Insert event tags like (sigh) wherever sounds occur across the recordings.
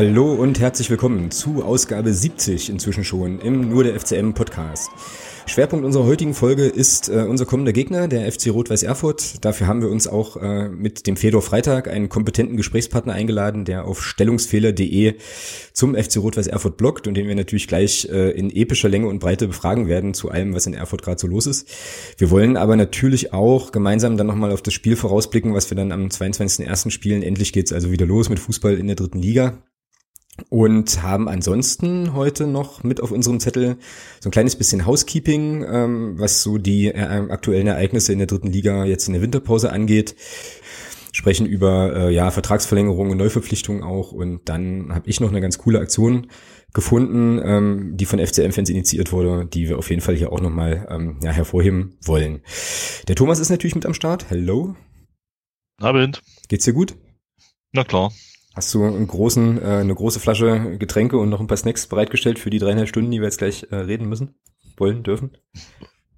Hallo und herzlich willkommen zu Ausgabe 70 inzwischen schon im Nur der FCM Podcast. Schwerpunkt unserer heutigen Folge ist äh, unser kommender Gegner, der FC Rot-Weiß Erfurt. Dafür haben wir uns auch äh, mit dem Fedor Freitag einen kompetenten Gesprächspartner eingeladen, der auf stellungsfehler.de zum FC Rot-Weiß Erfurt bloggt und den wir natürlich gleich äh, in epischer Länge und Breite befragen werden zu allem, was in Erfurt gerade so los ist. Wir wollen aber natürlich auch gemeinsam dann nochmal auf das Spiel vorausblicken, was wir dann am 22.01. spielen. Endlich geht's also wieder los mit Fußball in der dritten Liga und haben ansonsten heute noch mit auf unserem Zettel so ein kleines bisschen Housekeeping, ähm, was so die äh, aktuellen Ereignisse in der dritten Liga jetzt in der Winterpause angeht. Sprechen über äh, ja Vertragsverlängerungen und Neuverpflichtungen auch und dann habe ich noch eine ganz coole Aktion gefunden, ähm, die von FCM-Fans initiiert wurde, die wir auf jeden Fall hier auch nochmal ähm, ja, hervorheben wollen. Der Thomas ist natürlich mit am Start. Hello. Abend. Geht's dir gut? Na klar. Hast du einen großen, äh, eine große Flasche Getränke und noch ein paar Snacks bereitgestellt für die dreieinhalb Stunden, die wir jetzt gleich äh, reden müssen? Wollen, dürfen?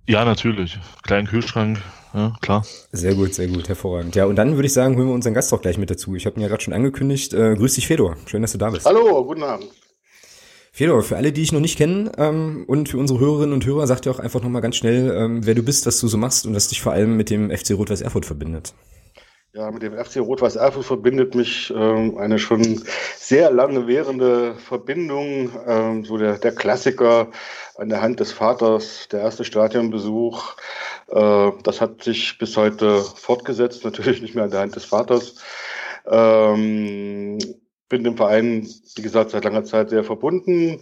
Ja, natürlich. Kleinen Kühlschrank, ja, klar. Sehr gut, sehr gut, hervorragend. Ja, und dann würde ich sagen, holen wir unseren Gast auch gleich mit dazu. Ich habe ihn ja gerade schon angekündigt. Äh, grüß dich, Fedor. Schön, dass du da bist. Hallo, guten Abend. Fedor, für alle, die ich noch nicht kenne ähm, und für unsere Hörerinnen und Hörer, sag dir auch einfach nochmal ganz schnell, ähm, wer du bist, was du so machst und was dich vor allem mit dem FC Rot-Weiß Erfurt verbindet. Ja, mit dem FC Rot-Weiß Erfurt verbindet mich ähm, eine schon sehr lange währende Verbindung. Ähm, so der, der Klassiker an der Hand des Vaters, der erste Stadionbesuch. Äh, das hat sich bis heute fortgesetzt, natürlich nicht mehr an der Hand des Vaters. Ähm, bin dem Verein, wie gesagt, seit langer Zeit sehr verbunden.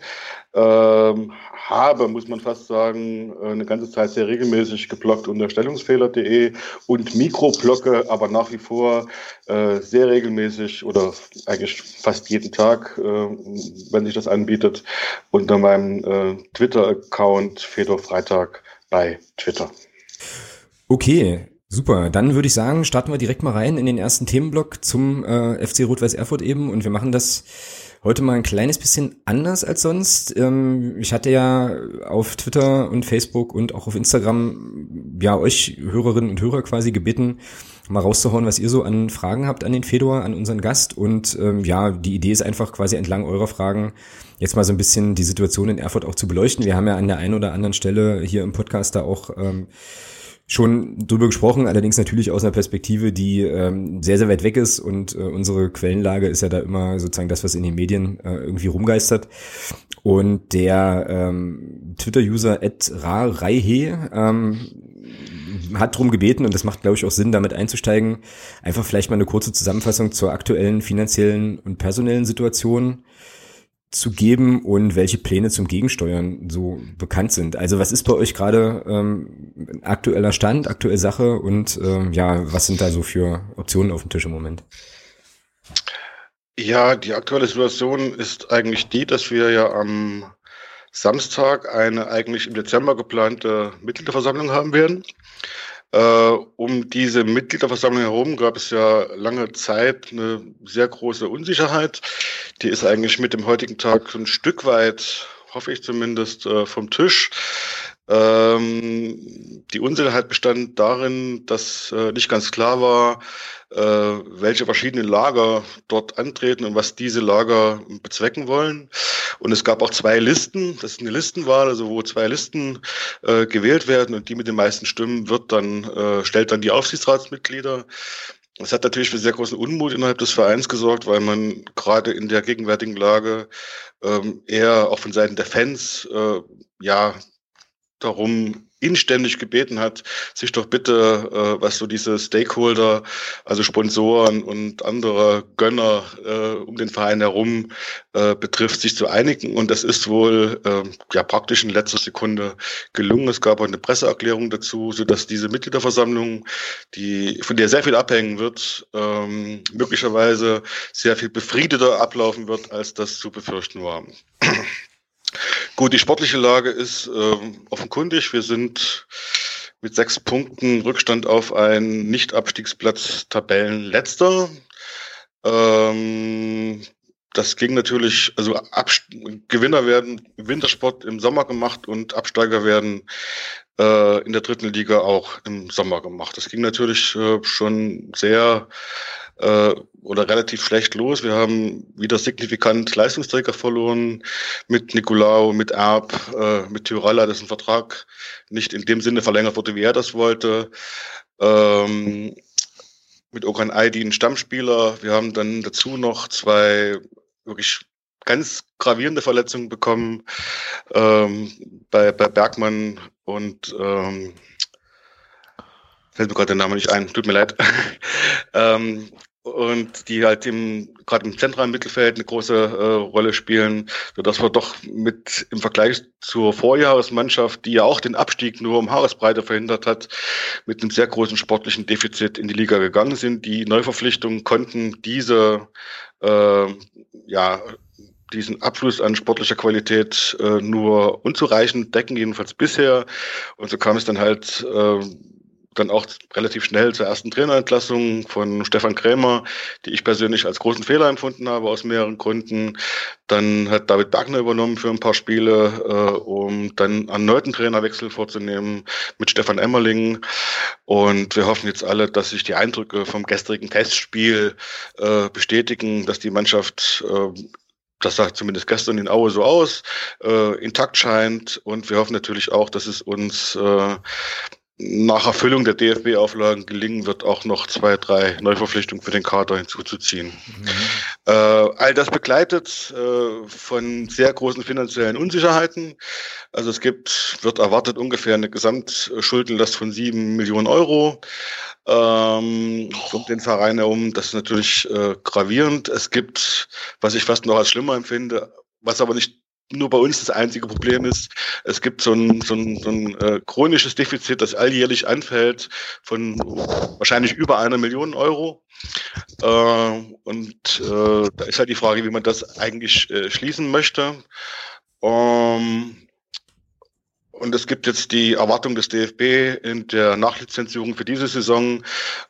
Ähm, habe, muss man fast sagen, eine ganze Zeit sehr regelmäßig geblockt unter stellungsfehler.de und Mikroblocke, aber nach wie vor äh, sehr regelmäßig oder eigentlich fast jeden Tag, äh, wenn sich das anbietet, unter meinem äh, Twitter-Account Fedor Freitag bei Twitter. Okay, Super, dann würde ich sagen, starten wir direkt mal rein in den ersten Themenblock zum äh, FC Rot-Weiß Erfurt eben und wir machen das heute mal ein kleines bisschen anders als sonst. Ähm, ich hatte ja auf Twitter und Facebook und auch auf Instagram ja euch Hörerinnen und Hörer quasi gebeten, mal rauszuhauen, was ihr so an Fragen habt an den Fedor, an unseren Gast und ähm, ja, die Idee ist einfach quasi entlang eurer Fragen jetzt mal so ein bisschen die Situation in Erfurt auch zu beleuchten. Wir haben ja an der einen oder anderen Stelle hier im Podcast da auch ähm, schon drüber gesprochen, allerdings natürlich aus einer Perspektive, die ähm, sehr, sehr weit weg ist und äh, unsere Quellenlage ist ja da immer sozusagen das, was in den Medien äh, irgendwie rumgeistert. Und der ähm, Twitter-User @ra_reihe ähm, hat drum gebeten und das macht, glaube ich, auch Sinn, damit einzusteigen, einfach vielleicht mal eine kurze Zusammenfassung zur aktuellen finanziellen und personellen Situation zu geben und welche Pläne zum Gegensteuern so bekannt sind. Also was ist bei euch gerade ähm, aktueller Stand, aktuelle Sache und ähm, ja, was sind da so für Optionen auf dem Tisch im Moment? Ja, die aktuelle Situation ist eigentlich die, dass wir ja am Samstag eine eigentlich im Dezember geplante Mitgliederversammlung haben werden. Äh, um diese Mitgliederversammlung herum gab es ja lange Zeit eine sehr große Unsicherheit. Die ist eigentlich mit dem heutigen Tag ein Stück weit, hoffe ich zumindest, äh, vom Tisch. Ähm, die Unsicherheit bestand darin, dass äh, nicht ganz klar war, äh, welche verschiedenen Lager dort antreten und was diese Lager bezwecken wollen. Und es gab auch zwei Listen. Das ist eine Listenwahl, also wo zwei Listen äh, gewählt werden und die mit den meisten Stimmen wird dann äh, stellt dann die Aufsichtsratsmitglieder. Das hat natürlich für sehr großen Unmut innerhalb des Vereins gesorgt, weil man gerade in der gegenwärtigen Lage ähm, eher auch von Seiten der Fans äh, ja darum inständig gebeten hat, sich doch bitte, äh, was so diese Stakeholder, also Sponsoren und andere Gönner äh, um den Verein herum äh, betrifft, sich zu einigen. Und das ist wohl äh, ja praktisch in letzter Sekunde gelungen. Es gab auch eine Presseerklärung dazu, so dass diese Mitgliederversammlung, die von der sehr viel abhängen wird, ähm, möglicherweise sehr viel befriedeter ablaufen wird, als das zu befürchten war. Gut, die sportliche Lage ist äh, offenkundig. Wir sind mit sechs Punkten Rückstand auf einen Nicht-Abstiegsplatz Tabellenletzter. Ähm, das ging natürlich, also Abst Gewinner werden Wintersport im Sommer gemacht und Absteiger werden äh, in der dritten Liga auch im Sommer gemacht. Das ging natürlich äh, schon sehr äh, oder relativ schlecht los. Wir haben wieder signifikant Leistungsträger verloren mit Nicolau, mit Erb, äh, mit Tyralla, dessen Vertrag nicht in dem Sinne verlängert wurde, wie er das wollte. Ähm, mit Okan Aydin Stammspieler. Wir haben dann dazu noch zwei wirklich ganz gravierende Verletzungen bekommen ähm, bei, bei Bergmann und ähm, fällt mir gerade der Name nicht ein, tut mir leid. (laughs) ähm, und die halt im, gerade im zentralen Mittelfeld eine große äh, Rolle spielen, sodass wir doch mit im Vergleich zur Vorjahresmannschaft, die ja auch den Abstieg nur um Haaresbreite verhindert hat, mit einem sehr großen sportlichen Defizit in die Liga gegangen sind. Die Neuverpflichtungen konnten diese äh, ja diesen Abschluss an sportlicher Qualität äh, nur unzureichend decken, jedenfalls bisher. Und so kam es dann halt äh, dann auch relativ schnell zur ersten Trainerentlassung von Stefan Krämer, die ich persönlich als großen Fehler empfunden habe aus mehreren Gründen. Dann hat David Bergner übernommen für ein paar Spiele, äh, um dann erneuten Trainerwechsel vorzunehmen mit Stefan Emmerling. Und wir hoffen jetzt alle, dass sich die Eindrücke vom gestrigen Testspiel äh, bestätigen, dass die Mannschaft äh, das sah zumindest gestern in Aue so aus, äh, intakt scheint. Und wir hoffen natürlich auch, dass es uns äh, nach Erfüllung der DFB-Auflagen gelingen wird, auch noch zwei, drei Neuverpflichtungen für den Kader hinzuzuziehen. Mhm. Äh, all das begleitet äh, von sehr großen finanziellen Unsicherheiten. Also es gibt, wird erwartet ungefähr eine Gesamtschuldenlast von sieben Millionen Euro ähm, um den Verein herum. Das ist natürlich äh, gravierend. Es gibt, was ich fast noch als schlimmer empfinde, was aber nicht nur bei uns das einzige Problem ist, es gibt so ein, so ein, so ein äh, chronisches Defizit, das alljährlich anfällt von wahrscheinlich über einer Million Euro. Äh, und äh, da ist halt die Frage, wie man das eigentlich äh, schließen möchte. Ähm, und es gibt jetzt die Erwartung des DFB in der Nachlizenzierung für diese Saison,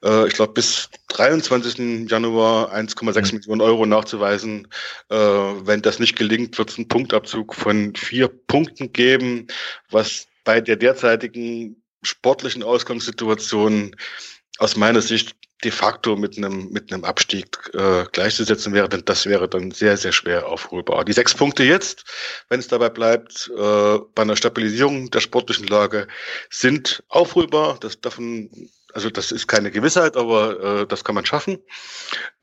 äh, ich glaube bis 23. Januar 1,6 mhm. Millionen Euro nachzuweisen. Äh, wenn das nicht gelingt, wird es einen Punktabzug von vier Punkten geben, was bei der derzeitigen sportlichen Ausgangssituation aus meiner Sicht de facto mit einem mit einem Abstieg äh, gleichzusetzen wäre, denn das wäre dann sehr sehr schwer aufholbar. Die sechs Punkte jetzt, wenn es dabei bleibt, äh, bei einer Stabilisierung der sportlichen Lage sind aufholbar. Das davon also das ist keine Gewissheit, aber äh, das kann man schaffen.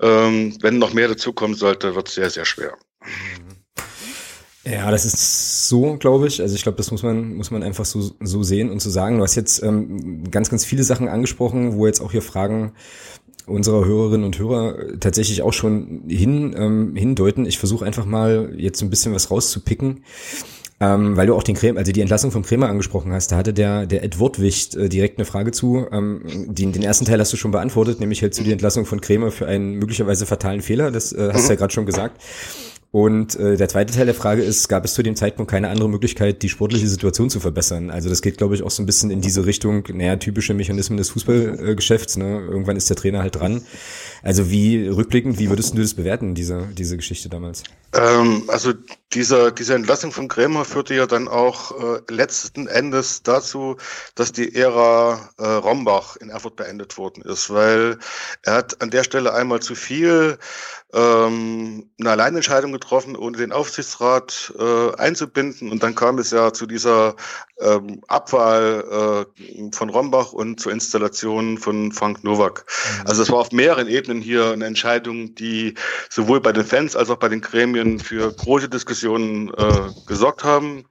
Ähm, wenn noch mehr dazukommen sollte, wird es sehr sehr schwer. Mhm. Ja, das ist so, glaube ich. Also ich glaube, das muss man, muss man einfach so, so sehen und so sagen. Du hast jetzt ähm, ganz, ganz viele Sachen angesprochen, wo jetzt auch hier Fragen unserer Hörerinnen und Hörer tatsächlich auch schon hin, ähm, hindeuten. Ich versuche einfach mal jetzt ein bisschen was rauszupicken. Ähm, weil du auch den Creme, also die Entlassung von Krämer angesprochen hast, da hatte der, der Ed Wortwicht äh, direkt eine Frage zu. Ähm, den, den ersten Teil hast du schon beantwortet, nämlich hältst du die Entlassung von Krämer für einen möglicherweise fatalen Fehler, das äh, hast du ja gerade schon gesagt. Und äh, der zweite Teil der Frage ist, gab es zu dem Zeitpunkt keine andere Möglichkeit, die sportliche Situation zu verbessern? Also das geht, glaube ich, auch so ein bisschen in diese Richtung, naja, typische Mechanismen des Fußballgeschäfts. Ne? Irgendwann ist der Trainer halt dran. Also wie rückblickend, wie würdest du das bewerten, diese, diese Geschichte damals? Ähm, also dieser, diese Entlassung von Krämer führte ja dann auch äh, letzten Endes dazu, dass die Ära äh, Rombach in Erfurt beendet worden ist, weil er hat an der Stelle einmal zu viel ähm, eine Alleinentscheidung getroffen, ohne den Aufsichtsrat äh, einzubinden. Und dann kam es ja zu dieser ähm, Abwahl äh, von Rombach und zur Installation von Frank Nowak. Mhm. Also es war auf mehreren Ebenen hier eine Entscheidung, die sowohl bei den Fans als auch bei den Gremien für große Diskussionen äh, gesorgt haben.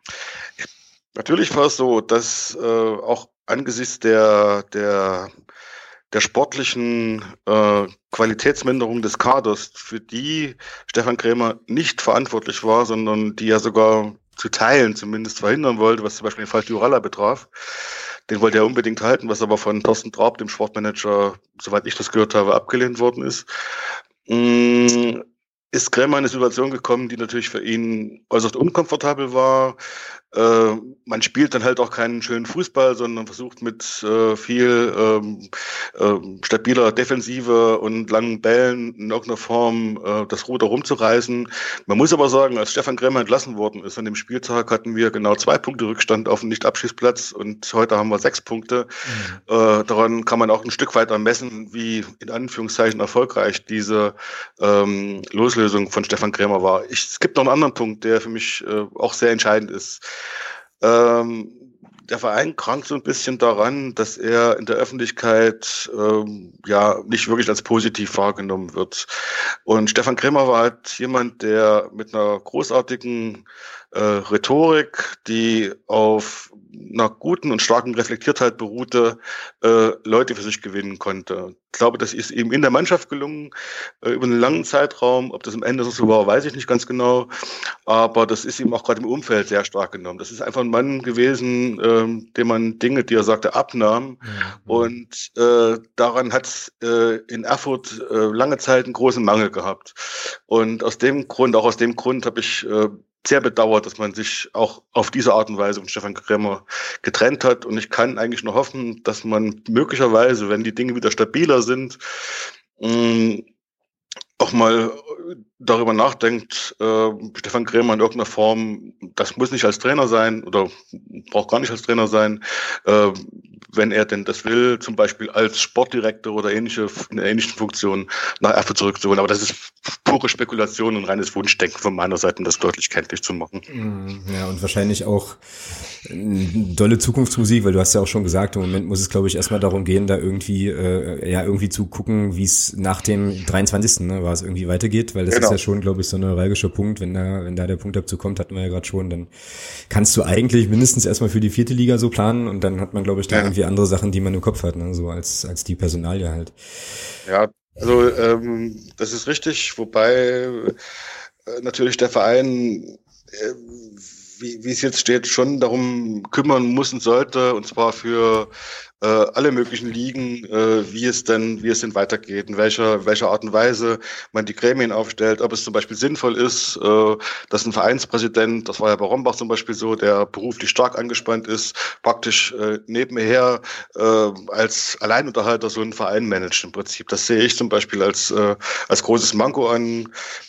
Natürlich war es so, dass äh, auch angesichts der, der der sportlichen äh, Qualitätsminderung des Kaders, für die Stefan Krämer nicht verantwortlich war, sondern die er sogar zu Teilen zumindest verhindern wollte, was zum Beispiel den Fall Juralla betraf. Den wollte er unbedingt halten, was aber von Thorsten Traub, dem Sportmanager, soweit ich das gehört habe, abgelehnt worden ist. Mm, ist Krämer in eine Situation gekommen, die natürlich für ihn äußerst unkomfortabel war. Äh, man spielt dann halt auch keinen schönen Fußball, sondern versucht mit äh, viel ähm, äh, stabiler Defensive und langen Bällen in irgendeiner Form äh, das Ruder rumzureißen. Man muss aber sagen, als Stefan Krämer entlassen worden ist an dem Spieltag, hatten wir genau zwei Punkte Rückstand auf dem Nicht-Abschießplatz und heute haben wir sechs Punkte. Mhm. Äh, daran kann man auch ein Stück weit ermessen, wie in Anführungszeichen erfolgreich diese ähm, Loslösung von Stefan Krämer war. Ich, es gibt noch einen anderen Punkt, der für mich äh, auch sehr entscheidend ist. Ähm, der Verein krankt so ein bisschen daran, dass er in der Öffentlichkeit ähm, ja nicht wirklich als positiv wahrgenommen wird. Und Stefan Krämer war halt jemand, der mit einer großartigen äh, Rhetorik, die auf einer guten und starken Reflektiertheit beruhte, äh, Leute für sich gewinnen konnte. Ich glaube, das ist ihm in der Mannschaft gelungen, äh, über einen langen Zeitraum. Ob das am Ende so war, weiß ich nicht ganz genau. Aber das ist ihm auch gerade im Umfeld sehr stark genommen. Das ist einfach ein Mann gewesen, ähm, dem man Dinge, die er sagte, abnahm. Ja. Und äh, daran hat äh, in Erfurt äh, lange Zeit einen großen Mangel gehabt. Und aus dem Grund, auch aus dem Grund habe ich äh, sehr bedauert, dass man sich auch auf diese Art und Weise von Stefan Krämer getrennt hat. Und ich kann eigentlich nur hoffen, dass man möglicherweise, wenn die Dinge wieder stabiler sind, mh, auch mal darüber nachdenkt, äh, Stefan Krämer in irgendeiner Form, das muss nicht als Trainer sein oder braucht gar nicht als Trainer sein, äh, wenn er denn das will, zum Beispiel als Sportdirektor oder ähnliche, in ähnlichen Funktionen nach Erfurt zurückzuholen. Aber das ist pure Spekulation und reines Wunschdenken von meiner Seite, um das deutlich kenntlich zu machen. Mm, ja, und wahrscheinlich auch dolle Zukunftsmusik, weil du hast ja auch schon gesagt, im Moment muss es, glaube ich, erstmal darum gehen, da irgendwie, äh, ja, irgendwie zu gucken, wie es nach dem 23. Ne, war es irgendwie weitergeht, weil das genau. ist ja schon, glaube ich, so ein neuralgischer Punkt, wenn da, wenn da der Punktabzug kommt, hatten wir ja gerade schon, dann kannst du eigentlich mindestens erstmal für die vierte Liga so planen und dann hat man, glaube ich, da ja. irgendwie andere Sachen, die man im Kopf hat, ne, so als, als die Personalie halt. Ja, also ähm, das ist richtig, wobei äh, natürlich der Verein äh, wie, wie es jetzt steht, schon darum kümmern muss und sollte, und zwar für äh, alle möglichen Ligen, äh, wie es denn, wie es denn weitergeht, in welcher, welcher Art und Weise man die Gremien aufstellt, ob es zum Beispiel sinnvoll ist, äh, dass ein Vereinspräsident, das war ja bei Rombach zum Beispiel so, der beruflich stark angespannt ist, praktisch äh, nebenher äh, als Alleinunterhalter so einen Verein managt im Prinzip. Das sehe ich zum Beispiel als, äh, als großes Manko an,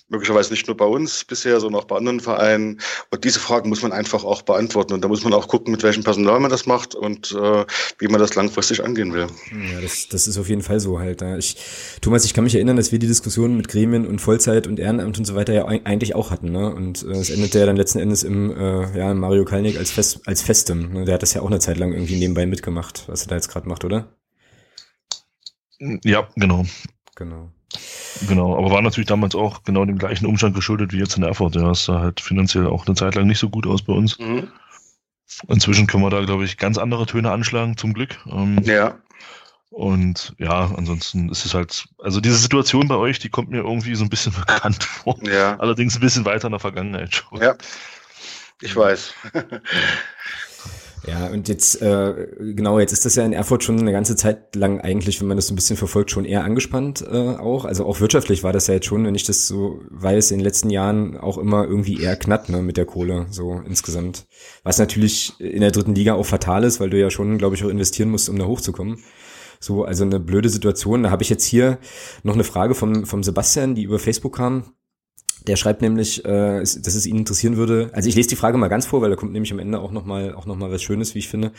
möglicherweise nicht nur bei uns bisher, sondern auch bei anderen Vereinen. Und diese Fragen muss man einfach auch beantworten. Und da muss man auch gucken, mit welchem Personal man das macht und äh, wie man das langfristig angehen will. Ja, das, das ist auf jeden Fall so halt. Ich, Thomas, ich kann mich erinnern, dass wir die Diskussion mit Gremien und Vollzeit und Ehrenamt und so weiter ja eigentlich auch hatten. Ne? Und äh, es endete ja dann letzten Endes im äh, ja, Mario Kalnick als, Fest, als Festem. Ne? Der hat das ja auch eine Zeit lang irgendwie nebenbei mitgemacht, was er da jetzt gerade macht, oder? Ja, genau. Genau. Genau, aber war natürlich damals auch genau dem gleichen Umstand geschuldet wie jetzt in Erfurt. Ja, es sah halt finanziell auch eine Zeit lang nicht so gut aus bei uns. Mhm. Inzwischen können wir da, glaube ich, ganz andere Töne anschlagen, zum Glück. Ähm, ja. Und ja, ansonsten ist es halt, also diese Situation bei euch, die kommt mir irgendwie so ein bisschen (laughs) bekannt vor. Ja. Allerdings ein bisschen weiter in der Vergangenheit schon. Ja. Ich weiß. Ja, und jetzt, äh, genau, jetzt ist das ja in Erfurt schon eine ganze Zeit lang eigentlich, wenn man das so ein bisschen verfolgt, schon eher angespannt äh, auch. Also auch wirtschaftlich war das ja jetzt schon, wenn ich das so weiß, in den letzten Jahren auch immer irgendwie eher knapp ne, mit der Kohle, so insgesamt. Was natürlich in der dritten Liga auch fatal ist, weil du ja schon, glaube ich, auch investieren musst, um da hochzukommen. So, also eine blöde Situation. Da habe ich jetzt hier noch eine Frage vom, vom Sebastian, die über Facebook kam. Der schreibt nämlich, äh, dass es ihn interessieren würde. Also ich lese die Frage mal ganz vor, weil da kommt nämlich am Ende auch nochmal auch noch mal was Schönes, wie ich finde.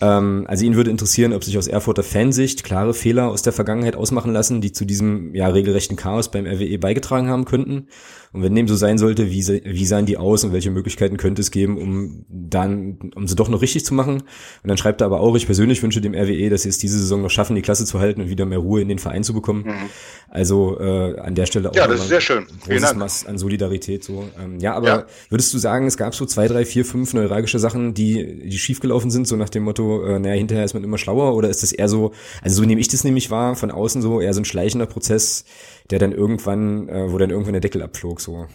Ähm, also ihn würde interessieren, ob sich aus Erfurter Fansicht klare Fehler aus der Vergangenheit ausmachen lassen, die zu diesem ja regelrechten Chaos beim RWE beigetragen haben könnten. Und wenn dem so sein sollte, wie, wie sahen die aus und welche Möglichkeiten könnte es geben, um dann, um sie doch noch richtig zu machen? Und dann schreibt er aber auch, ich persönlich wünsche dem RWE, dass sie es diese Saison noch schaffen, die Klasse zu halten und wieder mehr Ruhe in den Verein zu bekommen. Mhm. Also äh, an der Stelle auch. Ja, das ist sehr schön. Vielen Dank. Maß an Solidarität so. Ähm, ja, aber ja. würdest du sagen, es gab so zwei, drei, vier, fünf neuralgische Sachen, die, die schiefgelaufen sind, so nach dem Motto, äh, naja, hinterher ist man immer schlauer oder ist das eher so, also so nehme ich das nämlich wahr, von außen so eher so ein schleichender Prozess, der dann irgendwann, äh, wo dann irgendwann der Deckel abflog, so.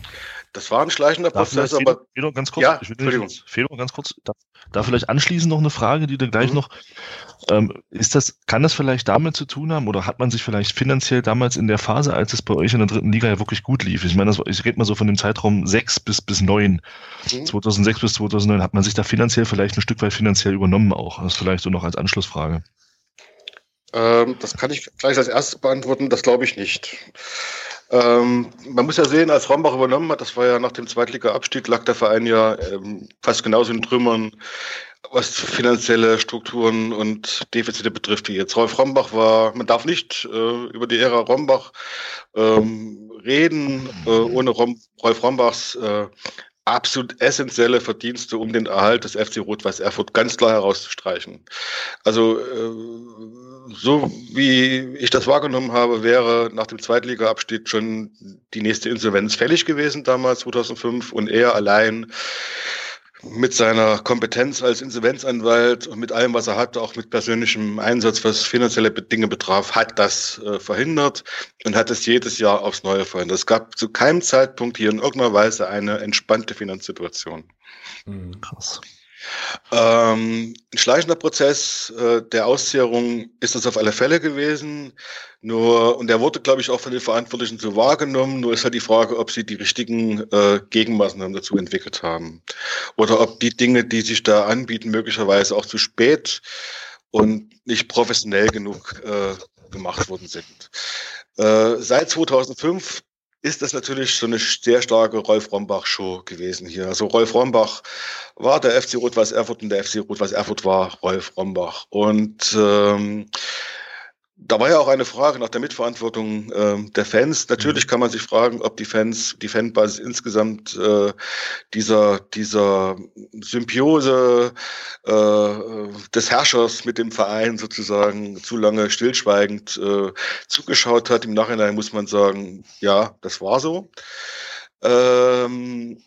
Das war ein schleichender Prozess, aber. Fedor, ganz kurz, ja, ich will. Fedor, ganz kurz. Da, da, vielleicht anschließend noch eine Frage, die du gleich mhm. noch. Ähm, ist das, kann das vielleicht damit zu tun haben oder hat man sich vielleicht finanziell damals in der Phase, als es bei euch in der dritten Liga ja wirklich gut lief? Ich meine, das, ich rede mal so von dem Zeitraum 6 bis, bis 9. Mhm. 2006 bis 2009 hat man sich da finanziell vielleicht ein Stück weit finanziell übernommen auch. Das vielleicht so noch als Anschlussfrage. Ähm, das kann ich gleich als erstes beantworten. Das glaube ich nicht. Ähm, man muss ja sehen, als Rombach übernommen hat, das war ja nach dem Zweitliga-Abstieg, lag der Verein ja ähm, fast genauso in Trümmern, was finanzielle Strukturen und Defizite betrifft wie jetzt. Rolf Rombach war, man darf nicht äh, über die Ära Rombach ähm, reden, äh, ohne Rom, Rolf Rombachs äh, absolut essentielle Verdienste, um den Erhalt des FC Rot-Weiß Erfurt ganz klar herauszustreichen. Also äh, so wie ich das wahrgenommen habe, wäre nach dem Zweitliga-Abstieg schon die nächste Insolvenz fällig gewesen damals 2005 und er allein mit seiner Kompetenz als Insolvenzanwalt und mit allem, was er hat, auch mit persönlichem Einsatz, was finanzielle Dinge betraf, hat das äh, verhindert und hat es jedes Jahr aufs Neue verhindert. Es gab zu keinem Zeitpunkt hier in irgendeiner Weise eine entspannte Finanzsituation. Mhm. Krass. Ähm, ein schleichender Prozess äh, der Auszehrung ist das auf alle Fälle gewesen. Nur, und der wurde, glaube ich, auch von den Verantwortlichen so wahrgenommen. Nur ist halt die Frage, ob sie die richtigen äh, Gegenmaßnahmen dazu entwickelt haben. Oder ob die Dinge, die sich da anbieten, möglicherweise auch zu spät und nicht professionell genug äh, gemacht worden sind. Äh, seit 2005 ist das natürlich so eine sehr starke Rolf Rombach-Show gewesen hier. Also Rolf Rombach war der FC Rot-Weiß Erfurt und der FC Rot-Weiß Erfurt war Rolf Rombach. Und ähm, da war ja auch eine Frage nach der Mitverantwortung äh, der Fans. Natürlich mhm. kann man sich fragen, ob die Fans, die Fanbasis insgesamt äh, dieser, dieser Symbiose äh, des Herrschers mit dem Verein sozusagen zu lange stillschweigend äh, zugeschaut hat. Im Nachhinein muss man sagen, ja, das war so. Ähm,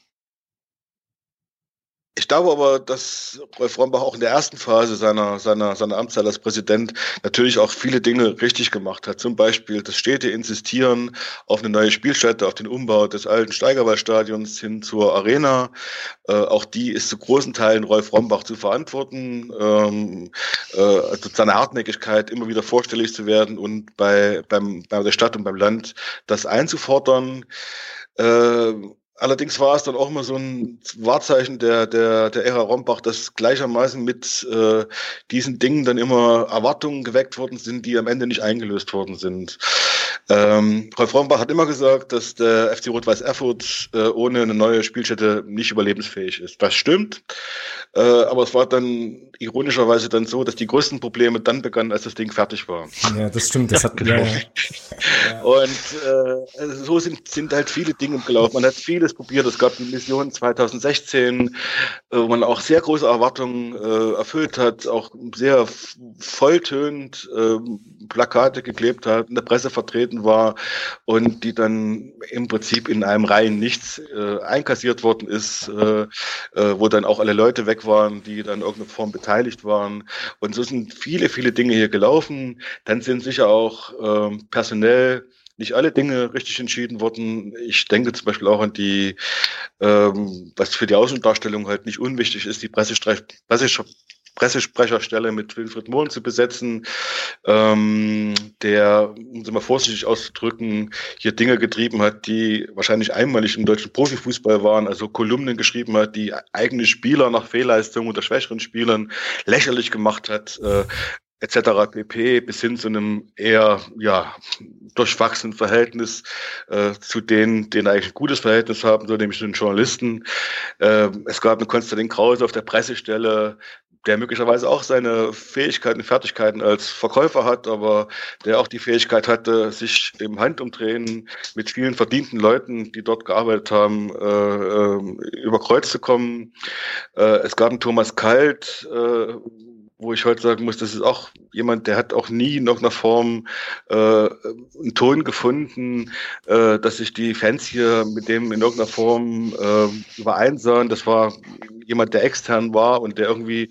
ich glaube aber, dass Rolf Rombach auch in der ersten Phase seiner, seiner, seiner Amtszeit als Präsident natürlich auch viele Dinge richtig gemacht hat. Zum Beispiel das stete Insistieren auf eine neue Spielstätte, auf den Umbau des alten Steigerwaldstadions hin zur Arena. Äh, auch die ist zu großen Teilen Rolf Rombach zu verantworten. Ähm, äh, also seine Hartnäckigkeit, immer wieder vorstellig zu werden und bei, beim, bei der Stadt und beim Land das einzufordern. Äh, Allerdings war es dann auch immer so ein Wahrzeichen der, der, der Ära Rombach, dass gleichermaßen mit äh, diesen Dingen dann immer Erwartungen geweckt worden sind, die am Ende nicht eingelöst worden sind. Ähm, Rolf Rombach hat immer gesagt, dass der FC Rot-Weiß Erfurt äh, ohne eine neue Spielstätte nicht überlebensfähig ist. Das stimmt. Äh, aber es war dann ironischerweise dann so, dass die größten Probleme dann begannen, als das Ding fertig war. Ja, das stimmt. Das hat, (laughs) genau. ja, ja. Und äh, also so sind, sind halt viele Dinge gelaufen. Man hat vieles probiert. Es gab die Mission 2016, äh, wo man auch sehr große Erwartungen äh, erfüllt hat, auch sehr volltönend äh, Plakate geklebt hat, in der Presse vertreten war und die dann im Prinzip in einem Reihen nichts äh, einkassiert worden ist, äh, äh, wo dann auch alle Leute weg waren, die dann in irgendeiner Form beteiligt waren. Und so sind viele, viele Dinge hier gelaufen. Dann sind sicher auch äh, personell nicht alle Dinge richtig entschieden worden. Ich denke zum Beispiel auch an die, ähm, was für die Außendarstellung halt nicht unwichtig ist, die Pressesprecherstelle mit Wilfried Mohn zu besetzen, ähm, der, um es mal vorsichtig auszudrücken, hier Dinge getrieben hat, die wahrscheinlich einmalig im deutschen Profifußball waren, also Kolumnen geschrieben hat, die eigene Spieler nach Fehlleistungen oder schwächeren Spielern lächerlich gemacht hat, äh, etc. pp. bis hin zu einem eher ja durchwachsenen Verhältnis äh, zu denen, denen eigentlich ein gutes Verhältnis haben, so nämlich den Journalisten. Äh, es gab einen Konstantin Krause auf der Pressestelle, der möglicherweise auch seine Fähigkeiten, Fertigkeiten als Verkäufer hat, aber der auch die Fähigkeit hatte, sich im Handumdrehen mit vielen verdienten Leuten, die dort gearbeitet haben, äh, äh, über Kreuz zu kommen. Äh, es gab einen Thomas Kalt, äh, wo ich heute sagen muss, das ist auch jemand, der hat auch nie in irgendeiner Form äh, einen Ton gefunden, äh, dass sich die Fans hier mit dem in irgendeiner Form äh, übereinsahen. Das war jemand, der extern war und der irgendwie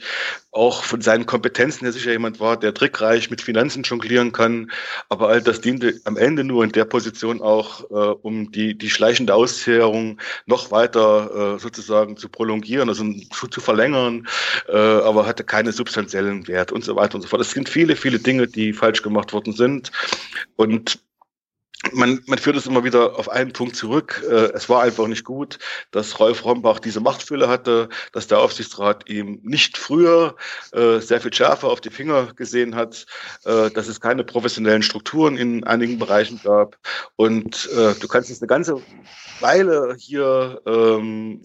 auch von seinen Kompetenzen her sicher jemand war, der trickreich mit Finanzen jonglieren kann. Aber all das diente am Ende nur in der Position auch, äh, um die, die schleichende Auszehrung noch weiter äh, sozusagen zu prolongieren, also zu, zu verlängern, äh, aber hatte keine substanziellen Wert und so weiter und so fort. Es sind viele, viele Dinge, die falsch gemacht worden sind. Und man, man führt es immer wieder auf einen Punkt zurück. Äh, es war einfach nicht gut, dass Rolf Rombach diese Machtfülle hatte, dass der Aufsichtsrat ihm nicht früher äh, sehr viel schärfer auf die Finger gesehen hat, äh, dass es keine professionellen Strukturen in einigen Bereichen gab. Und äh, du kannst es eine ganze Weile hier ähm,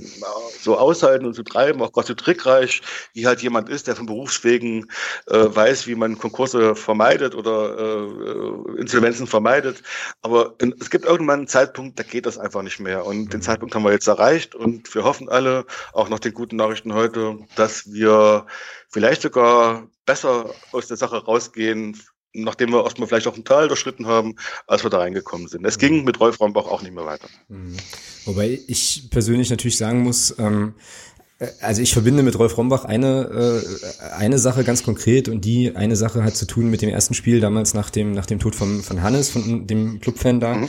so aushalten und so treiben, auch gerade so trickreich, wie halt jemand ist, der von Berufswegen äh, weiß, wie man Konkurse vermeidet oder äh, Insolvenzen vermeidet. Aber es gibt irgendwann einen Zeitpunkt, da geht das einfach nicht mehr. Und den mhm. Zeitpunkt haben wir jetzt erreicht und wir hoffen alle, auch nach den guten Nachrichten heute, dass wir vielleicht sogar besser aus der Sache rausgehen, nachdem wir erstmal vielleicht auch einen Teil durchschritten haben, als wir da reingekommen sind. Es ging mit Rolf Rambach auch nicht mehr weiter. Mhm. Wobei ich persönlich natürlich sagen muss, ähm, äh, also ich verbinde mit Rolf Rombach eine, äh, eine Sache ganz konkret und die eine Sache hat zu tun mit dem ersten Spiel damals nach dem, nach dem Tod von, von Hannes, von dem Clubfan da, mhm.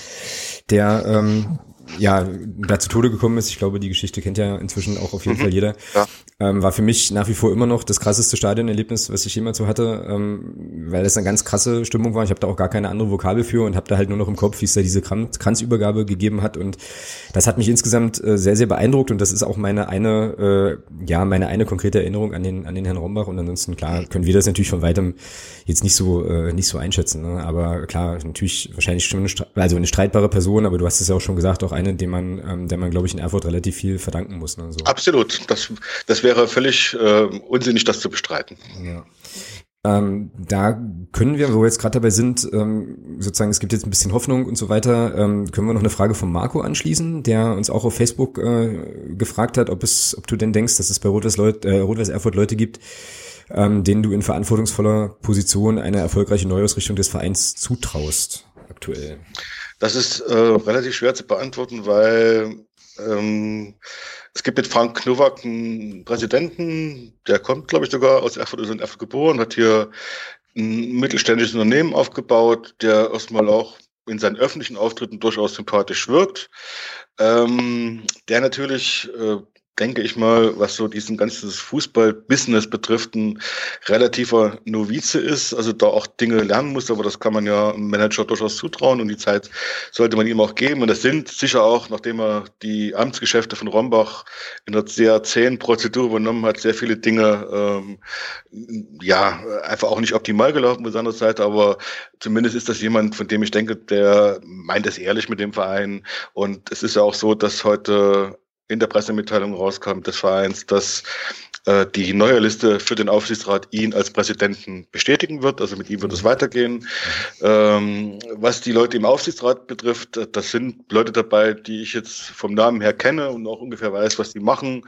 der ähm, ja, da zu Tode gekommen ist. Ich glaube, die Geschichte kennt ja inzwischen auch auf jeden mhm. Fall jeder. Ja. Ähm, war für mich nach wie vor immer noch das krasseste Stadionerlebnis, was ich jemals so hatte, ähm, weil das eine ganz krasse Stimmung war. Ich habe da auch gar keine andere Vokabel für und habe da halt nur noch im Kopf, wie es da diese Kranzübergabe gegeben hat. Und das hat mich insgesamt äh, sehr, sehr beeindruckt und das ist auch meine eine, äh, ja, meine eine konkrete Erinnerung an den, an den Herrn Rombach. Und ansonsten, klar, können wir das natürlich von weitem jetzt nicht so, äh, nicht so einschätzen. Ne? Aber klar, natürlich wahrscheinlich schon eine, also eine streitbare Person, aber du hast es ja auch schon gesagt, auch eine, dem man, ähm, der man, glaube ich, in Erfurt relativ viel verdanken muss. Ne? So. Absolut. Das, das wäre völlig äh, unsinnig, das zu bestreiten. Ja. Ähm, da können wir, wo wir jetzt gerade dabei sind, ähm, sozusagen, es gibt jetzt ein bisschen Hoffnung und so weiter, ähm, können wir noch eine Frage von Marco anschließen, der uns auch auf Facebook äh, gefragt hat, ob es, ob du denn denkst, dass es bei Rot-Weiß äh, Rot Erfurt Leute gibt, ähm, denen du in verantwortungsvoller Position eine erfolgreiche Neuausrichtung des Vereins zutraust, aktuell. Das ist äh, relativ schwer zu beantworten, weil ähm, es gibt mit Frank Knowak einen Präsidenten, der kommt, glaube ich, sogar aus Erfurt, ist in Erfurt geboren, hat hier ein mittelständisches Unternehmen aufgebaut, der erstmal auch in seinen öffentlichen Auftritten durchaus sympathisch wirkt, ähm, der natürlich äh, denke ich mal, was so diesen ganzen Fußball-Business betrifft, ein relativer Novize ist, also da auch Dinge lernen muss, aber das kann man ja einem Manager durchaus zutrauen und die Zeit sollte man ihm auch geben. Und das sind sicher auch, nachdem er die Amtsgeschäfte von Rombach in einer sehr zähen Prozedur übernommen hat, sehr viele Dinge, ähm, ja, einfach auch nicht optimal gelaufen von seiner Seite, aber zumindest ist das jemand, von dem ich denke, der meint es ehrlich mit dem Verein. Und es ist ja auch so, dass heute in der Pressemitteilung rauskam des Vereins, dass äh, die neue Liste für den Aufsichtsrat ihn als Präsidenten bestätigen wird. Also mit ihm wird es mhm. weitergehen. Ähm, was die Leute im Aufsichtsrat betrifft, äh, das sind Leute dabei, die ich jetzt vom Namen her kenne und auch ungefähr weiß, was die machen.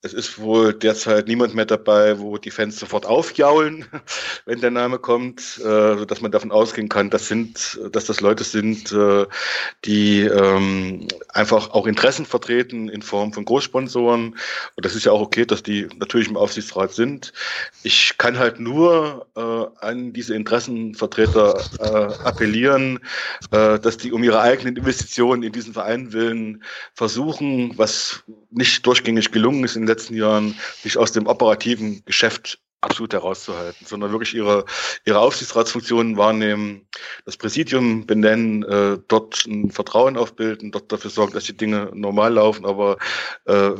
Es ist wohl derzeit niemand mehr dabei, wo die Fans sofort aufjaulen, (laughs) wenn der Name kommt, äh, dass man davon ausgehen kann, das sind, dass das Leute sind, äh, die ähm, einfach auch Interessen vertreten in Form von Großsponsoren. Und das ist ja auch okay, dass die natürlich im Aufsichtsrat sind. Ich kann halt nur äh, an diese Interessenvertreter äh, appellieren, äh, dass die um ihre eigenen Investitionen in diesen Verein willen versuchen, was nicht durchgängig gelungen ist in letzten Jahren, sich aus dem operativen Geschäft absolut herauszuhalten, sondern wirklich ihre, ihre Aufsichtsratsfunktionen wahrnehmen, das Präsidium benennen, äh, dort ein Vertrauen aufbilden, dort dafür sorgen, dass die Dinge normal laufen, aber äh,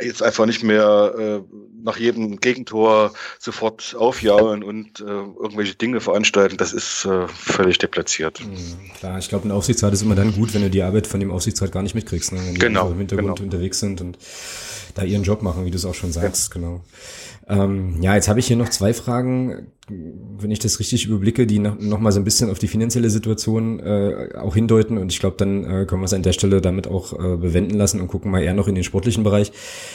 jetzt einfach nicht mehr äh, nach jedem Gegentor sofort aufjaulen und äh, irgendwelche Dinge veranstalten, das ist äh, völlig deplatziert. Mhm, klar, ich glaube, ein Aufsichtsrat ist immer dann gut, wenn du die Arbeit von dem Aufsichtsrat gar nicht mitkriegst, ne? wenn die genau, im Hintergrund genau. unterwegs sind und da ihren Job machen, wie du es auch schon sagst, ja. genau. Ähm, ja, jetzt habe ich hier noch zwei Fragen, wenn ich das richtig überblicke, die noch, noch mal so ein bisschen auf die finanzielle Situation äh, auch hindeuten. Und ich glaube, dann äh, können wir es an der Stelle damit auch äh, bewenden lassen und gucken mal eher noch in den sportlichen Bereich.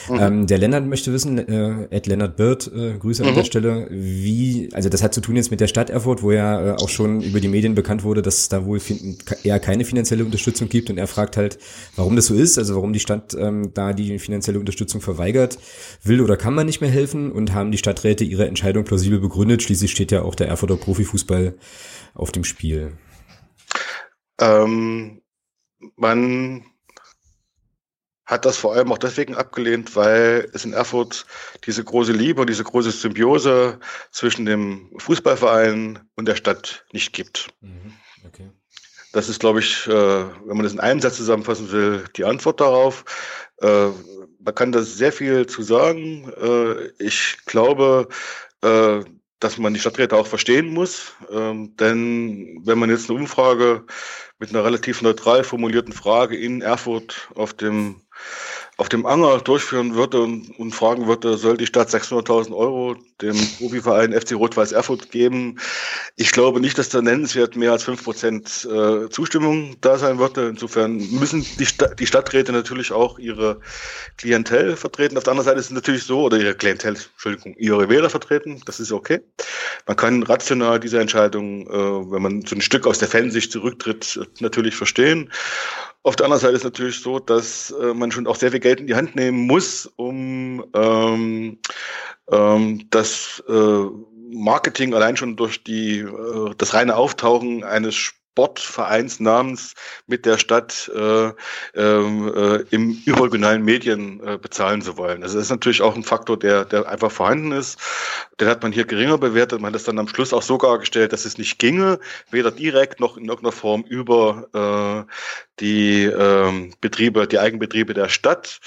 Mhm. Ähm, der Lennart möchte wissen, äh, Ed Lennart Bird, äh, Grüße mhm. an der Stelle, wie, also das hat zu tun jetzt mit der Stadt Erfurt, wo ja äh, auch schon über die Medien bekannt wurde, dass es da wohl eher keine finanzielle Unterstützung gibt. Und er fragt halt, warum das so ist, also warum die Stadt ähm, da die finanzielle Unterstützung Unterstützung verweigert, will oder kann man nicht mehr helfen und haben die Stadträte ihre Entscheidung plausibel begründet. Schließlich steht ja auch der Erfurter Profifußball auf dem Spiel. Ähm, man hat das vor allem auch deswegen abgelehnt, weil es in Erfurt diese große Liebe und diese große Symbiose zwischen dem Fußballverein und der Stadt nicht gibt. Mhm. Okay. Das ist, glaube ich, äh, wenn man das in einem Satz zusammenfassen will, die Antwort darauf. Äh, man kann da sehr viel zu sagen. Äh, ich glaube, dass man die Stadträte auch verstehen muss. Ähm, denn wenn man jetzt eine Umfrage mit einer relativ neutral formulierten Frage in Erfurt auf dem auf dem Anger durchführen würde und, und fragen würde, soll die Stadt 600.000 Euro dem Profiverein FC Rot-Weiß Erfurt geben? Ich glaube nicht, dass da nennenswert mehr als fünf Prozent äh, Zustimmung da sein würde. Insofern müssen die, Sta die Stadträte natürlich auch ihre Klientel vertreten. Auf der anderen Seite ist es natürlich so, oder ihre Klientel, Entschuldigung, ihre Wähler vertreten. Das ist okay. Man kann rational diese Entscheidung, äh, wenn man so ein Stück aus der Fansicht zurücktritt, natürlich verstehen. Auf der anderen Seite ist natürlich so, dass äh, man schon auch sehr viel Geld in die Hand nehmen muss, um ähm, ähm, das äh, Marketing allein schon durch die äh, das reine Auftauchen eines Sportvereinsnamens mit der Stadt äh, ähm, äh, im überregionalen Medien äh, bezahlen zu wollen. Also das ist natürlich auch ein Faktor, der, der einfach vorhanden ist. Den hat man hier geringer bewertet. Man hat es dann am Schluss auch so dargestellt, dass es nicht ginge, weder direkt noch in irgendeiner Form über äh, die äh, Betriebe, die Eigenbetriebe der Stadt.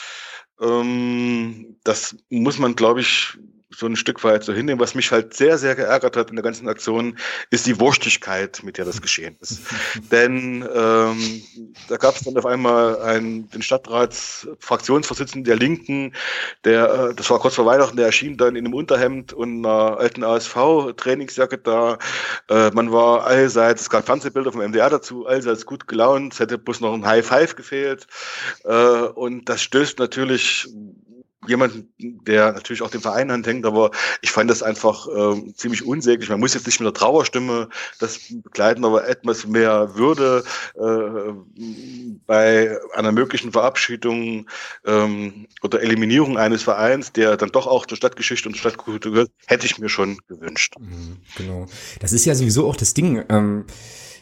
Ähm, das muss man, glaube ich, so ein Stück weit so hinnehmen. Was mich halt sehr, sehr geärgert hat in der ganzen Aktion, ist die Wurstigkeit, mit der das geschehen ist. (laughs) Denn ähm, da gab es dann auf einmal einen, den Stadtratsfraktionsvorsitzenden der Linken, der, äh, das war kurz vor Weihnachten, der erschien dann in einem Unterhemd und einer alten ASV-Trainingsjacke da. Äh, man war allseits, es gab Fernsehbilder vom MDR dazu, allseits gut gelaunt, es hätte bloß noch ein High Five gefehlt. Äh, und das stößt natürlich jemanden, der natürlich auch dem Verein anhängt, aber ich fand das einfach äh, ziemlich unsäglich. Man muss jetzt nicht mit der Trauerstimme das begleiten, aber etwas mehr Würde äh, bei einer möglichen Verabschiedung ähm, oder Eliminierung eines Vereins, der dann doch auch zur Stadtgeschichte und Stadtkultur gehört, hätte ich mir schon gewünscht. Mhm, genau. Das ist ja sowieso auch das Ding. Ähm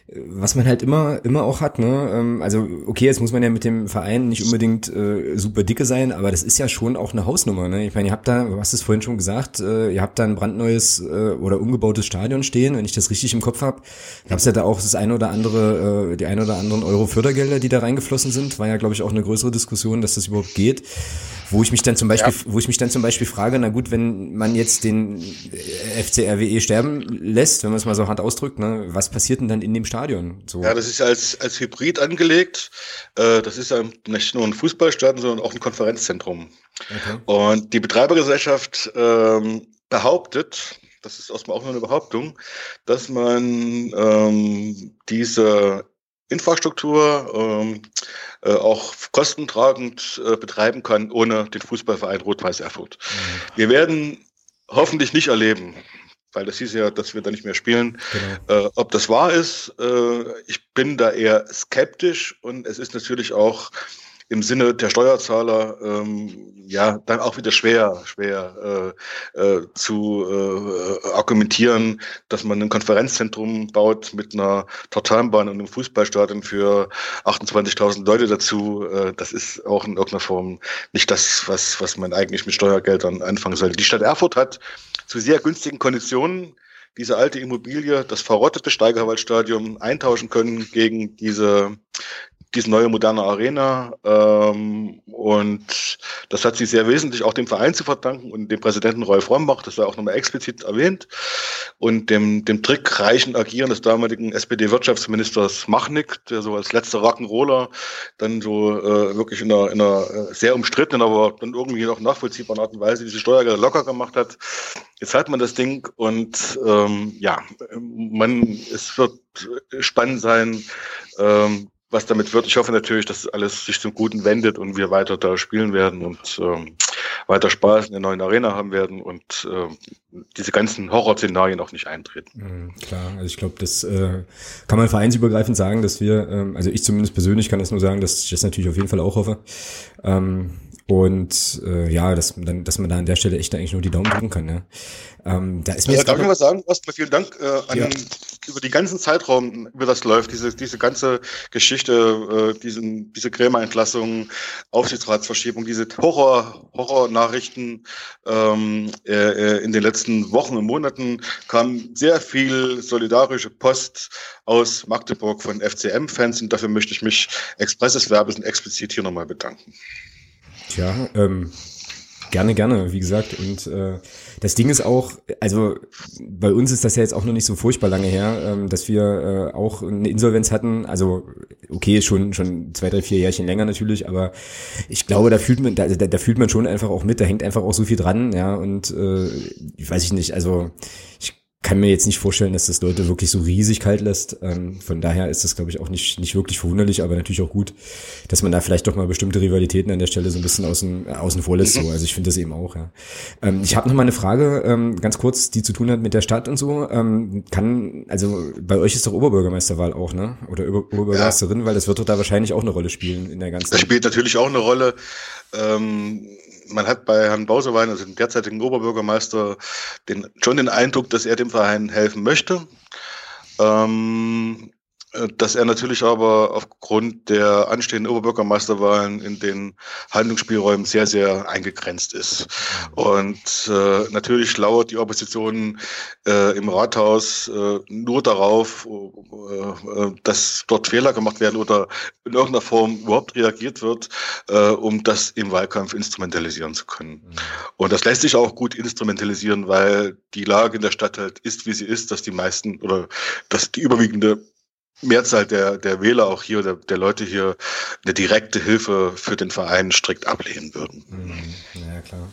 was man halt immer immer auch hat, ne? Ähm, also okay, jetzt muss man ja mit dem Verein nicht unbedingt äh, super dicke sein, aber das ist ja schon auch eine Hausnummer, ne? Ich meine, ihr habt da, du hast es vorhin schon gesagt, äh, ihr habt da ein brandneues äh, oder umgebautes Stadion stehen, wenn ich das richtig im Kopf habe. Gab es ja da auch das eine oder andere, äh, die ein oder anderen Euro Fördergelder, die da reingeflossen sind, war ja glaube ich auch eine größere Diskussion, dass das überhaupt geht. Wo ich mich dann zum Beispiel, ja. wo ich mich dann zum Beispiel frage, na gut, wenn man jetzt den äh, FCRWE sterben lässt, wenn man es mal so hart ausdrückt, ne, was passiert denn dann in dem Stadion? So. Ja, das ist als, als Hybrid angelegt. Äh, das ist nicht nur ein Fußballstadion, sondern auch ein Konferenzzentrum. Okay. Und die Betreibergesellschaft ähm, behauptet, das ist erstmal auch nur eine Behauptung, dass man ähm, diese Infrastruktur ähm, äh, auch kostentragend äh, betreiben kann, ohne den Fußballverein Rot-Weiß Erfurt. Mhm. Wir werden hoffentlich nicht erleben, weil das hieß ja, dass wir da nicht mehr spielen. Genau. Äh, ob das wahr ist, äh, ich bin da eher skeptisch und es ist natürlich auch im Sinne der Steuerzahler ähm, ja dann auch wieder schwer, schwer äh, äh, zu äh, argumentieren, dass man ein Konferenzzentrum baut mit einer Tartanbahn und einem Fußballstadion für 28.000 Leute dazu. Äh, das ist auch in irgendeiner Form nicht das, was, was man eigentlich mit Steuergeldern anfangen sollte. Die Stadt Erfurt hat zu sehr günstigen Konditionen diese alte Immobilie, das verrottete Steigerwaldstadion eintauschen können gegen diese diese neue moderne Arena. Ähm, und das hat sie sehr wesentlich auch dem Verein zu verdanken und dem Präsidenten Rolf Rombach, das war auch nochmal explizit erwähnt, und dem, dem trickreichen Agieren des damaligen SPD-Wirtschaftsministers Machnick, der so als letzter Rock'n'Roller dann so äh, wirklich in einer, in einer äh, sehr umstrittenen, aber dann irgendwie noch nachvollziehbaren Art und Weise diese Steuergelder locker gemacht hat. Jetzt hat man das Ding und ähm, ja, man, es wird spannend sein, ähm, was damit wird. Ich hoffe natürlich, dass alles sich zum Guten wendet und wir weiter da spielen werden und ähm, weiter Spaß in der neuen Arena haben werden und äh, diese ganzen Horrorszenarien auch nicht eintreten. Mhm, klar, also ich glaube, das äh, kann man vereinsübergreifend sagen, dass wir, ähm, also ich zumindest persönlich kann das nur sagen, dass ich das natürlich auf jeden Fall auch hoffe. Ähm, und äh, ja, dass, dann, dass man da an der Stelle echt eigentlich nur die Daumen drücken kann. Ja. Ähm, da ist mir ja, darf ich was sagen? Erstmal vielen Dank äh, an, ja. über die ganzen Zeitraum, über das läuft, diese, diese ganze Geschichte, äh, diesen, diese Krämerentlassung, Aufsichtsratsverschiebung, diese Horror, Horror-Nachrichten ähm, äh, äh, in den letzten Wochen und Monaten kam sehr viel solidarische Post aus Magdeburg von FCM-Fans und dafür möchte ich mich expresses Verbes und explizit hier nochmal bedanken. Tja, ähm, gerne, gerne, wie gesagt. Und äh, das Ding ist auch, also bei uns ist das ja jetzt auch noch nicht so furchtbar lange her, ähm, dass wir äh, auch eine Insolvenz hatten. Also okay, schon schon zwei, drei, vier Jährchen länger natürlich, aber ich glaube, da fühlt man, da, da, da fühlt man schon einfach auch mit. Da hängt einfach auch so viel dran, ja. Und äh, weiß ich nicht, also ich kann mir jetzt nicht vorstellen, dass das Leute wirklich so riesig kalt lässt. Ähm, von daher ist das, glaube ich, auch nicht, nicht wirklich verwunderlich, aber natürlich auch gut, dass man da vielleicht doch mal bestimmte Rivalitäten an der Stelle so ein bisschen außen, äh, außen vor lässt. So. (laughs) Also ich finde das eben auch, ja. Ähm, ich habe noch mal eine Frage, ähm, ganz kurz, die zu tun hat mit der Stadt und so. Ähm, kann, also bei euch ist doch Oberbürgermeisterwahl auch, ne? Oder Oberbürgermeisterin, ja. weil das wird doch da wahrscheinlich auch eine Rolle spielen in der ganzen. Das spielt natürlich auch eine Rolle. Ähm man hat bei Herrn Bausewein, also dem derzeitigen Oberbürgermeister, den, schon den Eindruck, dass er dem Verein helfen möchte. Ähm, äh, dass er natürlich aber aufgrund der anstehenden Oberbürgermeisterwahlen in den Handlungsspielräumen sehr, sehr eingegrenzt ist. Und äh, natürlich lauert die Opposition äh, im Rathaus äh, nur darauf, äh, äh, dass dort Fehler gemacht werden oder in irgendeiner Form überhaupt reagiert wird, äh, um das im Wahlkampf instrumentalisieren zu können. Mhm. Und das lässt sich auch gut instrumentalisieren, weil die Lage in der Stadt halt ist, wie sie ist, dass die meisten oder dass die überwiegende Mehrzahl der, der Wähler auch hier, der, der Leute hier, eine direkte Hilfe für den Verein strikt ablehnen würden. Mhm. Ja, klar.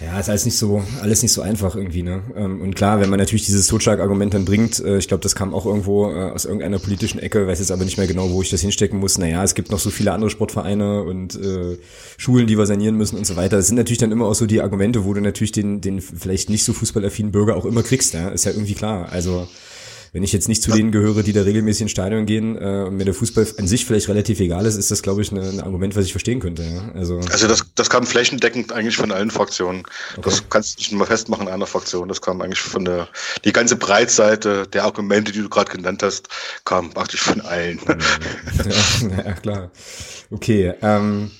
Ja, ist alles nicht so, alles nicht so einfach irgendwie, ne? Ähm, und klar, wenn man natürlich dieses Totschlagargument dann bringt, äh, ich glaube, das kam auch irgendwo äh, aus irgendeiner politischen Ecke, weiß jetzt aber nicht mehr genau, wo ich das hinstecken muss. Naja, es gibt noch so viele andere Sportvereine und äh, Schulen, die wir sanieren müssen und so weiter. Das sind natürlich dann immer auch so die Argumente, wo du natürlich den, den vielleicht nicht so fußballaffinen Bürger auch immer kriegst, ja? Ist ja irgendwie klar. Also wenn ich jetzt nicht zu denen gehöre, die da regelmäßig ins Stadion gehen äh, und mir der Fußball an sich vielleicht relativ egal ist, ist das, glaube ich, ein Argument, was ich verstehen könnte. Ja? Also, also das, das kam flächendeckend eigentlich von allen Fraktionen. Okay. Das kannst du nicht nur festmachen in einer Fraktion. Das kam eigentlich von der, die ganze Breitseite der Argumente, die du gerade genannt hast, kam praktisch von allen. (laughs) ja, ja, klar. Okay, ähm,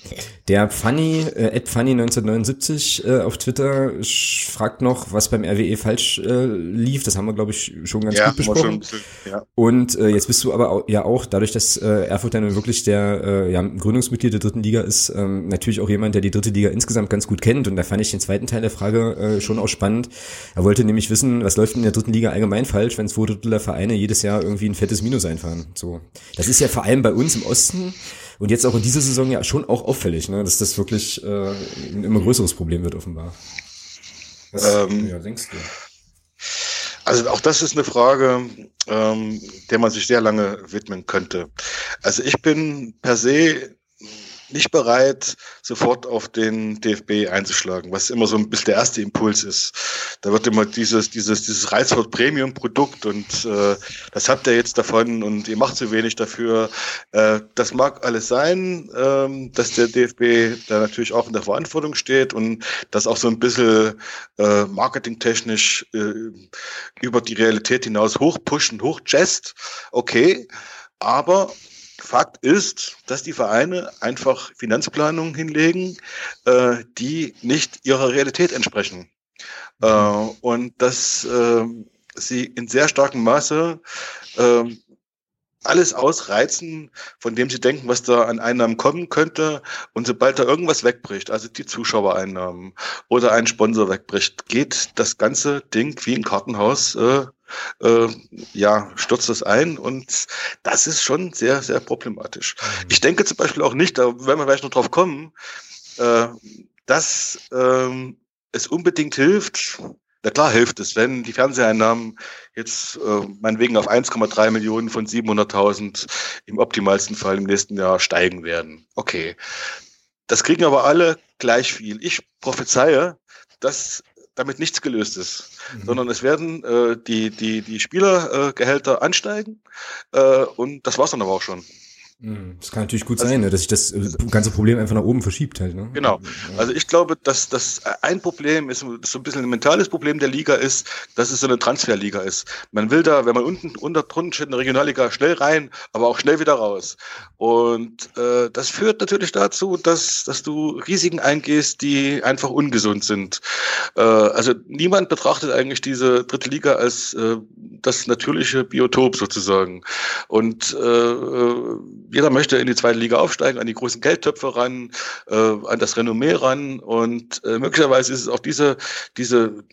der Funny, äh, Ed Funny 1979 äh, auf Twitter fragt noch, was beim RWE falsch äh, lief. Das haben wir, glaube ich, schon ganz ja, gut besprochen. Bisschen, ja. Und äh, jetzt bist du aber auch, ja auch, dadurch, dass äh, Erfurt dann wirklich der äh, ja, Gründungsmitglied der dritten Liga ist, ähm, natürlich auch jemand, der die dritte Liga insgesamt ganz gut kennt. Und da fand ich den zweiten Teil der Frage äh, schon auch spannend. Er wollte nämlich wissen, was läuft in der dritten Liga allgemein falsch, wenn zwei Drittel der Vereine jedes Jahr irgendwie ein fettes Minus einfahren. So, das ist ja vor allem bei uns im Osten und jetzt auch in dieser Saison ja schon auch auffällig, ne, dass das wirklich äh, ein immer größeres Problem wird offenbar. Was ähm, ja, denkst du? Also auch das ist eine Frage, ähm, der man sich sehr lange widmen könnte. Also ich bin per se nicht bereit, sofort auf den DFB einzuschlagen, was immer so ein bisschen der erste Impuls ist. Da wird immer dieses, dieses, dieses Reizwort Premium-Produkt und äh, das habt ihr jetzt davon und ihr macht zu wenig dafür. Äh, das mag alles sein, äh, dass der DFB da natürlich auch in der Verantwortung steht und das auch so ein bisschen äh, marketingtechnisch äh, über die Realität hinaus hochpushen, hochjazzt. Okay. Aber Fakt ist, dass die Vereine einfach Finanzplanungen hinlegen, äh, die nicht ihrer Realität entsprechen. Mhm. Äh, und dass äh, sie in sehr starkem Maße äh, alles ausreizen, von dem sie denken, was da an Einnahmen kommen könnte. Und sobald da irgendwas wegbricht, also die Zuschauereinnahmen oder ein Sponsor wegbricht, geht das ganze Ding wie ein Kartenhaus äh, äh, ja, stürzt das ein und das ist schon sehr, sehr problematisch. Mhm. Ich denke zum Beispiel auch nicht, da werden wir vielleicht noch drauf kommen, äh, dass äh, es unbedingt hilft, na klar hilft es, wenn die Fernseheinnahmen jetzt äh, meinetwegen auf 1,3 Millionen von 700.000 im optimalsten Fall im nächsten Jahr steigen werden. Okay. Das kriegen aber alle gleich viel. Ich prophezeie, dass damit nichts gelöst ist, mhm. sondern es werden äh, die, die, die Spielergehälter äh, ansteigen äh, und das war's dann aber auch schon. Hm, das kann natürlich gut also, sein, ne, dass sich das äh, ganze Problem einfach nach oben verschiebt halt. Ne? Genau. Also ich glaube, dass das ein Problem ist, so ein bisschen ein mentales Problem der Liga ist, dass es so eine Transferliga ist. Man will da, wenn man unten unter drunten steht in der Regionalliga, schnell rein, aber auch schnell wieder raus. Und äh, das führt natürlich dazu, dass, dass du Risiken eingehst, die einfach ungesund sind. Äh, also niemand betrachtet eigentlich diese dritte Liga als äh, das natürliche Biotop sozusagen. Und äh, äh jeder möchte in die zweite Liga aufsteigen, an die großen Geldtöpfe ran, äh, an das Renommee ran. Und äh, möglicherweise ist es auch diese, diese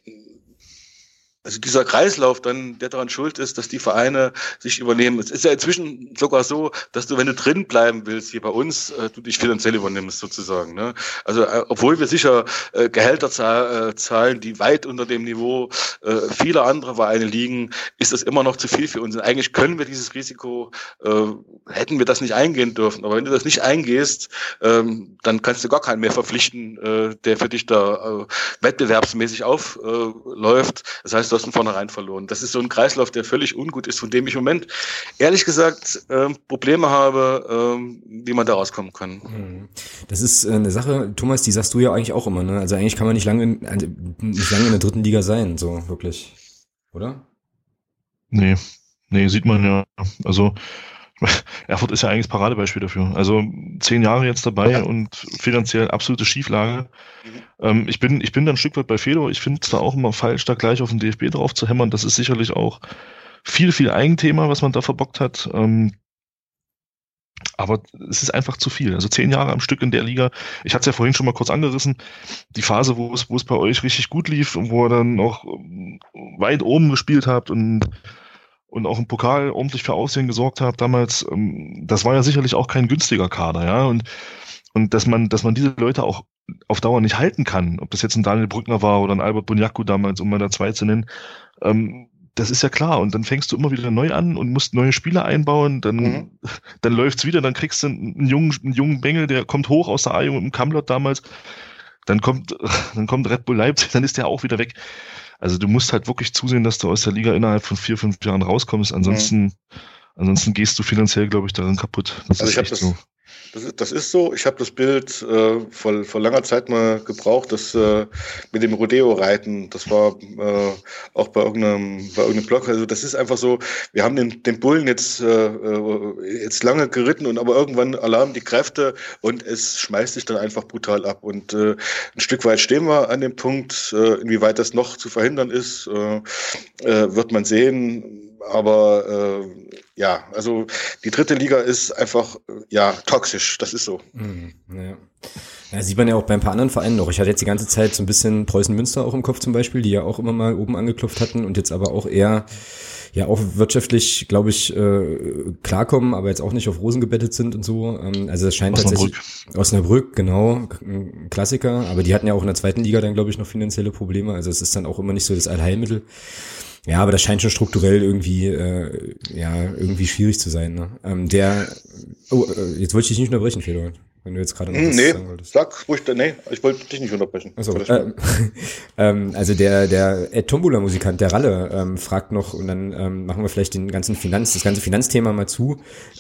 also dieser Kreislauf dann, der daran schuld ist, dass die Vereine sich übernehmen. Es ist ja inzwischen sogar so, dass du, wenn du drin bleiben willst, wie bei uns, äh, du dich finanziell übernimmst sozusagen. Ne? Also äh, obwohl wir sicher äh, Gehälter äh, zahlen, die weit unter dem Niveau äh, vieler anderer Vereine liegen, ist das immer noch zu viel für uns. Und eigentlich können wir dieses Risiko, äh, hätten wir das nicht eingehen dürfen. Aber wenn du das nicht eingehst, ähm, dann kannst du gar keinen mehr verpflichten, der für dich da wettbewerbsmäßig aufläuft. Das heißt, du hast von vornherein verloren. Das ist so ein Kreislauf, der völlig ungut ist, von dem ich im Moment ehrlich gesagt äh, Probleme habe, äh, wie man da rauskommen kann. Hm. Das ist äh, eine Sache, Thomas, die sagst du ja eigentlich auch immer. Ne? Also eigentlich kann man nicht lange, also nicht lange in der dritten Liga sein, so wirklich, oder? Nee, nee, sieht man ja. Also (laughs) Erfurt ist ja eigentlich das Paradebeispiel dafür. Also zehn Jahre jetzt dabei ja. und finanziell absolute Schieflage. Mhm. Ähm, ich, bin, ich bin dann ein Stück weit bei Fedor. Ich finde zwar auch immer falsch, da gleich auf den DFB drauf zu hämmern. Das ist sicherlich auch viel, viel Eigenthema, was man da verbockt hat. Ähm, aber es ist einfach zu viel. Also zehn Jahre am Stück in der Liga. Ich hatte es ja vorhin schon mal kurz angerissen. Die Phase, wo es, wo es bei euch richtig gut lief und wo ihr dann auch weit oben gespielt habt und und auch im Pokal ordentlich für Aussehen gesorgt hat damals, ähm, das war ja sicherlich auch kein günstiger Kader, ja. Und, und dass man, dass man diese Leute auch auf Dauer nicht halten kann, ob das jetzt ein Daniel Brückner war oder ein Albert Bunyaku damals, um mal da zwei zu nennen, ähm, das ist ja klar. Und dann fängst du immer wieder neu an und musst neue Spieler einbauen, dann, mhm. (laughs) dann läuft's wieder, dann kriegst du einen jungen, einen jungen Bengel, der kommt hoch aus der A-Jugend im Kamlot damals, dann kommt, (laughs) dann kommt Red Bull Leipzig, dann ist der auch wieder weg. Also du musst halt wirklich zusehen, dass du aus der Liga innerhalb von vier, fünf Jahren rauskommst. Ansonsten, mhm. ansonsten gehst du finanziell, glaube ich, daran kaputt. Das also ist echt das, so. Das ist, das ist so. Ich habe das Bild äh, vor, vor langer Zeit mal gebraucht, das äh, mit dem Rodeo-Reiten. Das war äh, auch bei irgendeinem, bei irgendeinem Blog. Also das ist einfach so, wir haben den, den Bullen jetzt, äh, äh, jetzt lange geritten und aber irgendwann alarmen die Kräfte und es schmeißt sich dann einfach brutal ab. Und äh, ein Stück weit stehen wir an dem Punkt, äh, inwieweit das noch zu verhindern ist, äh, äh, wird man sehen aber äh, ja, also die dritte Liga ist einfach ja toxisch, das ist so. Mhm, ja. Ja, sieht man ja auch bei ein paar anderen Vereinen noch. Ich hatte jetzt die ganze Zeit so ein bisschen Preußen Münster auch im Kopf zum Beispiel, die ja auch immer mal oben angeklopft hatten und jetzt aber auch eher ja auch wirtschaftlich, glaube ich, äh, klarkommen, aber jetzt auch nicht auf Rosen gebettet sind und so. Ähm, also das scheint Osnabrück. tatsächlich Osnabrück, genau, ein Klassiker. Aber die hatten ja auch in der zweiten Liga dann, glaube ich, noch finanzielle Probleme. Also es ist dann auch immer nicht so das Allheilmittel. Ja, aber das scheint schon strukturell irgendwie, äh, ja, irgendwie schwierig zu sein. Ne? Ähm, der, oh, äh, jetzt wollte ich dich nicht unterbrechen, Fedor, wenn du jetzt gerade noch hm, nee, sagen wolltest. Sag ruhig, nee, ich wollte dich nicht unterbrechen. Achso, äh, (laughs) ähm, also der, der Ed Tombula Musikant, der Ralle, ähm, fragt noch, und dann ähm, machen wir vielleicht den ganzen Finanz, das ganze Finanzthema mal zu.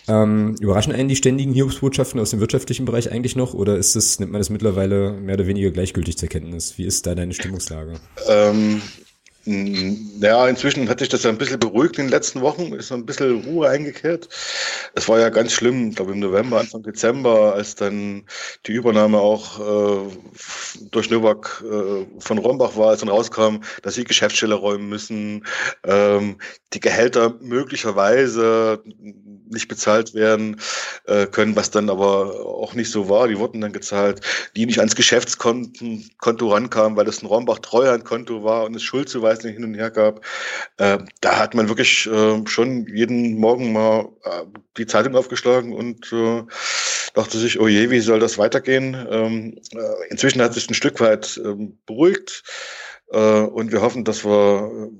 Ähm, überraschen einen die ständigen Hiobsbotschaften aus dem wirtschaftlichen Bereich eigentlich noch, oder ist das, nimmt man das mittlerweile mehr oder weniger gleichgültig zur Kenntnis? Wie ist da deine Stimmungslage? Ähm, ja, inzwischen hat sich das ja ein bisschen beruhigt in den letzten Wochen, ist ein bisschen Ruhe eingekehrt. Es war ja ganz schlimm, glaube im November, Anfang Dezember, als dann die Übernahme auch äh, durch Novak äh, von Rombach war, als dann rauskam, dass sie Geschäftsstelle räumen müssen, ähm, die Gehälter möglicherweise nicht bezahlt werden äh, können, was dann aber auch nicht so war. Die wurden dann gezahlt, die nicht ans Geschäftskonto rankamen, weil das ein Rombach-Treuhandkonto war und es Schuldzuweisungen hin und her gab. Äh, da hat man wirklich äh, schon jeden Morgen mal äh, die Zeitung aufgeschlagen und äh, dachte sich, oh je, wie soll das weitergehen? Ähm, äh, inzwischen hat sich ein Stück weit ähm, beruhigt. Äh, und wir hoffen, dass wir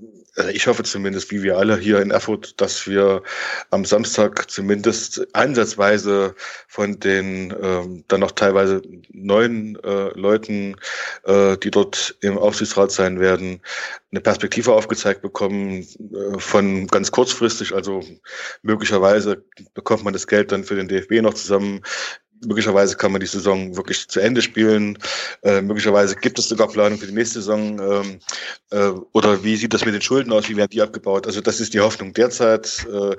ich hoffe zumindest, wie wir alle hier in Erfurt, dass wir am Samstag zumindest ansatzweise von den ähm, dann noch teilweise neun äh, Leuten, äh, die dort im Aufsichtsrat sein werden, eine Perspektive aufgezeigt bekommen äh, von ganz kurzfristig, also möglicherweise bekommt man das Geld dann für den DFB noch zusammen möglicherweise kann man die Saison wirklich zu Ende spielen. Äh, möglicherweise gibt es sogar Planung für die nächste Saison. Ähm, äh, oder wie sieht das mit den Schulden aus? Wie werden die abgebaut? Also das ist die Hoffnung derzeit. Äh,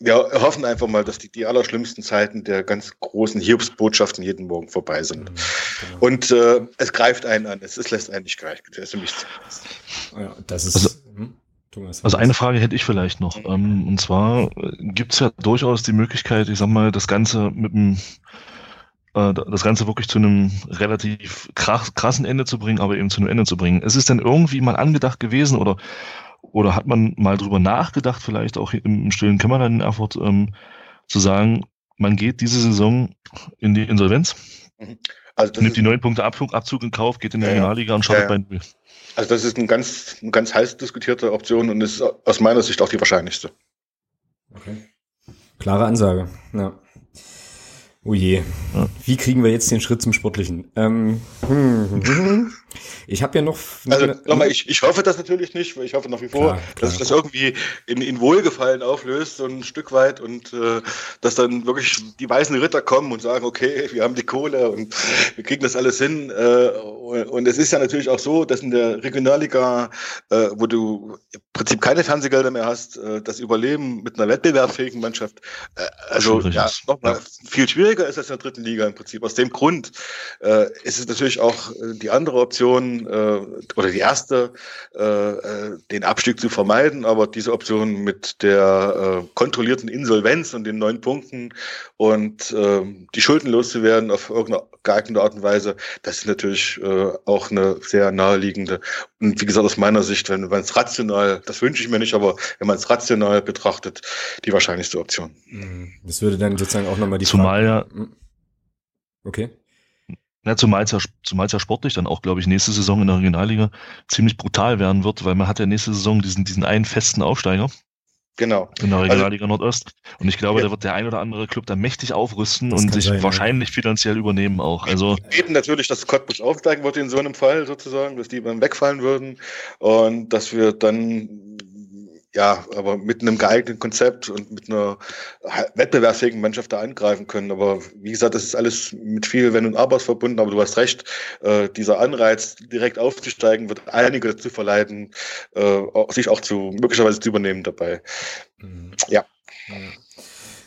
wir hoffen einfach mal, dass die, die allerschlimmsten Zeiten der ganz großen Hiobsbotschaften jeden Morgen vorbei sind. Mhm, genau. Und äh, es greift einen an. Es, es lässt einen nicht greifen. Das ist für mich ja, das ist. Also, hm? Also eine Frage hätte ich vielleicht noch. Ähm, und zwar gibt es ja durchaus die Möglichkeit, ich sag mal, das Ganze mit dem äh, das Ganze wirklich zu einem relativ krassen Ende zu bringen, aber eben zu einem Ende zu bringen. Ist es denn irgendwie mal angedacht gewesen oder, oder hat man mal drüber nachgedacht, vielleicht auch im stillen Kämmerlein in Erfurt, ähm, zu sagen, man geht diese Saison in die Insolvenz, mhm. also nimmt die neun Punkte Abzug, Abzug in Kauf, geht in die ja, Regionalliga und startet ja, ja. bei Also das ist eine ganz, eine ganz heiß diskutierte Option und ist aus meiner Sicht auch die wahrscheinlichste. Okay. Klare Ansage, ja. Oh je. Wie kriegen wir jetzt den Schritt zum Sportlichen? Ähm, hm, ich habe ja noch. Also nochmal, ich, ich hoffe das natürlich nicht, weil ich hoffe nach wie vor, klar, klar. dass sich das irgendwie in, in Wohlgefallen auflöst, so ein Stück weit, und äh, dass dann wirklich die weißen Ritter kommen und sagen, okay, (laughs) wir haben die Kohle und wir kriegen das alles hin. Äh, und, und es ist ja natürlich auch so, dass in der Regionalliga, äh, wo du im Prinzip keine Fernsehgelder mehr hast, äh, das Überleben mit einer wettbewerbsfähigen Mannschaft, äh, also ja, nochmal ja. viel schwieriger ist als in der dritten Liga im Prinzip. Aus dem Grund äh, ist es natürlich auch äh, die andere Option äh, oder die erste, äh, äh, den Abstieg zu vermeiden, aber diese Option mit der äh, kontrollierten Insolvenz und den neun Punkten und äh, die Schulden loszuwerden auf irgendeine geeignete Art und Weise, das ist natürlich äh, auch eine sehr naheliegende. Und wie gesagt, aus meiner Sicht, wenn man es rational, das wünsche ich mir nicht, aber wenn man es rational betrachtet, die wahrscheinlichste Option. Mhm. Das würde dann sozusagen auch nochmal die Zumal ja hm. Okay. Ja, zumal es ja, zumal es ja sportlich dann auch, glaube ich, nächste Saison in der Regionalliga ziemlich brutal werden wird, weil man hat ja nächste Saison diesen, diesen einen festen Aufsteiger. Genau. In der also Regionalliga also, Nordost. Und ich glaube, ja. da wird der ein oder andere Club da mächtig aufrüsten das und sich sein, wahrscheinlich ja. finanziell übernehmen auch. Also. Wir beten natürlich, dass Cottbus aufsteigen wird in so einem Fall sozusagen, dass die dann wegfallen würden und dass wir dann ja, aber mit einem geeigneten Konzept und mit einer wettbewerbsfähigen Mannschaft da angreifen können. Aber wie gesagt, das ist alles mit viel Wenn und Abers verbunden. Aber du hast recht, äh, dieser Anreiz, direkt aufzusteigen, wird einige dazu verleiten, äh, sich auch zu möglicherweise zu übernehmen dabei. Mhm. Ja. ja.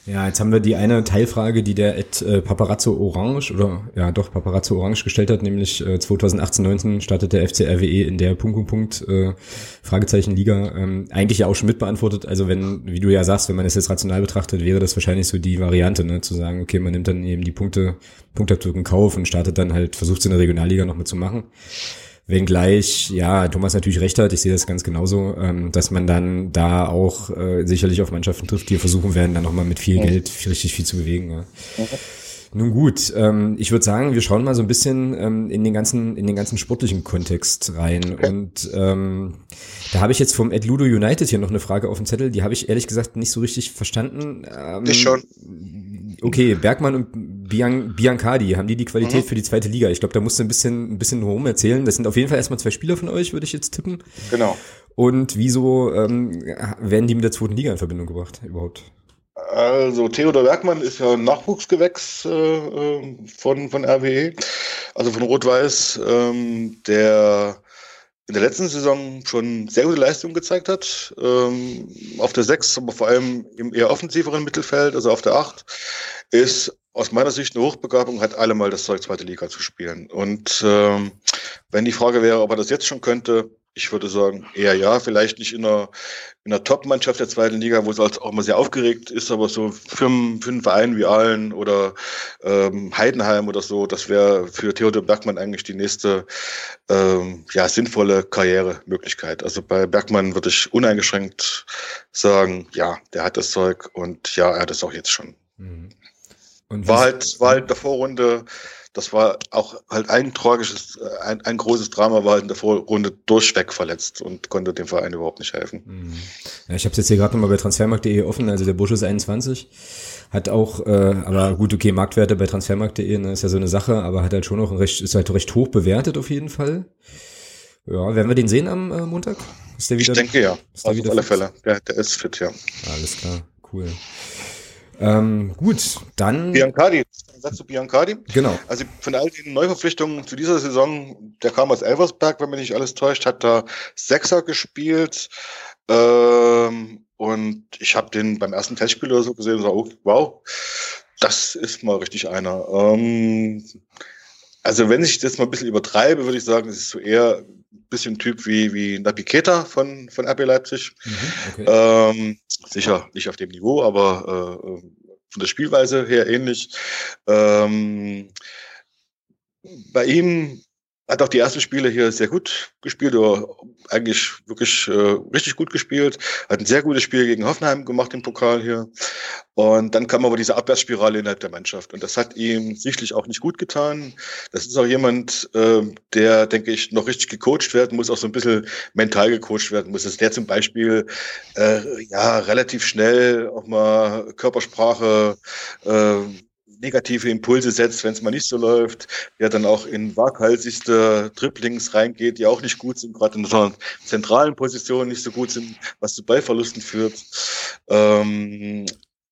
Ja, jetzt haben wir die eine Teilfrage, die der Ed äh, Paparazzo Orange oder ja doch Paparazzo Orange gestellt hat, nämlich äh, 2018-19 startet der FC RWE in der Punkt Punkt äh, Fragezeichen Liga ähm, eigentlich ja auch schon mitbeantwortet. Also wenn, wie du ja sagst, wenn man es jetzt rational betrachtet, wäre das wahrscheinlich so die Variante, ne, zu sagen, okay, man nimmt dann eben die Punkte Punktabzug in Kauf und startet dann halt versucht es in der Regionalliga noch mitzumachen. Wenngleich, ja, Thomas natürlich recht hat, ich sehe das ganz genauso, ähm, dass man dann da auch äh, sicherlich auf Mannschaften trifft, die versuchen werden, dann nochmal mit viel Geld viel, richtig viel zu bewegen. Ja. Nun gut, ähm, ich würde sagen, wir schauen mal so ein bisschen ähm, in den ganzen in den ganzen sportlichen Kontext rein okay. und ähm, da habe ich jetzt vom Ed Ludo United hier noch eine Frage auf dem Zettel, die habe ich ehrlich gesagt nicht so richtig verstanden. Ähm, ich schon. Okay, Bergmann und Bian Biancardi, haben die die Qualität mhm. für die zweite Liga? Ich glaube, da musst du ein bisschen, ein bisschen rum erzählen. Das sind auf jeden Fall erstmal zwei Spieler von euch, würde ich jetzt tippen. Genau. Und wieso ähm, werden die mit der zweiten Liga in Verbindung gebracht überhaupt? Also Theodor Bergmann ist ja ein Nachwuchsgewächs äh, äh von, von RWE, also von Rot-Weiß, ähm, der in der letzten Saison schon sehr gute Leistung gezeigt hat. Ähm, auf der 6, aber vor allem im eher offensiveren Mittelfeld, also auf der 8, ist aus meiner Sicht eine Hochbegabung, hat allemal das Zeug, zweite Liga zu spielen. Und ähm, wenn die Frage wäre, ob er das jetzt schon könnte, ich würde sagen, eher ja, vielleicht nicht in einer, in einer Top-Mannschaft der zweiten Liga, wo es auch mal sehr aufgeregt ist, aber so für, für einen Verein wie Aalen oder ähm, Heidenheim oder so, das wäre für Theodor Bergmann eigentlich die nächste ähm, ja, sinnvolle Karrieremöglichkeit. Also bei Bergmann würde ich uneingeschränkt sagen, ja, der hat das Zeug und ja, er hat es auch jetzt schon. Mhm. Und war halt, war halt der Vorrunde das war auch halt ein tragisches, äh, ein, ein großes Drama, war halt in der Vorrunde durchweg verletzt und konnte dem Verein überhaupt nicht helfen. Mhm. Ja, ich habe es jetzt hier gerade nochmal bei transfermarkt.de offen, also der Busch ist 21, hat auch, äh, aber gut, okay, Marktwerte bei transfermarkt.de ne, ist ja so eine Sache, aber hat halt schon noch ein recht, ist halt recht hoch bewertet auf jeden Fall. Ja, werden wir den sehen am äh, Montag? Ist der wieder? Ich denke ja. Ist der wieder auf alle Fälle. Der, der ist fit, ja. Alles klar, cool. Ähm, gut, dann. Biancardi, Satz zu Biancardi. Genau. Also von all den Neuverpflichtungen zu dieser Saison, der kam aus Elversberg, wenn mich nicht alles täuscht, hat da Sechser gespielt. Ähm, und ich habe den beim ersten Testspiel oder so gesehen und so, oh, wow, das ist mal richtig einer. Ähm, also wenn ich das mal ein bisschen übertreibe, würde ich sagen, es ist so eher ein bisschen Typ wie, wie Napi Keta von, von RB Leipzig. Mhm, okay. ähm, sicher nicht auf dem Niveau, aber äh, von der Spielweise her ähnlich. Ähm, bei ihm hat auch die ersten Spiele hier sehr gut gespielt, oder eigentlich wirklich äh, richtig gut gespielt. Hat ein sehr gutes Spiel gegen Hoffenheim gemacht im Pokal hier. Und dann kam aber diese Abwärtsspirale innerhalb der Mannschaft. Und das hat ihm sicherlich auch nicht gut getan. Das ist auch jemand, äh, der, denke ich, noch richtig gecoacht werden muss, auch so ein bisschen mental gecoacht werden muss. Dass der zum Beispiel äh, ja relativ schnell auch mal Körpersprache äh, negative Impulse setzt, wenn es mal nicht so läuft, der dann auch in waghalsigste Dribblings reingeht, die auch nicht gut sind, gerade in so zentralen Positionen nicht so gut sind, was zu Ballverlusten führt ähm,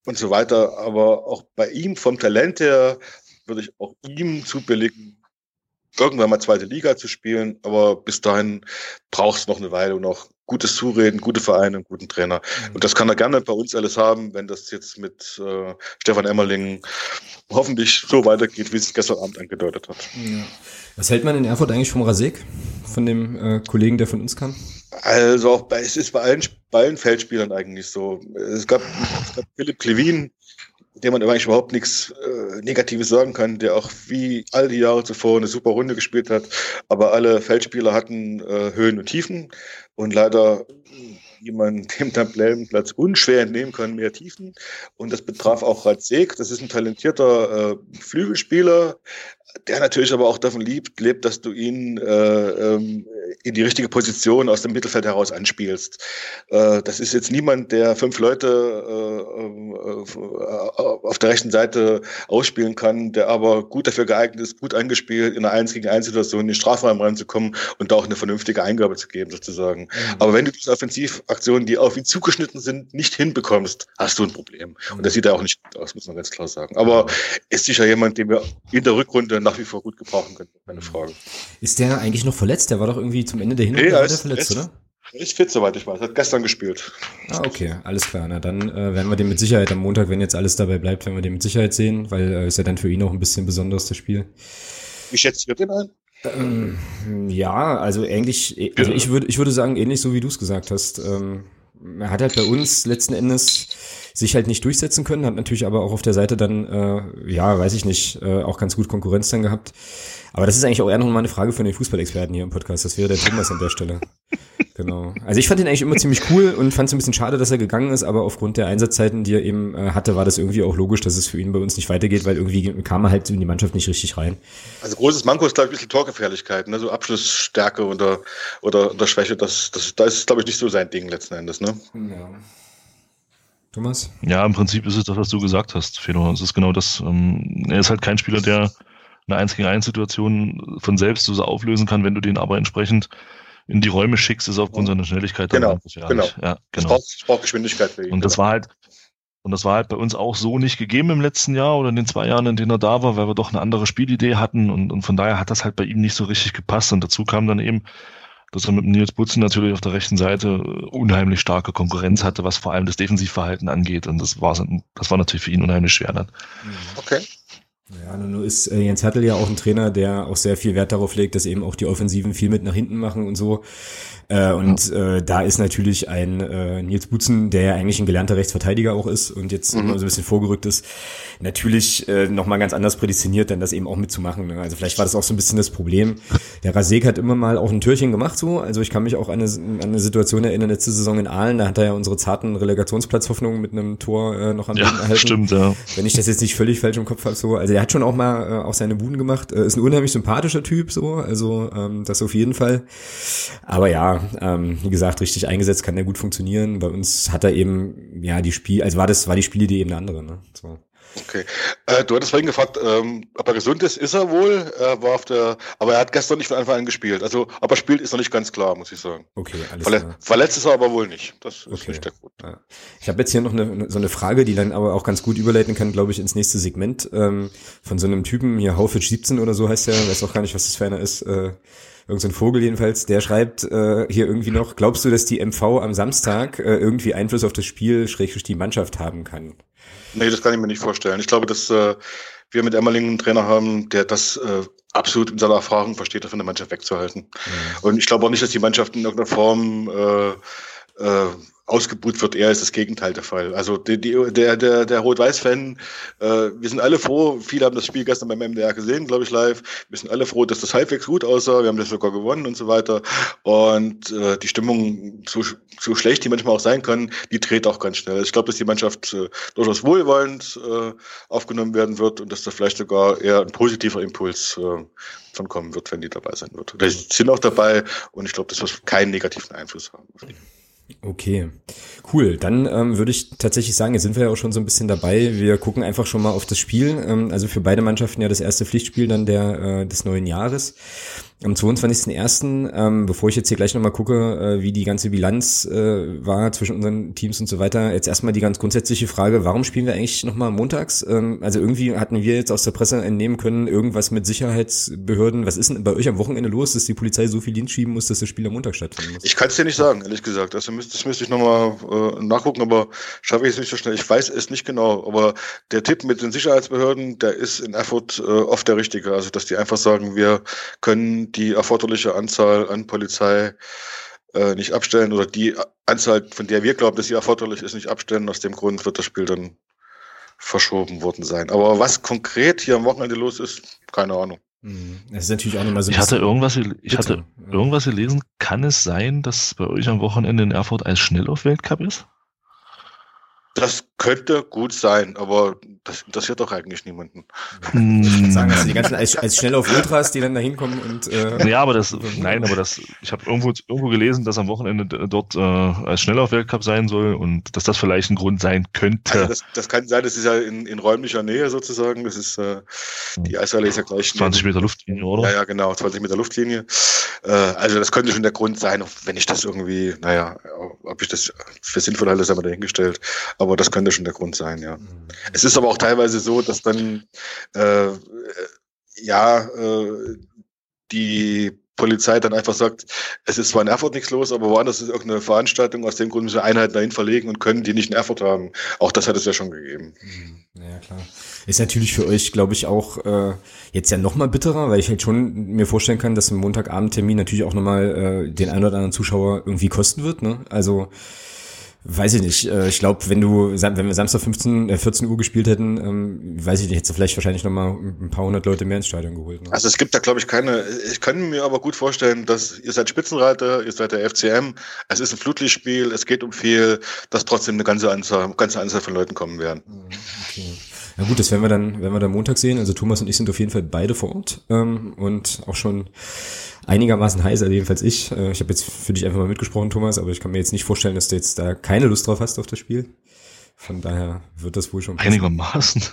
und so weiter. Aber auch bei ihm vom Talent her würde ich auch ihm zubilligen, irgendwann mal zweite Liga zu spielen, aber bis dahin braucht es noch eine Weile und noch gutes Zureden, gute Vereine, einen guten Trainer. Mhm. Und das kann er gerne bei uns alles haben, wenn das jetzt mit äh, Stefan Emmerling hoffentlich so weitergeht, wie es gestern Abend angedeutet hat. Ja. Was hält man in Erfurt eigentlich vom Rasek, von dem äh, Kollegen, der von uns kam? Also auch bei, es ist bei allen, bei allen Feldspielern eigentlich so. Es gab, es gab Philipp Klevin, dem man eigentlich überhaupt nichts äh, Negatives sagen kann, der auch wie all die Jahre zuvor eine super Runde gespielt hat. Aber alle Feldspieler hatten äh, Höhen und Tiefen. Und leider, man (laughs) dem Tabellenplatz unschwer entnehmen kann, mehr Tiefen. Und das betraf auch Ratzek. Das ist ein talentierter äh, Flügelspieler, der natürlich aber auch davon liebt, lebt, dass du ihn äh, ähm, in die richtige Position aus dem Mittelfeld heraus anspielst. Äh, das ist jetzt niemand, der fünf Leute äh, äh, auf der rechten Seite ausspielen kann, der aber gut dafür geeignet ist, gut angespielt, in einer 1 gegen 1 Situation in den Strafraum reinzukommen und da auch eine vernünftige Eingabe zu geben, sozusagen. Mhm. Aber wenn du diese Offensivaktionen, die auf ihn zugeschnitten sind, nicht hinbekommst, hast du ein Problem. Und das sieht ja auch nicht gut aus, muss man ganz klar sagen. Aber ist sicher jemand, den wir in der Rückrunde nach wie vor gut gebrauchen können, keine Frage. Ist der eigentlich noch verletzt? Der war doch irgendwie zum Ende der Hinrunde nee, ist, verletzt, ist, oder? Er ist fit, soweit ich weiß. Hat gestern gespielt. Ah, okay, alles klar. Na, dann äh, werden wir den mit Sicherheit am Montag, wenn jetzt alles dabei bleibt, werden wir den mit Sicherheit sehen, weil äh, ist ja dann für ihn auch ein bisschen besonderes, das Spiel. Wie schätzt ihr den ein? Ähm, ja, also eigentlich, also ich würde, ich würde sagen, ähnlich so wie du es gesagt hast. Ähm, er hat halt bei uns letzten Endes sich halt nicht durchsetzen können, hat natürlich aber auch auf der Seite dann, äh, ja, weiß ich nicht, äh, auch ganz gut Konkurrenz dann gehabt. Aber das ist eigentlich auch eher noch mal eine Frage für den Fußballexperten hier im Podcast. Das wäre der Thomas an der Stelle. (laughs) Genau. Also ich fand ihn eigentlich immer ziemlich cool und fand es ein bisschen schade, dass er gegangen ist, aber aufgrund der Einsatzzeiten, die er eben äh, hatte, war das irgendwie auch logisch, dass es für ihn bei uns nicht weitergeht, weil irgendwie kam er halt in die Mannschaft nicht richtig rein. Also großes Manko ist, glaube ich, ein bisschen Torgefährlichkeit, ne? so Abschlussstärke oder, oder, oder Schwäche, das, das, das ist, glaube ich, nicht so sein Ding letzten Endes. Ne? Ja. Thomas? Ja, im Prinzip ist es das, was du gesagt hast, Fedor. Es ist genau das. Ähm, er ist halt kein Spieler, der eine 1 gegen 1 Situation von selbst so auflösen kann, wenn du den aber entsprechend in die Räume schickst, ist aufgrund seiner Schnelligkeit genau, genau. Ja, genau. braucht, es braucht Geschwindigkeit für ihn. Und das genau. war halt, und das war halt bei uns auch so nicht gegeben im letzten Jahr oder in den zwei Jahren, in denen er da war, weil wir doch eine andere Spielidee hatten und, und von daher hat das halt bei ihm nicht so richtig gepasst. Und dazu kam dann eben, dass er mit Nils Butzen natürlich auf der rechten Seite unheimlich starke Konkurrenz hatte, was vor allem das Defensivverhalten angeht. Und das war, das war natürlich für ihn unheimlich schwer dann. Okay. Ja, nun ist äh, Jens Hertel ja auch ein Trainer, der auch sehr viel Wert darauf legt, dass eben auch die Offensiven viel mit nach hinten machen und so. Äh, und äh, da ist natürlich ein äh, Nils Butzen, der ja eigentlich ein gelernter Rechtsverteidiger auch ist und jetzt mhm. immer so ein bisschen vorgerückt ist, natürlich äh, nochmal ganz anders prädestiniert, dann das eben auch mitzumachen. Ne? Also vielleicht war das auch so ein bisschen das Problem. Der Rasek hat immer mal auch ein Türchen gemacht so. Also ich kann mich auch an eine, an eine Situation erinnern, letzte Saison in Aalen, da hat er ja unsere zarten Relegationsplatzhoffnungen mit einem Tor äh, noch an ja, erhalten. Stimmt, ja. Wenn ich das jetzt nicht völlig falsch im Kopf habe, so. Also der hat schon auch mal äh, auch seine Buden gemacht. Äh, ist ein unheimlich sympathischer Typ, so, also ähm, das auf jeden Fall. Aber ja, ähm, wie gesagt, richtig eingesetzt kann der gut funktionieren. Bei uns hat er eben, ja, die Spiel, also war das, war die Spielidee eben eine andere, ne? So. Okay. Äh, du hattest vorhin gefragt, ähm, ob er gesund ist. Ist er wohl? Er war auf der, aber er hat gestern nicht von Anfang an gespielt. Also, ob er spielt, ist noch nicht ganz klar, muss ich sagen. Okay, alles Verle klar. Verletzt ist er aber wohl nicht. Das ist okay. nicht der Grund. Ja. Ich habe jetzt hier noch eine, so eine Frage, die dann aber auch ganz gut überleiten kann, glaube ich, ins nächste Segment ähm, von so einem Typen hier, Haufitsch 17 oder so heißt der, weiß auch gar nicht, was das für einer ist. Äh, irgendein so Vogel jedenfalls, der schreibt äh, hier irgendwie noch, glaubst du, dass die MV am Samstag äh, irgendwie Einfluss auf das Spiel, schrägstrich die Mannschaft haben kann? Nee, das kann ich mir nicht vorstellen. Ich glaube, dass äh, wir mit Emmerling einen Trainer haben, der das äh, absolut in seiner Erfahrung versteht, das von der Mannschaft wegzuhalten. Mhm. Und ich glaube auch nicht, dass die Mannschaft in irgendeiner Form äh, äh, ausgebucht wird, eher ist das Gegenteil der Fall. Also die, die, der, der, der Rot-Weiß-Fan, äh, wir sind alle froh, viele haben das Spiel gestern beim MDR gesehen, glaube ich, live. Wir sind alle froh, dass das halbwegs gut aussah, wir haben das sogar gewonnen und so weiter. Und äh, die Stimmung, so, so schlecht die manchmal auch sein kann, die dreht auch ganz schnell. Ich glaube, dass die Mannschaft äh, durchaus wohlwollend äh, aufgenommen werden wird und dass da vielleicht sogar eher ein positiver Impuls äh, von kommen wird, wenn die dabei sein wird. Die sind auch dabei und ich glaube, das wird keinen negativen Einfluss haben. Okay, cool. Dann ähm, würde ich tatsächlich sagen, jetzt sind wir ja auch schon so ein bisschen dabei. Wir gucken einfach schon mal auf das Spiel. Ähm, also für beide Mannschaften ja das erste Pflichtspiel dann der äh, des neuen Jahres am 22.01., ähm, bevor ich jetzt hier gleich nochmal gucke, äh, wie die ganze Bilanz äh, war zwischen unseren Teams und so weiter, jetzt erstmal die ganz grundsätzliche Frage, warum spielen wir eigentlich nochmal montags? Ähm, also irgendwie hatten wir jetzt aus der Presse entnehmen können, irgendwas mit Sicherheitsbehörden. Was ist denn bei euch am Wochenende los, dass die Polizei so viel Dienst schieben muss, dass das Spiel am Montag stattfinden muss? Ich kann es dir nicht sagen, ehrlich gesagt. Also müsste, das müsste ich nochmal äh, nachgucken, aber schaffe ich es nicht so schnell. Ich weiß es nicht genau, aber der Tipp mit den Sicherheitsbehörden, der ist in Erfurt äh, oft der richtige. Also dass die einfach sagen, wir können die erforderliche Anzahl an Polizei äh, nicht abstellen oder die Anzahl, von der wir glauben, dass sie erforderlich ist, nicht abstellen. Aus dem Grund wird das Spiel dann verschoben worden sein. Aber was konkret hier am Wochenende los ist, keine Ahnung. Mhm. Das ist natürlich auch nochmal so ich hatte irgendwas, ich hatte irgendwas gelesen. Kann es sein, dass bei euch am Wochenende in Erfurt ein Schnelllauf-Weltcup ist? Das könnte gut sein, aber das interessiert doch eigentlich niemanden. Hm. Ich würde sagen, also die ganzen als, als schnell auf Ultras, die dann da hinkommen und äh, Ja, aber das nein, aber das ich habe irgendwo irgendwo gelesen, dass am Wochenende dort äh, als Schnelllauf-Weltcup sein soll und dass das vielleicht ein Grund sein könnte. Also das, das kann sein, das ist ja in, in räumlicher Nähe sozusagen. Das ist äh, die Eishalle ist ja gleich 20 Meter Luftlinie, oder? Ja, ja, genau, 20 Meter Luftlinie. Äh, also das könnte schon der Grund sein, wenn ich das irgendwie, naja, ob ich das für sinnvoll halte, ist aber dahingestellt. Aber das könnte schon der Grund sein, ja. Mhm. Es ist aber auch teilweise so, dass dann äh, ja äh, die Polizei dann einfach sagt, es ist zwar in Erfurt nichts los, aber woanders ist irgendeine Veranstaltung, aus dem Grund müssen wir Einheiten dahin verlegen und können die nicht in Erfurt haben. Auch das hat es ja schon gegeben. Mhm. Ja, klar. Ist natürlich für euch, glaube ich, auch äh, jetzt ja nochmal bitterer, weil ich halt schon mir vorstellen kann, dass ein Montagabendtermin natürlich auch nochmal äh, den einen oder anderen Zuschauer irgendwie kosten wird. Ne? Also Weiß ich nicht. Äh, ich glaube, wenn du, wenn wir Samstag 15, äh 14 Uhr gespielt hätten, ähm, weiß ich nicht, hättest du vielleicht wahrscheinlich noch mal ein paar hundert Leute mehr ins Stadion geholt. Ne? Also es gibt da, glaube ich, keine. Ich kann mir aber gut vorstellen, dass ihr seid Spitzenreiter, ihr seid der FCM. Es ist ein Flutlichtspiel, es geht um viel, dass trotzdem eine ganze Anzahl, ganze Anzahl von Leuten kommen werden. Mhm, okay. Na gut, das werden wir dann, werden wir dann Montag sehen. Also Thomas und ich sind auf jeden Fall beide vor Ort ähm, und auch schon einigermaßen heiß, also jedenfalls ich. Äh, ich habe jetzt für dich einfach mal mitgesprochen, Thomas, aber ich kann mir jetzt nicht vorstellen, dass du jetzt da keine Lust drauf hast auf das Spiel. Von daher wird das wohl schon passen. Einigermaßen.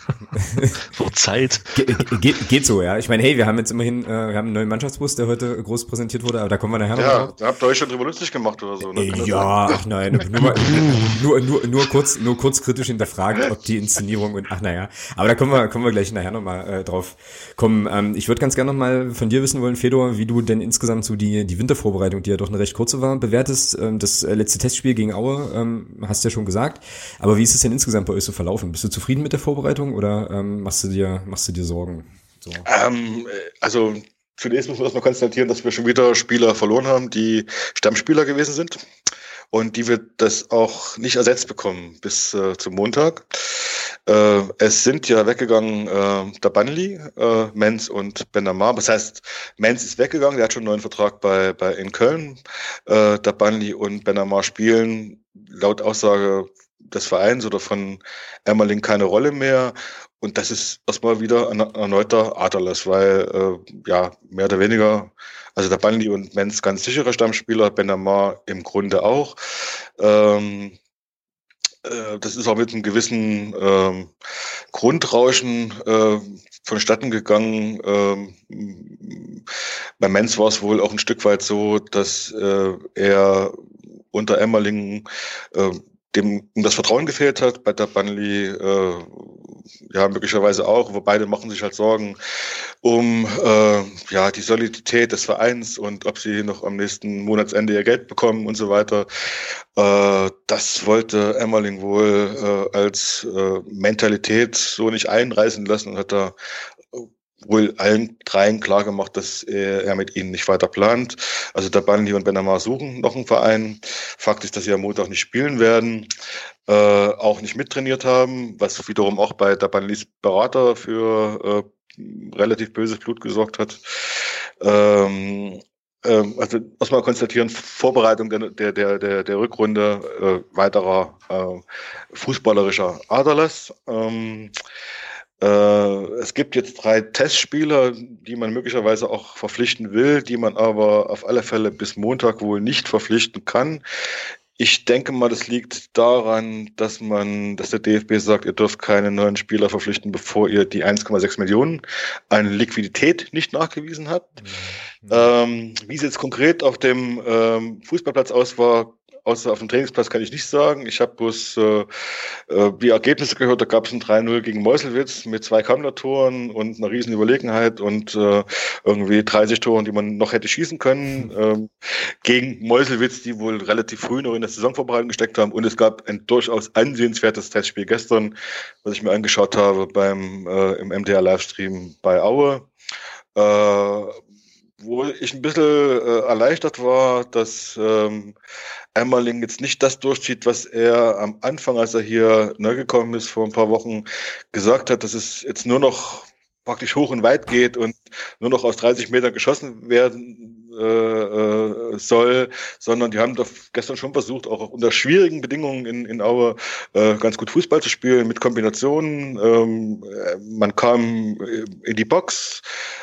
(laughs) Vor Zeit. Ge geht, geht so, ja. Ich meine, hey, wir haben jetzt immerhin, äh, wir haben einen neuen Mannschaftsbus, der heute groß präsentiert wurde, aber da kommen wir nachher ja, noch. Ja, da habt ihr euch schon drüber lustig gemacht oder so. Ne? Äh, ja, ach nein, nur, mal, nur, nur, nur, kurz, nur kurz kritisch hinterfragt, ob die Inszenierung und ach naja. Aber da kommen wir, kommen wir gleich nachher nochmal äh, drauf kommen. Ähm, ich würde ganz gerne nochmal von dir wissen wollen, Fedor, wie du denn insgesamt so die, die Wintervorbereitung, die ja doch eine recht kurze war, bewertest. Ähm, das äh, letzte Testspiel gegen Aue, ähm, hast du ja schon gesagt. Aber wie ist es denn insgesamt bei euch so verlaufen? Bist du zufrieden mit der Vorbereitung oder ähm, machst du dir machst du dir Sorgen? So. Ähm, also zunächst muss man erstmal konstatieren, dass wir schon wieder Spieler verloren haben, die Stammspieler gewesen sind und die wir das auch nicht ersetzt bekommen bis äh, zum Montag. Äh, es sind ja weggegangen äh, der Banli, äh, Menz und Benamar. Das heißt, Menz ist weggegangen, der hat schon einen neuen Vertrag bei, bei in Köln. Äh, der Banli und Benamar spielen laut Aussage des Vereins oder von Emmerling keine Rolle mehr. Und das ist erstmal wieder ein erneuter Aderlass, weil äh, ja mehr oder weniger, also der Banli und Menz ganz sichere Stammspieler, Benamar im Grunde auch. Ähm, äh, das ist auch mit einem gewissen ähm, Grundrauschen äh, vonstatten gegangen. Ähm, bei Menz war es wohl auch ein Stück weit so, dass äh, er unter Emmerlingen äh, dem das Vertrauen gefehlt hat, bei der Banli äh, ja möglicherweise auch, wo beide machen sich halt Sorgen um äh, ja die Solidität des Vereins und ob sie noch am nächsten Monatsende ihr Geld bekommen und so weiter. Äh, das wollte Emmerling wohl äh, als äh, Mentalität so nicht einreißen lassen und hat da wohl allen dreien klar gemacht, dass er mit ihnen nicht weiter plant. Also der Banli und Benamar suchen noch einen Verein. Fakt ist, dass sie am Montag nicht spielen werden, äh, auch nicht mittrainiert haben, was wiederum auch bei der Banlis Berater für äh, relativ böses Blut gesorgt hat. Ähm, ähm, also erstmal konstatieren, Vorbereitung der, der, der, der Rückrunde äh, weiterer äh, fußballerischer Aderlass. Ähm, äh, es gibt jetzt drei Testspieler, die man möglicherweise auch verpflichten will, die man aber auf alle Fälle bis Montag wohl nicht verpflichten kann. Ich denke mal, das liegt daran, dass man, dass der DFB sagt, ihr dürft keine neuen Spieler verpflichten, bevor ihr die 1,6 Millionen an Liquidität nicht nachgewiesen habt. Mhm. Ähm, wie es jetzt konkret auf dem ähm, Fußballplatz aus war, außer auf dem Trainingsplatz kann ich nicht sagen. Ich habe bloß äh, äh, die Ergebnisse gehört. Da gab es ein 3-0 gegen Meuselwitz mit zwei Kammler-Toren und einer riesen Überlegenheit und äh, irgendwie 30 Toren, die man noch hätte schießen können. (laughs) Ähm, gegen Meuselwitz, die wohl relativ früh noch in der Saisonvorbereitung gesteckt haben. Und es gab ein durchaus ansehenswertes Testspiel gestern, was ich mir angeschaut habe beim äh, im MDR-Livestream bei Aue. Äh, wo ich ein bisschen äh, erleichtert war, dass ähm, Emmerling jetzt nicht das durchzieht, was er am Anfang, als er hier neu gekommen ist, vor ein paar Wochen gesagt hat, dass es jetzt nur noch praktisch hoch und weit geht und nur noch aus 30 Metern geschossen werden äh, äh, soll, sondern die haben doch gestern schon versucht, auch unter schwierigen Bedingungen in, in Aue äh, ganz gut Fußball zu spielen mit Kombinationen. Ähm, man kam in die Box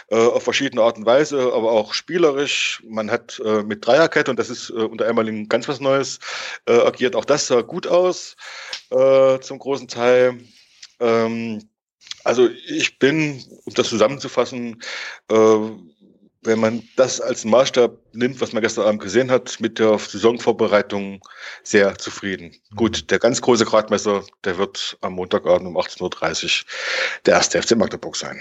äh, auf verschiedene Art und Weise, aber auch spielerisch. Man hat äh, mit Dreierkette, und das ist äh, unter Emmerling ganz was Neues, äh, agiert. Auch das sah gut aus äh, zum großen Teil. Ähm, also ich bin, um das zusammenzufassen, äh, wenn man das als Maßstab nimmt, was man gestern Abend gesehen hat, mit der Saisonvorbereitung sehr zufrieden. Mhm. Gut, der ganz große Gradmesser, der wird am Montagabend um 18.30 Uhr der erste FC Magdeburg sein.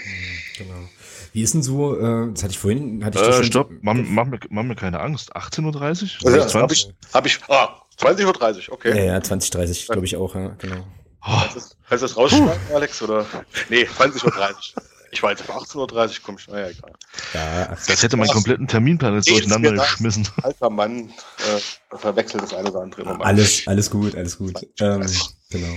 Genau. Wie ist denn so, äh, das hatte ich vorhin, hatte ich äh, Stopp, mach, mach, mir, mach mir keine Angst. 18.30 Uhr? Also, habe ich, hab ich, ah, 20.30 Uhr, okay. Ja, ja, 20.30 glaube ich auch, ja, genau. Oh. Kannst du das rausschneiden, Alex, oder? Nee, 20.30 Uhr. Ich war jetzt auf 18.30 Uhr, komm ich, naja, egal. Ja, das hätte meinen kompletten Terminplan jetzt durcheinander geschmissen. Alter Mann, äh, verwechselt das eine oder andere. Alles, alles gut, alles gut. Ähm, Genau.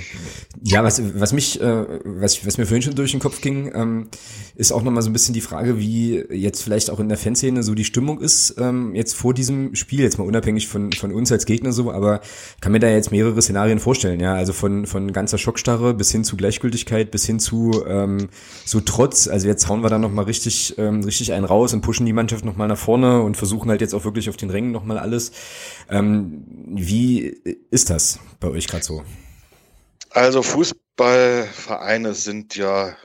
Ja, was, was mich, äh, was, was mir vorhin schon durch den Kopf ging, ähm, ist auch nochmal so ein bisschen die Frage, wie jetzt vielleicht auch in der Fanszene so die Stimmung ist, ähm, jetzt vor diesem Spiel, jetzt mal unabhängig von, von uns als Gegner so, aber kann mir da jetzt mehrere Szenarien vorstellen, ja, also von, von ganzer Schockstarre bis hin zu Gleichgültigkeit, bis hin zu ähm, so Trotz, also jetzt hauen wir da nochmal richtig, ähm, richtig einen raus und pushen die Mannschaft nochmal nach vorne und versuchen halt jetzt auch wirklich auf den Rängen nochmal alles. Ähm, wie ist das bei euch gerade so? Also Fußballvereine sind ja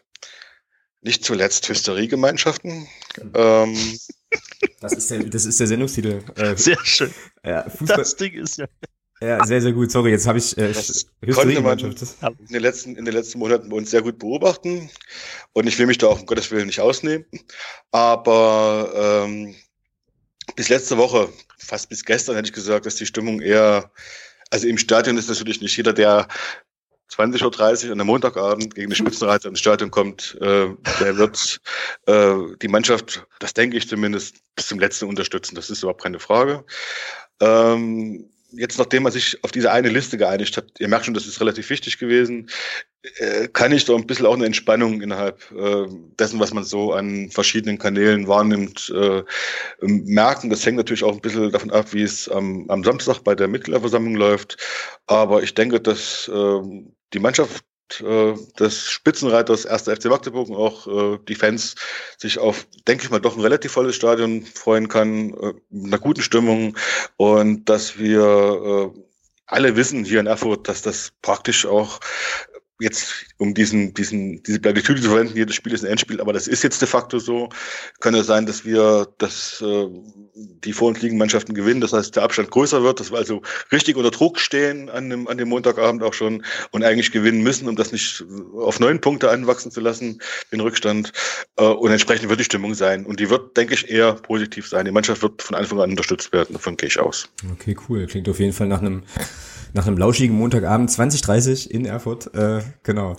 nicht zuletzt Hysteriegemeinschaften. Ähm, das, ist der, das ist der Sendungstitel. Äh, (laughs) sehr schön. Ja, Fußball, das Ding ist ja. Ja, sehr, sehr gut. Sorry, jetzt habe ich äh, konnte man in den, letzten, in den letzten Monaten bei uns sehr gut beobachten. Und ich will mich da auch um Gottes Willen nicht ausnehmen. Aber ähm, bis letzte Woche, fast bis gestern, hätte ich gesagt, dass die Stimmung eher also im Stadion ist natürlich nicht jeder, der 20.30 Uhr an der Montagabend gegen die Spitzenreiter ins Stadion kommt, äh, der wird äh, die Mannschaft, das denke ich zumindest, bis zum letzten unterstützen. Das ist überhaupt keine Frage. Ähm, jetzt nachdem man sich auf diese eine Liste geeinigt hat, ihr merkt schon, das ist relativ wichtig gewesen, äh, kann ich so ein bisschen auch eine Entspannung innerhalb äh, dessen, was man so an verschiedenen Kanälen wahrnimmt, äh, merken. Das hängt natürlich auch ein bisschen davon ab, wie es am, am Samstag bei der Mitgliederversammlung läuft. Aber ich denke, dass äh, die Mannschaft äh, des Spitzenreiters 1. FC Magdeburg und auch äh, die Fans sich auf, denke ich mal, doch ein relativ volles Stadion freuen kann, äh, einer guten Stimmung und dass wir äh, alle wissen hier in Erfurt, dass das praktisch auch jetzt, um diesen, diesen, diese Plattitüde zu verwenden, jedes Spiel ist ein Endspiel, aber das ist jetzt de facto so. Kann es sein, dass wir, dass äh, die vor uns liegenden Mannschaften gewinnen, das heißt, der Abstand größer wird, dass wir also richtig unter Druck stehen an dem, an dem Montagabend auch schon und eigentlich gewinnen müssen, um das nicht auf neun Punkte anwachsen zu lassen, den Rückstand. Äh, und entsprechend wird die Stimmung sein. Und die wird, denke ich, eher positiv sein. Die Mannschaft wird von Anfang an unterstützt werden, davon gehe ich aus. Okay, cool. Klingt auf jeden Fall nach einem nach einem lauschigen Montagabend 2030 in Erfurt. Äh, genau.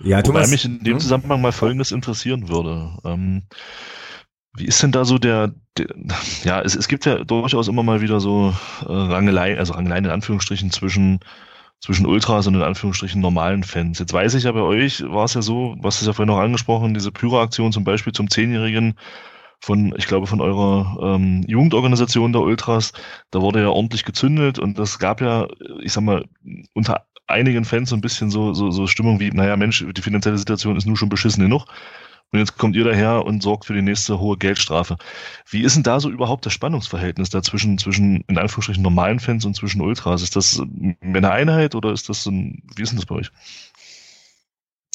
Ja, Thomas. Wobei mich in dem hm? Zusammenhang mal Folgendes interessieren würde. Ähm, wie ist denn da so der, der (laughs) ja, es, es gibt ja durchaus immer mal wieder so äh, Rangeleien, also Rangeleien in Anführungsstrichen zwischen zwischen Ultras und in Anführungsstrichen normalen Fans. Jetzt weiß ich ja bei euch war es ja so, was ist ja vorhin noch angesprochen, diese Pyro-Aktion zum Beispiel zum Zehnjährigen von, ich glaube, von eurer ähm, Jugendorganisation der Ultras. Da wurde ja ordentlich gezündet und das gab ja, ich sag mal, unter einigen Fans so ein bisschen so, so, so Stimmung wie, naja, Mensch, die finanzielle Situation ist nur schon beschissen genug. Und jetzt kommt ihr daher und sorgt für die nächste hohe Geldstrafe. Wie ist denn da so überhaupt das Spannungsverhältnis dazwischen, zwischen, in Anführungsstrichen, normalen Fans und zwischen Ultras? Ist das eine Einheit oder ist das ein, wie ist denn das bei euch?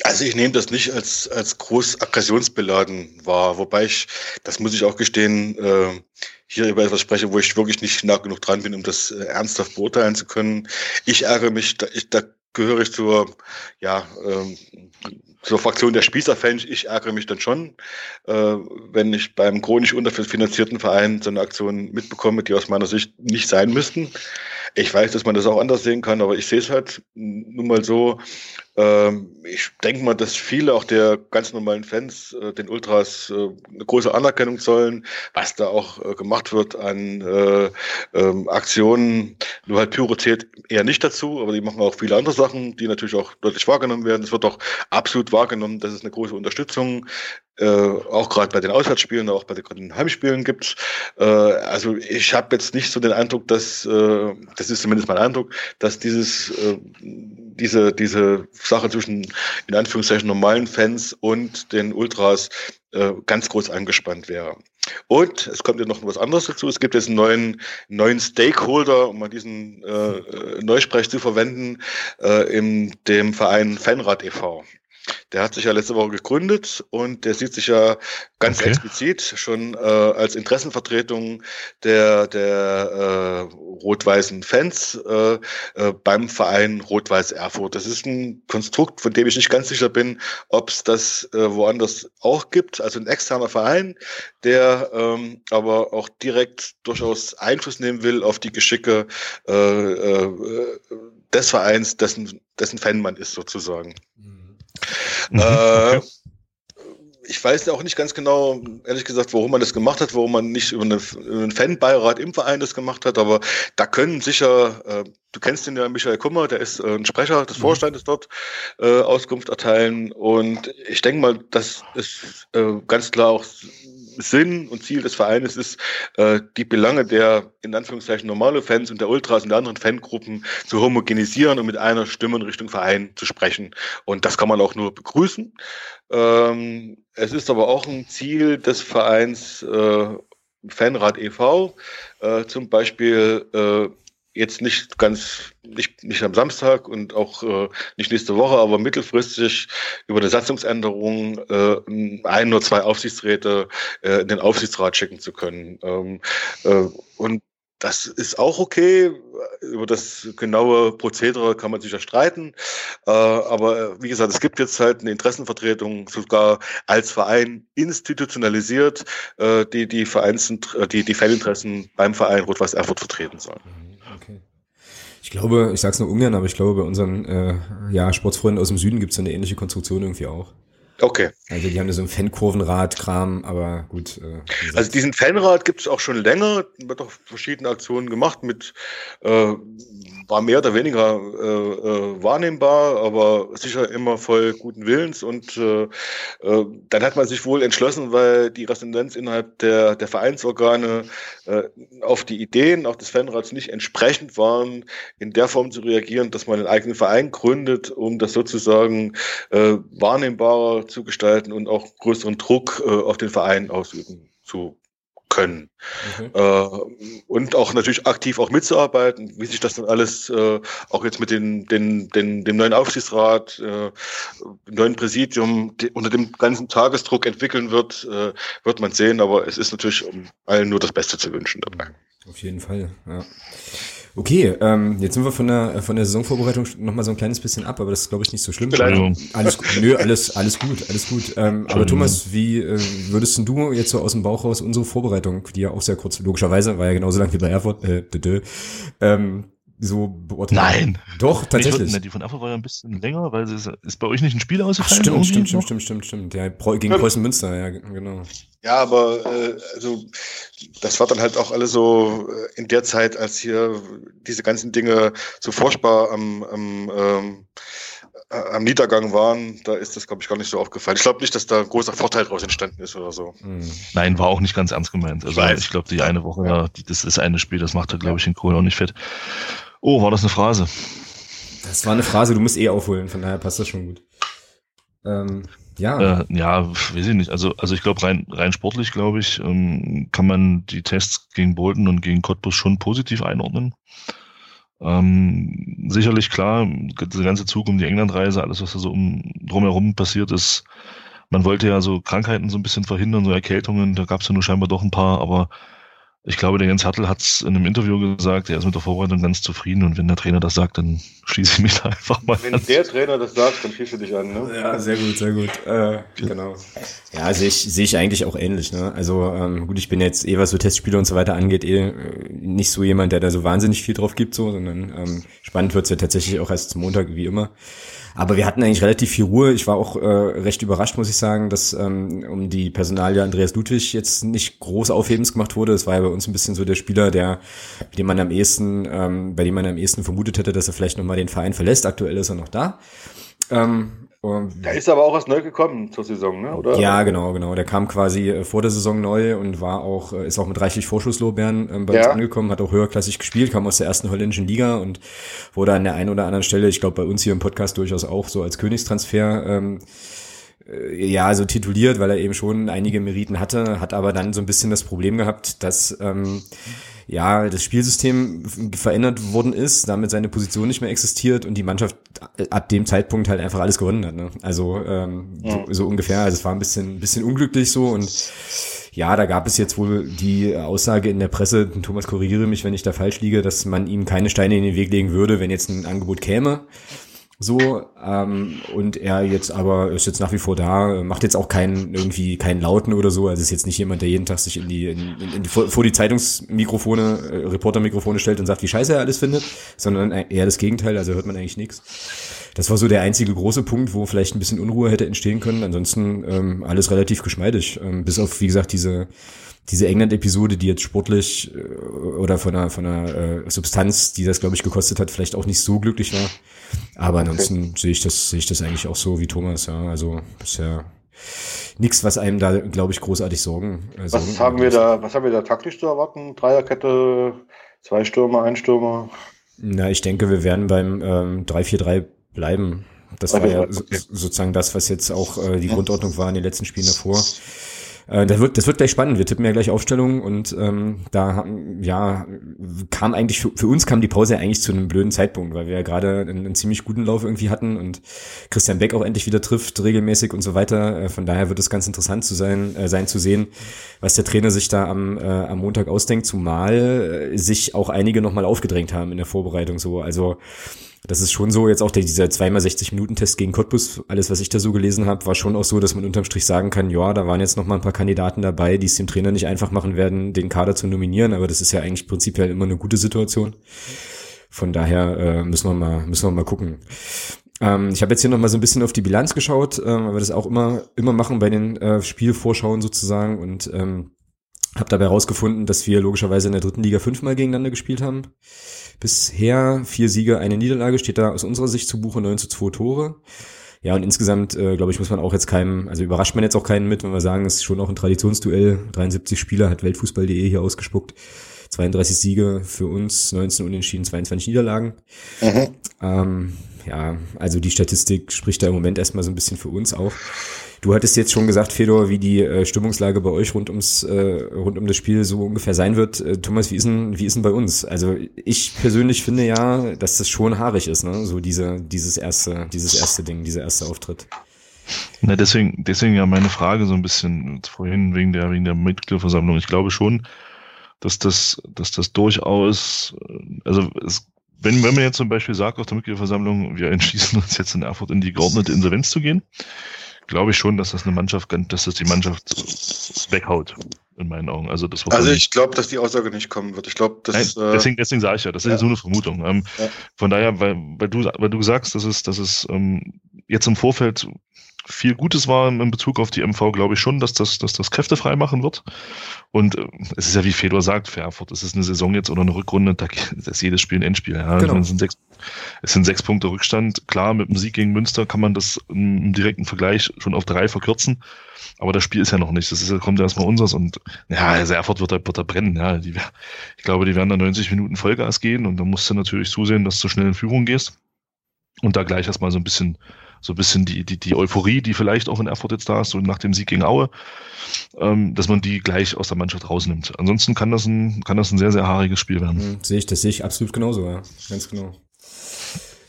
Also ich nehme das nicht als, als groß aggressionsbeladen wahr, wobei ich, das muss ich auch gestehen, äh, hier über etwas spreche, wo ich wirklich nicht nah genug dran bin, um das äh, ernsthaft beurteilen zu können. Ich ärgere mich, da, ich, da gehöre ich zur, ja, ähm, zur Fraktion der Spießerfans. Ich ärgere mich dann schon, äh, wenn ich beim chronisch unterfinanzierten Verein so eine Aktion mitbekomme, die aus meiner Sicht nicht sein müssten. Ich weiß, dass man das auch anders sehen kann, aber ich sehe es halt nun mal so, ähm, ich denke mal, dass viele auch der ganz normalen Fans äh, den Ultras äh, eine große Anerkennung zollen, was da auch äh, gemacht wird an äh, ähm, Aktionen. Nur halt Pyro zählt eher nicht dazu, aber die machen auch viele andere Sachen, die natürlich auch deutlich wahrgenommen werden. Es wird auch absolut wahrgenommen, dass es eine große Unterstützung äh, auch gerade bei den Auswärtsspielen, auch bei den Heimspielen gibt. Äh, also ich habe jetzt nicht so den Eindruck, dass, äh, das ist zumindest mein Eindruck, dass dieses, äh, diese, diese Sache zwischen in Anführungszeichen normalen Fans und den Ultras äh, ganz groß angespannt wäre. Und es kommt ja noch was anderes dazu. Es gibt jetzt einen neuen, neuen Stakeholder, um mal diesen äh, Neusprech zu verwenden, äh, in dem Verein Fanrad e.V. Der hat sich ja letzte Woche gegründet und der sieht sich ja ganz okay. explizit schon äh, als Interessenvertretung der, der äh, rot-weißen Fans äh, äh, beim Verein Rot-Weiß Erfurt. Das ist ein Konstrukt, von dem ich nicht ganz sicher bin, ob es das äh, woanders auch gibt. Also ein externer Verein, der ähm, aber auch direkt durchaus Einfluss nehmen will auf die Geschicke äh, äh, des Vereins, dessen, dessen Fan man ist sozusagen. Mhm. Mhm. Äh, ich weiß auch nicht ganz genau, ehrlich gesagt, warum man das gemacht hat, warum man nicht über, eine, über einen Fanbeirat im Verein das gemacht hat, aber da können sicher, äh, du kennst den ja, Michael Kummer, der ist äh, ein Sprecher des mhm. Vorstandes dort, äh, Auskunft erteilen und ich denke mal, das ist äh, ganz klar auch Sinn und Ziel des Vereines ist, äh, die Belange der in Anführungszeichen normale Fans und der Ultras und der anderen Fangruppen zu homogenisieren und mit einer Stimme in Richtung Verein zu sprechen. Und das kann man auch nur begrüßen. Ähm, es ist aber auch ein Ziel des Vereins äh, Fanrat e.V., äh, zum Beispiel jetzt nicht ganz, nicht, nicht am Samstag und auch äh, nicht nächste Woche, aber mittelfristig über eine Satzungsänderung äh, ein oder zwei Aufsichtsräte äh, in den Aufsichtsrat schicken zu können. Ähm, äh, und das ist auch okay. Über das genaue Prozedere kann man sich ja streiten. Äh, aber wie gesagt, es gibt jetzt halt eine Interessenvertretung, sogar als Verein institutionalisiert, äh, die die Vereins, die, die Faninteressen beim Verein Rot-Weiß Erfurt vertreten sollen. Ich glaube, ich sag's nur ungern, aber ich glaube, bei unseren äh, ja, Sportsfreunden aus dem Süden gibt's so eine ähnliche Konstruktion irgendwie auch. Okay, Also die haben da so ein Fankurvenrad-Kram, aber gut. Äh, also diesen Fanrad gibt es auch schon länger, wird auch verschiedene Aktionen gemacht mit äh, war mehr oder weniger äh, äh, wahrnehmbar, aber sicher immer voll guten Willens. Und äh, äh, dann hat man sich wohl entschlossen, weil die Resonanz innerhalb der, der Vereinsorgane auf die Ideen auch des Fanrats nicht entsprechend waren, in der Form zu reagieren, dass man einen eigenen Verein gründet, um das sozusagen äh, zu gestalten und auch größeren Druck äh, auf den Verein ausüben zu können. Okay. Äh, und auch natürlich aktiv auch mitzuarbeiten, wie sich das dann alles äh, auch jetzt mit den, den, den, dem neuen Aufsichtsrat, äh, neuen Präsidium die, unter dem ganzen Tagesdruck entwickeln wird, äh, wird man sehen. Aber es ist natürlich um allen nur das Beste zu wünschen dabei. Auf jeden Fall, ja. Okay, ähm, jetzt sind wir von der von der Saisonvorbereitung noch mal so ein kleines bisschen ab, aber das ist glaube ich nicht so schlimm. Alles nö, alles alles gut, alles gut. Ähm, aber Thomas, wie äh, würdest du jetzt so aus dem Bauch raus unsere Vorbereitung, die ja auch sehr kurz logischerweise war ja genauso lang wie bei Erfurt, äh, dö, dö, ähm, so beurteilen? Nein. Doch, tatsächlich. Nee, die von Erfurt war ja ein bisschen länger, weil es ist bei euch nicht ein Spiel ausgefallen. Ach, stimmt, stimmt, stimmt, stimmt, stimmt, stimmt. Ja, gegen Preußen Münster, ja, genau. Ja, aber äh, also das war dann halt auch alles so äh, in der Zeit, als hier diese ganzen Dinge so furchtbar am, am, ähm, äh, am Niedergang waren, da ist das, glaube ich, gar nicht so aufgefallen. Ich glaube nicht, dass da ein großer Vorteil daraus entstanden ist oder so. Mhm. Nein, war auch nicht ganz ernst gemeint. Also ich, ich glaube, die eine Woche, ja. die, das ist eine Spiel, das macht er, glaube ich, in Kohl auch nicht fett. Oh, war das eine Phrase? Das war eine Phrase, du musst eh aufholen, von daher passt das schon gut. Ähm, ja. Äh, ja, weiß ich nicht. Also, also ich glaube, rein, rein sportlich, glaube ich, ähm, kann man die Tests gegen Bolton und gegen Cottbus schon positiv einordnen. Ähm, sicherlich klar, der ganze Zug um die Englandreise, alles, was da so um, drumherum passiert ist. Man wollte ja so Krankheiten so ein bisschen verhindern, so Erkältungen, da gab es ja nur scheinbar doch ein paar, aber ich glaube, der Jens Hartl hat es in einem Interview gesagt, er ist mit der Vorbereitung ganz zufrieden und wenn der Trainer das sagt, dann schließe ich mich da einfach mal Wenn an. der Trainer das sagt, dann schließe dich an, ne? Ja, sehr gut, sehr gut. Äh, genau. Ja, sehe ich, sehe ich eigentlich auch ähnlich, ne? Also ähm, gut, ich bin jetzt eh, was so Testspiele und so weiter angeht, eh nicht so jemand, der da so wahnsinnig viel drauf gibt, so, sondern ähm, spannend wird's ja tatsächlich auch erst zum Montag, wie immer. Aber wir hatten eigentlich relativ viel Ruhe. Ich war auch äh, recht überrascht, muss ich sagen, dass ähm, um die Personalie Andreas Ludwig jetzt nicht groß aufhebens gemacht wurde. Das war ja bei uns ein bisschen so der Spieler, der, dem man am ehesten, ähm, bei dem man am ehesten vermutet hätte, dass er vielleicht nochmal den Verein verlässt. Aktuell ist er noch da. Ähm, da ist aber auch was neu gekommen zur Saison, ne? oder? Ja, genau, genau. Der kam quasi äh, vor der Saison neu und war auch, äh, ist auch mit reichlich Vorschusslorbeeren ähm, bei ja. uns angekommen, hat auch höherklassig gespielt, kam aus der ersten holländischen Liga und wurde an der einen oder anderen Stelle, ich glaube bei uns hier im Podcast durchaus auch so als Königstransfer ähm, äh, ja, so tituliert, weil er eben schon einige Meriten hatte, hat aber dann so ein bisschen das Problem gehabt, dass ähm, ja, das Spielsystem verändert worden ist, damit seine Position nicht mehr existiert und die Mannschaft ab dem Zeitpunkt halt einfach alles gewonnen hat. Ne? Also ähm, ja. so, so ungefähr. Also es war ein bisschen, bisschen unglücklich so und ja, da gab es jetzt wohl die Aussage in der Presse, Thomas korrigiere mich, wenn ich da falsch liege, dass man ihm keine Steine in den Weg legen würde, wenn jetzt ein Angebot käme. So, ähm, und er jetzt aber ist jetzt nach wie vor da, macht jetzt auch keinen irgendwie keinen Lauten oder so. Also ist jetzt nicht jemand, der jeden Tag sich in die, in, in, in, vor die Zeitungsmikrofone, äh, Reportermikrofone stellt und sagt, wie scheiße er alles findet, sondern eher das Gegenteil, also hört man eigentlich nichts. Das war so der einzige große Punkt, wo vielleicht ein bisschen Unruhe hätte entstehen können. Ansonsten ähm, alles relativ geschmeidig. Ähm, bis auf, wie gesagt, diese diese England-Episode, die jetzt sportlich äh, oder von einer, von einer äh, Substanz, die das, glaube ich, gekostet hat, vielleicht auch nicht so glücklich war. Aber ansonsten sehe ich das, sehe ich das eigentlich auch so wie Thomas, ja. Also bisher nichts, was einem da, glaube ich, großartig Sorgen. Äh, was haben wir da, was haben wir da taktisch zu erwarten? Dreierkette, zwei Stürmer, ein Stürmer? Na, ich denke, wir werden beim ähm, 3-4-3 bleiben. Das war ja so, sozusagen das, was jetzt auch äh, die Grundordnung war in den letzten Spielen davor. Äh, das, wird, das wird gleich spannend. Wir tippen ja gleich Aufstellungen und ähm, da ja kam eigentlich für, für uns kam die Pause ja eigentlich zu einem blöden Zeitpunkt, weil wir ja gerade einen, einen ziemlich guten Lauf irgendwie hatten und Christian Beck auch endlich wieder trifft regelmäßig und so weiter. Äh, von daher wird es ganz interessant zu sein, äh, sein zu sehen, was der Trainer sich da am, äh, am Montag ausdenkt, zumal äh, sich auch einige nochmal aufgedrängt haben in der Vorbereitung so. Also das ist schon so, jetzt auch der, dieser zweimal 60 Minuten Test gegen Cottbus, alles was ich da so gelesen habe, war schon auch so, dass man unterm Strich sagen kann, ja, da waren jetzt noch mal ein paar Kandidaten dabei, die es dem Trainer nicht einfach machen werden, den Kader zu nominieren, aber das ist ja eigentlich prinzipiell immer eine gute Situation. Von daher äh, müssen wir mal müssen wir mal gucken. Ähm, ich habe jetzt hier noch mal so ein bisschen auf die Bilanz geschaut, ähm, weil wir das auch immer, immer machen bei den äh, Spielvorschauen sozusagen und ähm, habe dabei herausgefunden, dass wir logischerweise in der dritten Liga fünfmal gegeneinander gespielt haben. Bisher vier Siege, eine Niederlage, steht da aus unserer Sicht zu Buche 9 zu 2 Tore. Ja, und insgesamt, äh, glaube ich, muss man auch jetzt keinem, also überrascht man jetzt auch keinen mit, wenn wir sagen, es ist schon auch ein Traditionsduell. 73 Spieler hat Weltfußball.de hier ausgespuckt. 32 Siege für uns, 19 Unentschieden, 22 Niederlagen. Mhm. Ähm, ja, also die Statistik spricht da im Moment erstmal so ein bisschen für uns auch. Du hattest jetzt schon gesagt, Fedor, wie die äh, Stimmungslage bei euch rund ums äh, rund um das Spiel so ungefähr sein wird. Äh, Thomas, wie ist denn wie ist denn bei uns? Also ich persönlich finde ja, dass das schon haarig ist, ne? So diese dieses erste dieses erste Ding, dieser erste Auftritt. Na, deswegen deswegen ja meine Frage so ein bisschen vorhin wegen der wegen der Mitgliederversammlung. Ich glaube schon, dass das dass das durchaus also es wenn, wenn man jetzt zum Beispiel sagt auf der Mitgliederversammlung, wir entschließen uns jetzt in Erfurt in die geordnete Insolvenz zu gehen, glaube ich schon, dass das eine Mannschaft, dass das die Mannschaft weghaut, in meinen Augen. Also, das also ich glaube, dass die Aussage nicht kommen wird. Ich glaube, das Nein, deswegen, deswegen sage ich ja, das ist ja, so eine Vermutung. Ähm, ja. Von daher, weil, weil du, weil du sagst, dass es, dass es ähm, jetzt im Vorfeld viel Gutes war in Bezug auf die MV, glaube ich schon, dass das, dass das Kräfte frei machen wird. Und äh, es ist ja wie Fedor sagt, für Erfurt, es ist eine Saison jetzt oder eine Rückrunde, da ist (laughs) jedes Spiel ein Endspiel. Ja. Genau. Es, sind sechs, es sind sechs Punkte Rückstand. Klar, mit dem Sieg gegen Münster kann man das im direkten Vergleich schon auf drei verkürzen. Aber das Spiel ist ja noch nicht. Das ist, kommt erstmal unseres und ja, also Erfurt wird da, wird da brennen. Ja, die, ich glaube, die werden da 90 Minuten Vollgas gehen und dann musst du natürlich zusehen, dass du schnell in Führung gehst und da gleich erstmal so ein bisschen so ein bisschen die, die, die Euphorie, die vielleicht auch in Erfurt jetzt da ist, so nach dem Sieg gegen Aue, ähm, dass man die gleich aus der Mannschaft rausnimmt. Ansonsten kann das ein, kann das ein sehr, sehr haariges Spiel werden. Mhm, sehe ich, das sehe ich absolut genauso, ja. Ganz genau.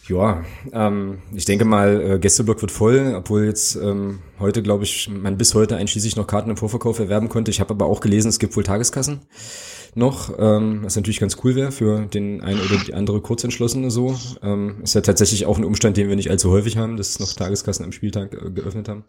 Ja, ähm, ich denke mal, äh, Gästeblock wird voll, obwohl jetzt ähm, heute, glaube ich, man bis heute einschließlich noch Karten im Vorverkauf erwerben konnte. Ich habe aber auch gelesen, es gibt wohl Tageskassen noch, ähm, was natürlich ganz cool wäre für den einen oder die andere Kurzentschlossene so. Ähm, ist ja tatsächlich auch ein Umstand, den wir nicht allzu häufig haben, dass noch Tageskassen am Spieltag äh, geöffnet haben.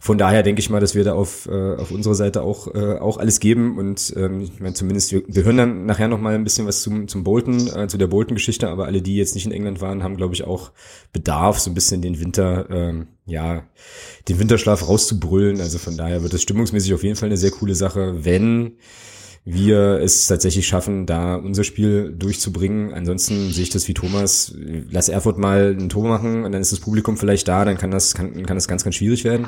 Von daher denke ich mal, dass wir da auf, äh, auf unserer Seite auch, äh, auch alles geben und ähm, ich meine zumindest, wir, wir hören dann nachher noch mal ein bisschen was zum, zum Bolton, äh, zu der Bolton-Geschichte, aber alle, die jetzt nicht in England waren, haben, glaube ich, auch Bedarf, so ein bisschen den Winter, ähm, ja, den Winterschlaf rauszubrüllen. Also von daher wird das stimmungsmäßig auf jeden Fall eine sehr coole Sache, wenn wir es tatsächlich schaffen, da unser Spiel durchzubringen. Ansonsten sehe ich das wie Thomas. Lass Erfurt mal ein Tor machen und dann ist das Publikum vielleicht da, dann kann das, kann, kann das ganz, ganz schwierig werden.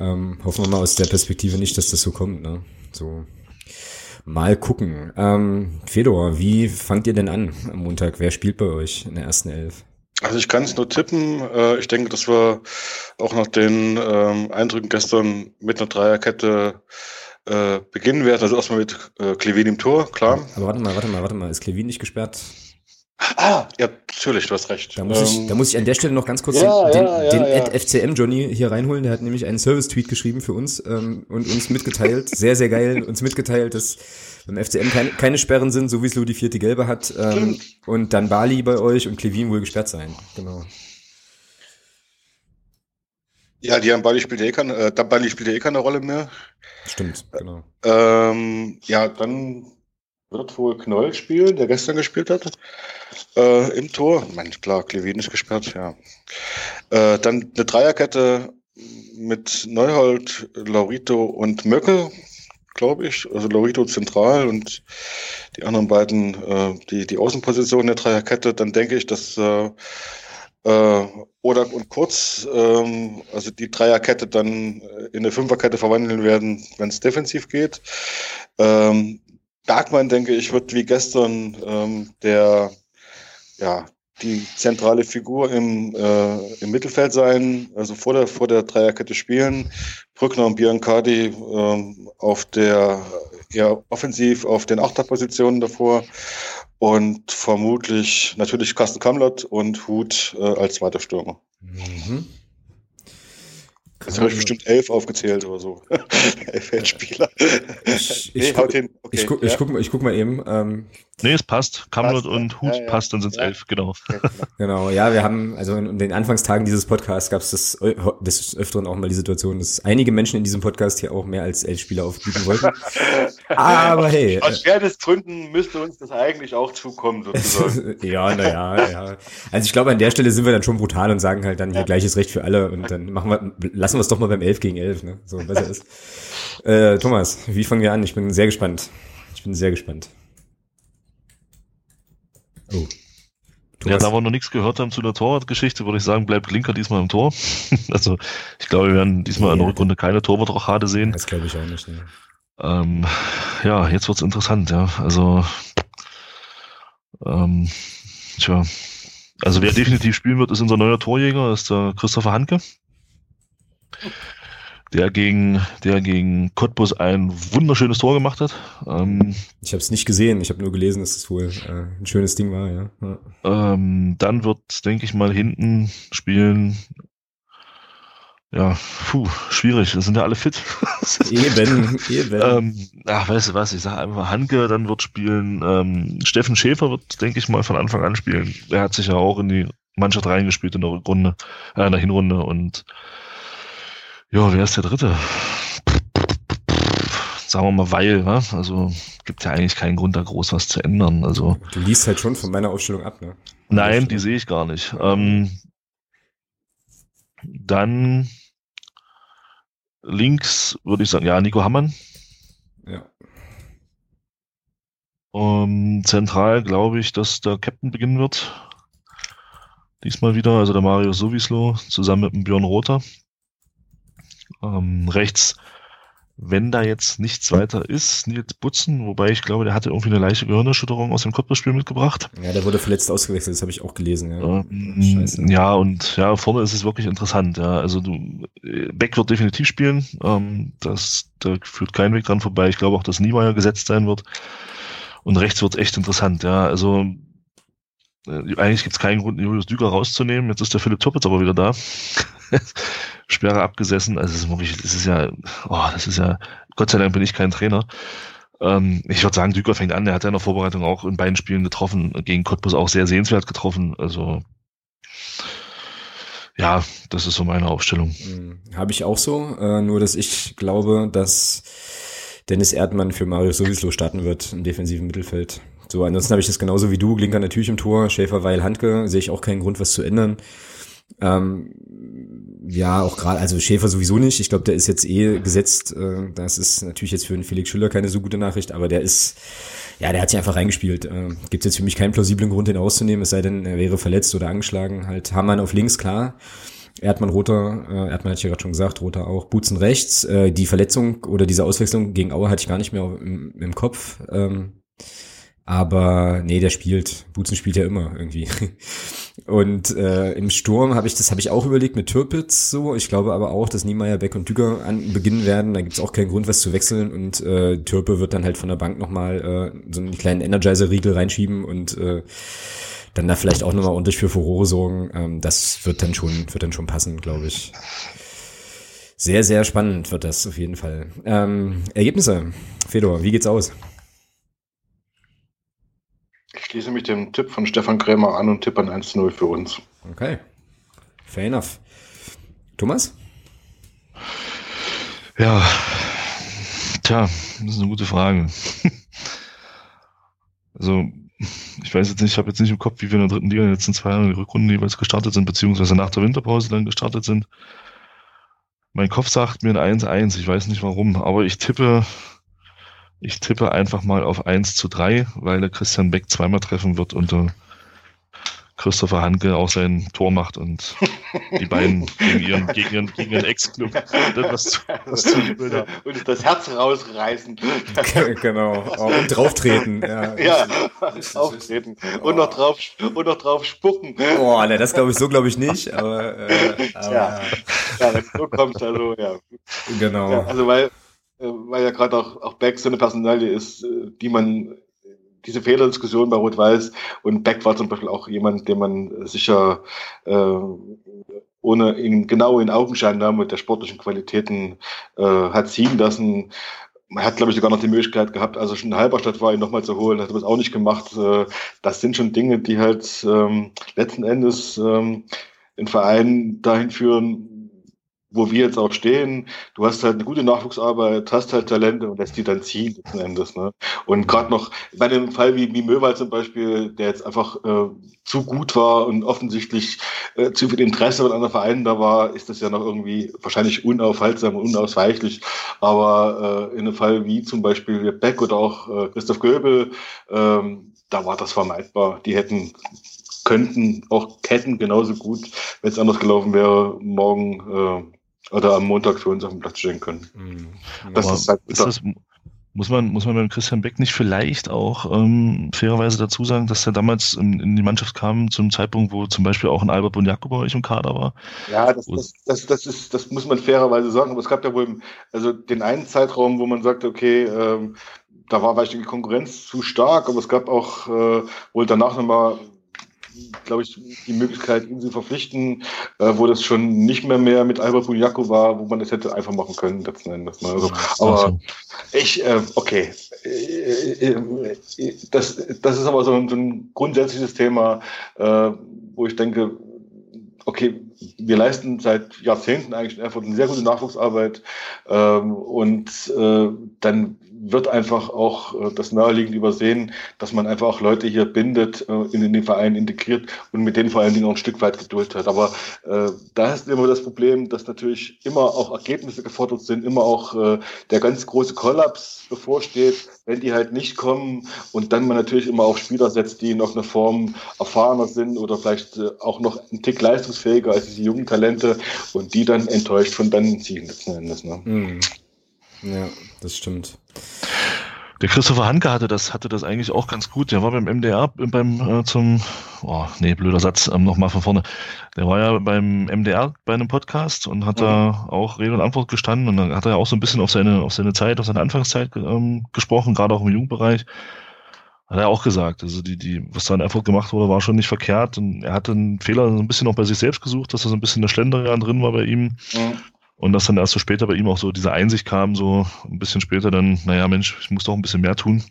Ähm, hoffen wir mal aus der Perspektive nicht, dass das so kommt. Ne? So mal gucken. Ähm, Fedor, wie fangt ihr denn an am Montag? Wer spielt bei euch in der ersten Elf? Also ich kann es nur tippen. Äh, ich denke, dass wir auch nach den ähm, Eindrücken gestern mit einer Dreierkette äh, beginnen werden. Also erstmal mit äh, Klevin im Tor, klar. Aber warte mal, warte mal, warte mal. Ist Klevin nicht gesperrt? Ah, ja, natürlich, du hast recht. Da muss, ähm, ich, da muss ich an der Stelle noch ganz kurz ja, den, ja, den, ja, den FCM Johnny hier reinholen. Der hat nämlich einen Service-Tweet geschrieben für uns ähm, und uns mitgeteilt, (laughs) sehr, sehr geil, uns mitgeteilt, dass beim FCM keine, keine Sperren sind, so wie es Lou die vierte Gelbe hat. Ähm, und dann Bali bei euch und Klevin wohl gesperrt sein. Genau. Ja, die haben Bali spielt eh keine, äh, Bali spielt eh keine Rolle mehr. Stimmt, genau. Ähm, ja, dann wird wohl Knoll spielen, der gestern gespielt hat, äh, im Tor. Mein, klar, Klevin ist gesperrt, ja. Äh, dann eine Dreierkette mit Neuhold, Laurito und Möckel, glaube ich. Also Laurito zentral und die anderen beiden, äh, die, die Außenposition der Dreierkette. Dann denke ich, dass äh, äh, oder und Kurz, ähm, also die Dreierkette dann äh, in eine Fünferkette verwandeln werden, wenn es defensiv geht. Ähm, Bergmann, denke ich, wird wie gestern ähm, der ja die zentrale Figur im, äh, im Mittelfeld sein, also vor der, vor der Dreierkette spielen. Brückner und Biancardi ähm, auf der, ja, offensiv auf den Achterpositionen davor und vermutlich natürlich Carsten Kamlott und Hut äh, als zweiter Stürmer. Mhm. Jetzt habe ich bestimmt elf aufgezählt oder so. (laughs) elf Feldspieler. Ich, ich, nee, Okay, ich guck, ja. ich, guck, ich guck mal eben. Ähm, nee, es passt. Kamlot und Hut ja, ja. passt, dann sind es elf, genau. genau, ja, wir haben, also in den Anfangstagen dieses Podcasts gab es das des Öfteren auch mal die Situation, dass einige Menschen in diesem Podcast hier auch mehr als elf Spieler aufbieten wollten. (laughs) Aber hey. Aus Fairnessgründen müsste uns das eigentlich auch zukommen, sozusagen. (laughs) ja, naja, ja. Also ich glaube, an der Stelle sind wir dann schon brutal und sagen halt dann hier gleiches Recht für alle und dann machen wir, lassen wir es doch mal beim elf gegen elf, ne? So besser ist. (laughs) Äh, Thomas, wie fangen wir an? Ich bin sehr gespannt. Ich bin sehr gespannt. Oh. Thomas. Ja, da wir noch nichts gehört haben zu der Torwartgeschichte, würde ich sagen, bleibt Linker diesmal im Tor. (laughs) also ich glaube, wir werden diesmal ja, in der Rückrunde keine Torwartrochade sehen. Das glaube ich auch nicht. Ne. Ähm, ja, jetzt wird's interessant, ja. Also ähm, tja. Also wer definitiv spielen wird, ist unser neuer Torjäger, ist der Christopher Hanke der gegen, der gegen Cottbus ein wunderschönes Tor gemacht hat. Ähm, ich habe es nicht gesehen, ich habe nur gelesen, dass es wohl äh, ein schönes Ding war. Ja. ja. Ähm, dann wird, denke ich mal, hinten spielen. Ja, puh, schwierig. Das sind ja alle fit. (laughs) eben, eben. Ähm, ach, weißt du was? Ich sage einfach Hanke. Dann wird spielen. Ähm, Steffen Schäfer wird, denke ich mal, von Anfang an spielen. Er hat sich ja auch in die Mannschaft reingespielt in der Rückrunde, äh, in der Hinrunde und ja, wer ist der Dritte? Sagen wir mal, weil, wa? also gibt ja eigentlich keinen Grund, da groß was zu ändern. Also du liest halt schon von meiner Aufstellung ab, ne? Nein, die sehe ich gar nicht. Ähm, dann links würde ich sagen, ja, Nico Hammann. Ja. Um, zentral glaube ich, dass der Captain beginnen wird. Diesmal wieder, also der Mario Sowislo zusammen mit dem Björn Rother. Ähm, rechts, wenn da jetzt nichts weiter ist, Nils Butzen, wobei ich glaube, der hatte irgendwie eine leichte Gehirnerschütterung aus dem Kopfballspiel mitgebracht. Ja, der wurde verletzt ausgewechselt, das habe ich auch gelesen. Ja. Ähm, ja, und ja, vorne ist es wirklich interessant. Ja, also du, Beck wird definitiv spielen. Ähm, das, da führt kein Weg dran vorbei. Ich glaube auch, dass Niemeyer gesetzt sein wird. Und rechts wird echt interessant. Ja, also eigentlich gibt es keinen Grund, Julius Düger rauszunehmen. Jetzt ist der Philipp Toppitz aber wieder da. (laughs) Sperre abgesessen. Also es ist wirklich, das ist ja, oh, das ist ja, Gott sei Dank bin ich kein Trainer. Ähm, ich würde sagen, Düker fängt an, der hat ja in der Vorbereitung auch in beiden Spielen getroffen, gegen Cottbus auch sehr sehenswert getroffen. Also ja, das ist so meine Aufstellung. Hm, Habe ich auch so, äh, nur dass ich glaube, dass Dennis Erdmann für Mario sowieso starten wird im defensiven Mittelfeld. So, ansonsten habe ich das genauso wie du, Glinker natürlich im Tor, Schäfer, Weil, Handke, sehe ich auch keinen Grund, was zu ändern. Ähm, ja, auch gerade, also Schäfer sowieso nicht. Ich glaube, der ist jetzt eh gesetzt. Äh, das ist natürlich jetzt für einen Felix Schüller keine so gute Nachricht, aber der ist, ja, der hat sich einfach reingespielt. Äh, Gibt jetzt für mich keinen plausiblen Grund, den auszunehmen, es sei denn, er wäre verletzt oder angeschlagen. Halt Hamann auf links, klar. Erdmann roter, äh, Erdmann hatte ich ja gerade schon gesagt, roter auch, Butzen rechts. Äh, die Verletzung oder diese Auswechslung gegen Aue hatte ich gar nicht mehr im, im Kopf. Ähm, aber nee, der spielt. Butzen spielt ja immer irgendwie. (laughs) Und äh, im Sturm habe ich, das habe ich auch überlegt mit Türpitz so. Ich glaube aber auch, dass Niemeyer, Beck und Düger an, beginnen werden. Da gibt's auch keinen Grund, was zu wechseln. Und äh, Türpe wird dann halt von der Bank nochmal äh, so einen kleinen Energizer-Riegel reinschieben und äh, dann da vielleicht auch nochmal ordentlich für Furore sorgen. Ähm, das wird dann schon, wird dann schon passen, glaube ich. Sehr, sehr spannend wird das auf jeden Fall. Ähm, Ergebnisse. Fedor, wie geht's aus? Ich schließe mich dem Tipp von Stefan Krämer an und tippe an 1-0 für uns. Okay. Fair enough. Thomas? Ja, tja, das ist eine gute Frage. (laughs) also, ich weiß jetzt nicht, ich habe jetzt nicht im Kopf, wie wir in der dritten Liga in den letzten zwei Jahren die Rückrunden jeweils gestartet sind, beziehungsweise nach der Winterpause dann gestartet sind. Mein Kopf sagt mir ein 1-1, ich weiß nicht warum, aber ich tippe ich tippe einfach mal auf 1 zu 3, weil der Christian Beck zweimal treffen wird und der Christopher Hanke auch sein Tor macht und die beiden (laughs) gegen ihren, gegen ihren, gegen ihren Ex-Club das, das Und das Herz rausreißen. genau. Und drauftreten. Ja, ja (laughs) auftreten. Und, noch drauf, und noch drauf spucken. Boah, ne, das glaube ich so glaube ich nicht, aber, äh, aber ja. ja, wenn so kommst, also ja. Genau. Ja, also weil äh, weil ja gerade auch, auch Beck so eine Personalie ist, äh, die man diese Fehlerdiskussion bei Rot-Weiß und Beck war zum Beispiel auch jemand, den man sicher äh, ohne ihn genau in Augenschein mit der sportlichen Qualitäten äh, hat ziehen lassen. man hat, glaube ich, sogar noch die Möglichkeit gehabt, also schon in Halberstadt war, ihn nochmal zu holen, hat er das auch nicht gemacht. Äh, das sind schon Dinge, die halt ähm, letzten Endes ähm, den Verein dahin führen, wo wir jetzt auch stehen, du hast halt eine gute Nachwuchsarbeit, hast halt Talente und lässt die dann ziehen letzten Endes. Ne? Und gerade noch bei einem Fall wie, wie Möwald zum Beispiel, der jetzt einfach äh, zu gut war und offensichtlich äh, zu viel Interesse von anderen Vereinen da war, ist das ja noch irgendwie wahrscheinlich unaufhaltsam und unausweichlich. Aber äh, in einem Fall wie zum Beispiel Beck oder auch äh, Christoph Göbel, ähm, da war das vermeidbar. Die hätten könnten auch hätten genauso gut, wenn es anders gelaufen wäre, morgen äh, oder am Montag für uns auf dem Platz stehen können. Mhm. Das ist, halt ist das, muss man, muss man beim Christian Beck nicht vielleicht auch ähm, fairerweise dazu sagen, dass er damals in, in, die Mannschaft kam zum Zeitpunkt, wo zum Beispiel auch ein Albert Bonjako bei euch im Kader war? Ja, das, das, das, das, ist, das muss man fairerweise sagen, aber es gab ja wohl also den einen Zeitraum, wo man sagte, okay, ähm, da war vielleicht die Konkurrenz zu stark, aber es gab auch äh, wohl danach nochmal glaube ich, die Möglichkeit, ihn zu verpflichten, äh, wo das schon nicht mehr mehr mit Albert Bunyaku war, wo man das hätte einfach machen können, letzten Endes. Ne? Also, aber ich, äh, okay, äh, äh, das, das ist aber so ein, so ein grundsätzliches Thema, äh, wo ich denke, okay, wir leisten seit Jahrzehnten eigentlich in Erfurt eine sehr gute Nachwuchsarbeit ähm, und äh, dann wird einfach auch äh, das naheliegend übersehen, dass man einfach auch Leute hier bindet, äh, in, den Verein integriert und mit denen vor allen Dingen auch ein Stück weit Geduld hat. Aber äh, da ist immer das Problem, dass natürlich immer auch Ergebnisse gefordert sind, immer auch äh, der ganz große Kollaps bevorsteht, wenn die halt nicht kommen und dann man natürlich immer auch Spieler setzt, die noch eine Form erfahrener sind oder vielleicht äh, auch noch ein Tick leistungsfähiger als diese jungen Talente und die dann enttäuscht von dann ziehen letzten Endes. Ne? Mhm. Ja, das stimmt. Der Christopher Hanke hatte das, hatte das eigentlich auch ganz gut. Der war beim MDR beim äh, zum, oh, nee, blöder Satz, ähm, nochmal von vorne. Der war ja beim MDR bei einem Podcast und hat mhm. da auch Rede und Antwort gestanden und dann hat er auch so ein bisschen auf seine, auf seine Zeit, auf seine Anfangszeit ähm, gesprochen, gerade auch im Jugendbereich. Hat er auch gesagt. Also die, die, was da in Erfurt gemacht wurde, war schon nicht verkehrt. Und er hatte einen Fehler so ein bisschen auch bei sich selbst gesucht, dass da so ein bisschen eine Schlenderian drin war bei ihm. Mhm. Und dass dann erst so später bei ihm auch so diese Einsicht kam, so ein bisschen später dann, naja, Mensch, ich muss doch ein bisschen mehr tun.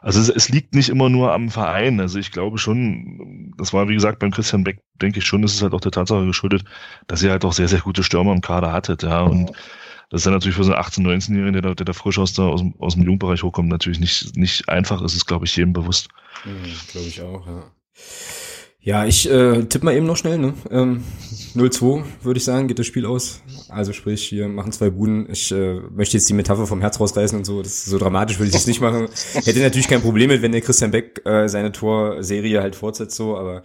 Also es, es, liegt nicht immer nur am Verein. Also ich glaube schon, das war wie gesagt beim Christian Beck, denke ich schon, ist es halt auch der Tatsache geschuldet, dass ihr halt auch sehr, sehr gute Stürmer im Kader hattet, ja. Und das ist dann natürlich für so einen 18-, 19-Jährigen, der, der da frisch aus, der, aus, dem, aus dem Jugendbereich hochkommt, natürlich nicht, nicht einfach ist, ist, glaube ich, jedem bewusst. Mhm, glaube ich auch, ja. Ja, ich äh, tippe mal eben noch schnell, ne? Ähm, 0-2, würde ich sagen, geht das Spiel aus. Also sprich, wir machen zwei Buden. Ich äh, möchte jetzt die Metapher vom Herz rausreißen und so. Das ist so dramatisch würde ich jetzt nicht machen. Hätte natürlich kein Problem mit, wenn der Christian Beck äh, seine Torserie halt fortsetzt so, aber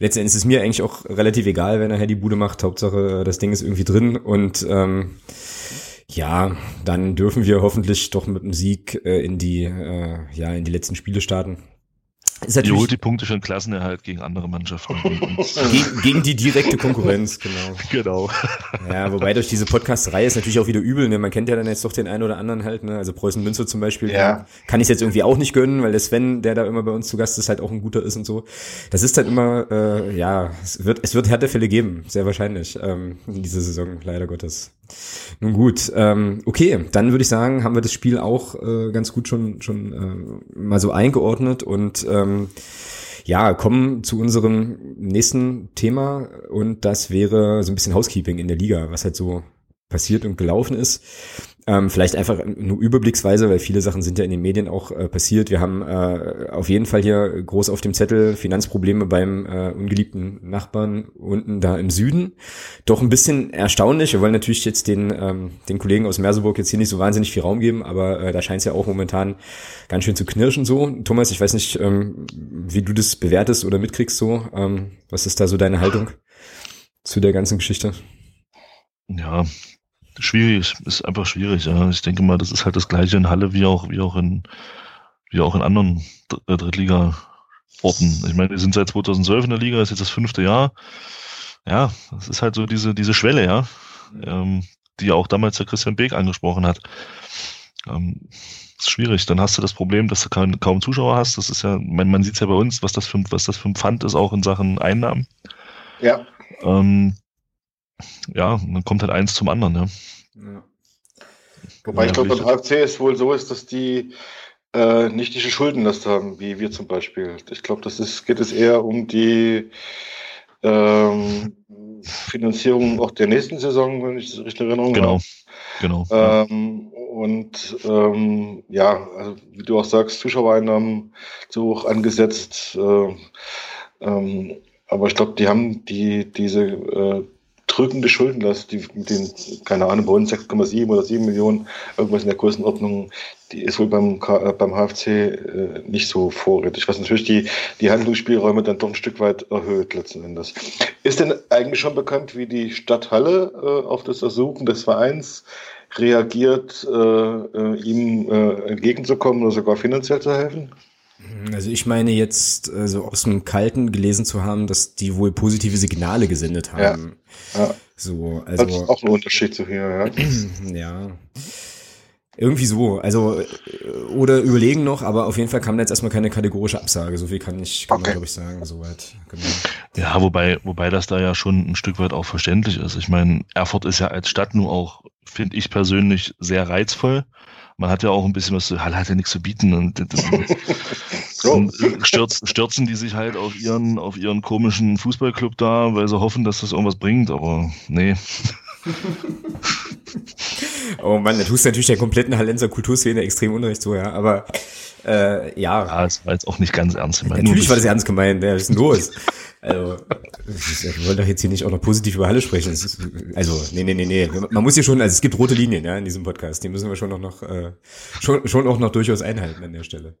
letzten Endes ist mir eigentlich auch relativ egal, wenn er die Bude macht. Hauptsache, das Ding ist irgendwie drin und ähm, ja, dann dürfen wir hoffentlich doch mit einem Sieg äh, in die äh, ja in die letzten Spiele starten. Ist die holt die Punkte für den Klassenerhalt gegen andere Mannschaften. (laughs) gegen, gegen, die direkte Konkurrenz, genau. (laughs) Genau. Ja, wobei durch diese Podcast-Reihe ist natürlich auch wieder übel. Ne? Man kennt ja dann jetzt doch den einen oder anderen halt. Ne? Also Preußen Münster zum Beispiel. Ja. Kann ich jetzt irgendwie auch nicht gönnen, weil der Sven, der da immer bei uns zu Gast ist, halt auch ein guter ist und so. Das ist dann immer, äh, ja, es wird, es wird Härtefälle geben, sehr wahrscheinlich, ähm, in dieser Saison, leider Gottes. Nun gut, ähm, okay, dann würde ich sagen, haben wir das Spiel auch äh, ganz gut schon schon äh, mal so eingeordnet und ähm, ja, kommen zu unserem nächsten Thema und das wäre so ein bisschen Housekeeping in der Liga, was halt so passiert und gelaufen ist. Ähm, vielleicht einfach nur überblicksweise, weil viele Sachen sind ja in den Medien auch äh, passiert. Wir haben äh, auf jeden Fall hier groß auf dem Zettel Finanzprobleme beim äh, ungeliebten Nachbarn unten da im Süden. Doch ein bisschen erstaunlich. Wir wollen natürlich jetzt den, ähm, den Kollegen aus Merseburg jetzt hier nicht so wahnsinnig viel Raum geben, aber äh, da scheint es ja auch momentan ganz schön zu knirschen so. Thomas, ich weiß nicht, ähm, wie du das bewertest oder mitkriegst so. Ähm, was ist da so deine Haltung zu der ganzen Geschichte? Ja, Schwierig, ist einfach schwierig. Ja. Ich denke mal, das ist halt das gleiche in Halle wie auch, wie auch in, wie auch in anderen äh, Drittliga-Orten. Ich meine, wir sind seit 2012 in der Liga, ist jetzt das fünfte Jahr. Ja, das ist halt so diese, diese Schwelle, ja, ähm, die auch damals der Christian Beek angesprochen hat. Ähm, ist schwierig. Dann hast du das Problem, dass du kaum, kaum Zuschauer hast. Das ist ja, man, man sieht es ja bei uns, was das für, was das für ein Pfand ist, auch in Sachen Einnahmen. Ja. Ähm, ja, dann kommt halt eins zum anderen, ja. ja. Wobei ja, ich glaube, beim HFC ist wohl so ist, dass die äh, nicht diese Schuldenlast haben, wie wir zum Beispiel. Ich glaube, das ist, geht es eher um die ähm, Finanzierung auch der nächsten Saison, wenn ich das richtig in Erinnerung genau. habe. Genau. Ähm, und ähm, ja, also wie du auch sagst, Zuschauereinnahmen zu hoch angesetzt. Äh, ähm, aber ich glaube, die haben die diese äh, drückende Schuldenlast, die mit den, keine Ahnung, bei uns 6,7 oder 7 Millionen, irgendwas in der Größenordnung, die ist wohl beim, äh, beim HFC äh, nicht so vorrätig, was natürlich die, die Handlungsspielräume dann doch ein Stück weit erhöht letzten Endes. Ist denn eigentlich schon bekannt, wie die Stadthalle äh, auf das Ersuchen des Vereins reagiert, äh, äh ihm äh, entgegenzukommen oder sogar finanziell zu helfen? Also ich meine jetzt also aus dem Kalten gelesen zu haben, dass die wohl positive Signale gesendet haben. Ja. ja. So, also das ist auch ein Unterschied zu hier, ja. (clears throat) ja. Irgendwie so, also oder überlegen noch, aber auf jeden Fall kam da jetzt erstmal keine kategorische Absage. So viel kann ich, kann okay. man glaube ich sagen, soweit. Genau. Ja, wobei, wobei das da ja schon ein Stück weit auch verständlich ist. Ich meine, Erfurt ist ja als Stadt nur auch, finde ich persönlich, sehr reizvoll man hat ja auch ein bisschen was, Halle hat ja nichts zu bieten und (laughs) dann stürzen, stürzen die sich halt auf ihren, auf ihren komischen Fußballclub da, weil sie hoffen, dass das irgendwas bringt, aber nee. (laughs) oh Mann, da tust du natürlich der kompletten Hallenser Kulturszene extrem unrecht so, ja, aber äh, ja. Ja, es war jetzt auch nicht ganz ernst gemeint. Natürlich war das ernst gemeint, ja, was ist denn los? Also, wir wollen doch jetzt hier nicht auch noch positiv über Halle sprechen. Ist, also, nee, nee, nee, nee. Man muss hier schon, also es gibt rote Linien, ja, in diesem Podcast. Die müssen wir schon noch, noch äh, schon, schon auch noch durchaus einhalten an der Stelle.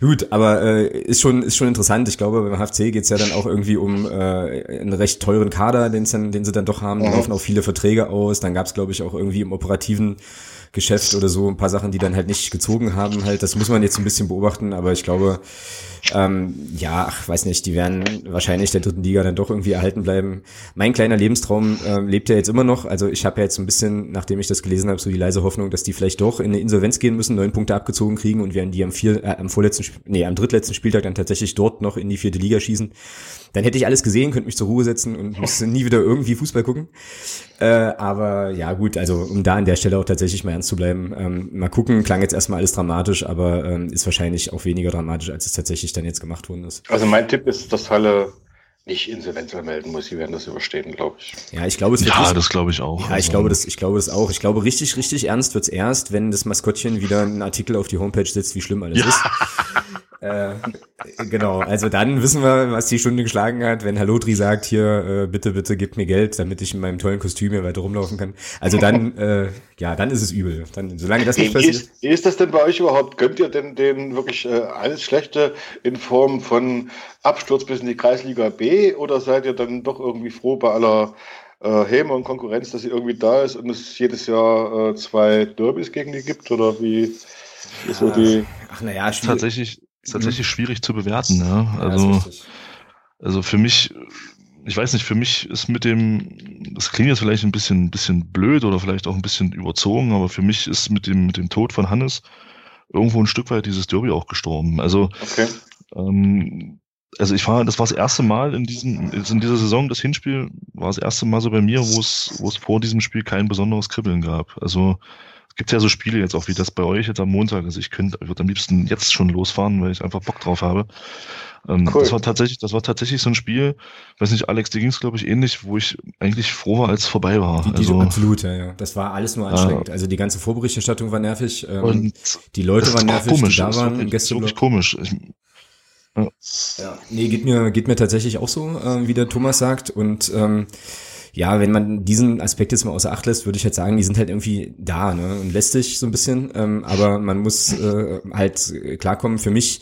Gut, aber äh, ist schon, ist schon interessant. Ich glaube, beim HFC geht's ja dann auch irgendwie um äh, einen recht teuren Kader, den, dann, den sie dann doch haben. Da laufen auch viele Verträge aus. Dann gab's, glaube ich, auch irgendwie im operativen Geschäft oder so ein paar Sachen, die dann halt nicht gezogen haben. Halt, das muss man jetzt ein bisschen beobachten, aber ich glaube, ähm, ja, ach, weiß nicht, die werden wahrscheinlich der dritten Liga dann doch irgendwie erhalten bleiben. Mein kleiner Lebenstraum ähm, lebt ja jetzt immer noch. Also ich habe ja jetzt ein bisschen, nachdem ich das gelesen habe, so die leise Hoffnung, dass die vielleicht doch in eine Insolvenz gehen müssen, neun Punkte abgezogen kriegen und werden die am vier, äh, am vorletzten, nee, am drittletzten Spieltag dann tatsächlich dort noch in die vierte Liga schießen. Dann hätte ich alles gesehen, könnte mich zur Ruhe setzen und müsste nie wieder irgendwie Fußball gucken. Äh, aber ja, gut, also um da an der Stelle auch tatsächlich mal ernst zu bleiben, ähm, mal gucken, klang jetzt erstmal alles dramatisch, aber ähm, ist wahrscheinlich auch weniger dramatisch, als es tatsächlich dann jetzt gemacht worden ist. Also mein Tipp ist, dass Halle nicht Insolvenz melden muss, sie werden das überstehen, glaube ich. Ja, ich glaube, es wird Ja, nicht, das glaube ich auch. Ja, ich also. glaube das, ich glaube das auch. Ich glaube, richtig, richtig ernst wird's erst, wenn das Maskottchen wieder einen Artikel auf die Homepage setzt, wie schlimm alles ja. ist. (laughs) Äh, genau, also dann wissen wir, was die Stunde geschlagen hat, wenn Halotri sagt, hier, äh, bitte, bitte gib mir Geld, damit ich in meinem tollen Kostüm hier weiter rumlaufen kann. Also dann, (laughs) äh, ja, dann ist es übel. Dann, solange das nicht passiert. Ist, ist das denn bei euch überhaupt? Könnt ihr denn den wirklich äh, alles Schlechte in Form von Absturz bis in die Kreisliga B oder seid ihr dann doch irgendwie froh bei aller äh, Häme und Konkurrenz, dass sie irgendwie da ist und es jedes Jahr äh, zwei Derbys gegen die gibt oder wie ist so die? Ach naja, tatsächlich ist tatsächlich mhm. schwierig zu bewerten. Ja? Also, also für mich, ich weiß nicht, für mich ist mit dem, das klingt jetzt vielleicht ein bisschen, bisschen blöd oder vielleicht auch ein bisschen überzogen, aber für mich ist mit dem, mit dem Tod von Hannes irgendwo ein Stück weit dieses Derby auch gestorben. Also, okay. ähm, also ich war, das war das erste Mal in diesem, in dieser Saison, das Hinspiel war das erste Mal so bei mir, wo es, wo es vor diesem Spiel kein besonderes Kribbeln gab. Also gibt ja so Spiele jetzt auch wie das bei euch jetzt am Montag. Also ich könnte, ich würde am liebsten jetzt schon losfahren, weil ich einfach Bock drauf habe. Ähm, cool. Das war tatsächlich, das war tatsächlich so ein Spiel, weiß nicht, Alex, dir ging es glaube ich ähnlich, wo ich eigentlich froh war, als es vorbei war. Die, also, absolut, ja, ja. Das war alles nur anstrengend. Äh, also die ganze Vorberichterstattung war nervig. Ähm, und die Leute waren nervig, komisch. die da waren im Gästeblock. Wirklich komisch. Ich, ja. ja. Nee, geht mir, geht mir tatsächlich auch so, äh, wie der Thomas sagt. Und ähm, ja, wenn man diesen Aspekt jetzt mal außer Acht lässt, würde ich jetzt sagen, die sind halt irgendwie da ne, und lästig so ein bisschen. Ähm, aber man muss äh, halt klarkommen. Für mich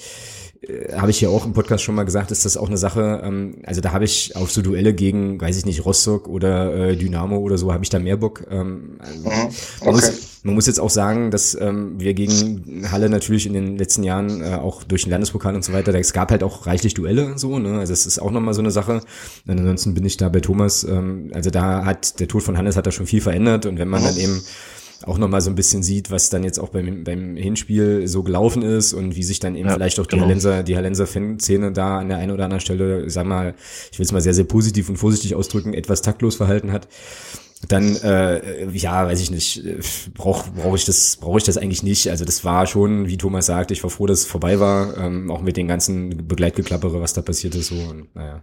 äh, habe ich ja auch im Podcast schon mal gesagt, ist das auch eine Sache, ähm, also da habe ich auf so Duelle gegen, weiß ich nicht, Rostock oder äh, Dynamo oder so, habe ich da mehr Bock. Ähm, also, mhm. okay. man, muss, man muss jetzt auch sagen, dass ähm, wir gegen Halle natürlich in den letzten Jahren äh, auch durch den Landespokal und so weiter, es gab halt auch reichlich Duelle so, ne? Also es ist auch nochmal so eine Sache. Und ansonsten bin ich da bei Thomas, ähm, also da hat der Tod von Hannes hat da schon viel verändert und wenn man mhm. dann eben auch nochmal so ein bisschen sieht, was dann jetzt auch beim, beim Hinspiel so gelaufen ist und wie sich dann eben ja, vielleicht auch die genau. Hallenser, die Hallenser Fanszene da an der einen oder anderen Stelle, sag mal, ich will es mal sehr, sehr positiv und vorsichtig ausdrücken, etwas taktlos verhalten hat. dann äh, ja, weiß ich nicht, brauche brauch ich das brauche ich das eigentlich nicht. Also das war schon, wie Thomas sagt, ich war froh, dass es vorbei war, ähm, auch mit den ganzen Begleitgeklappere, was da passiert ist so und naja.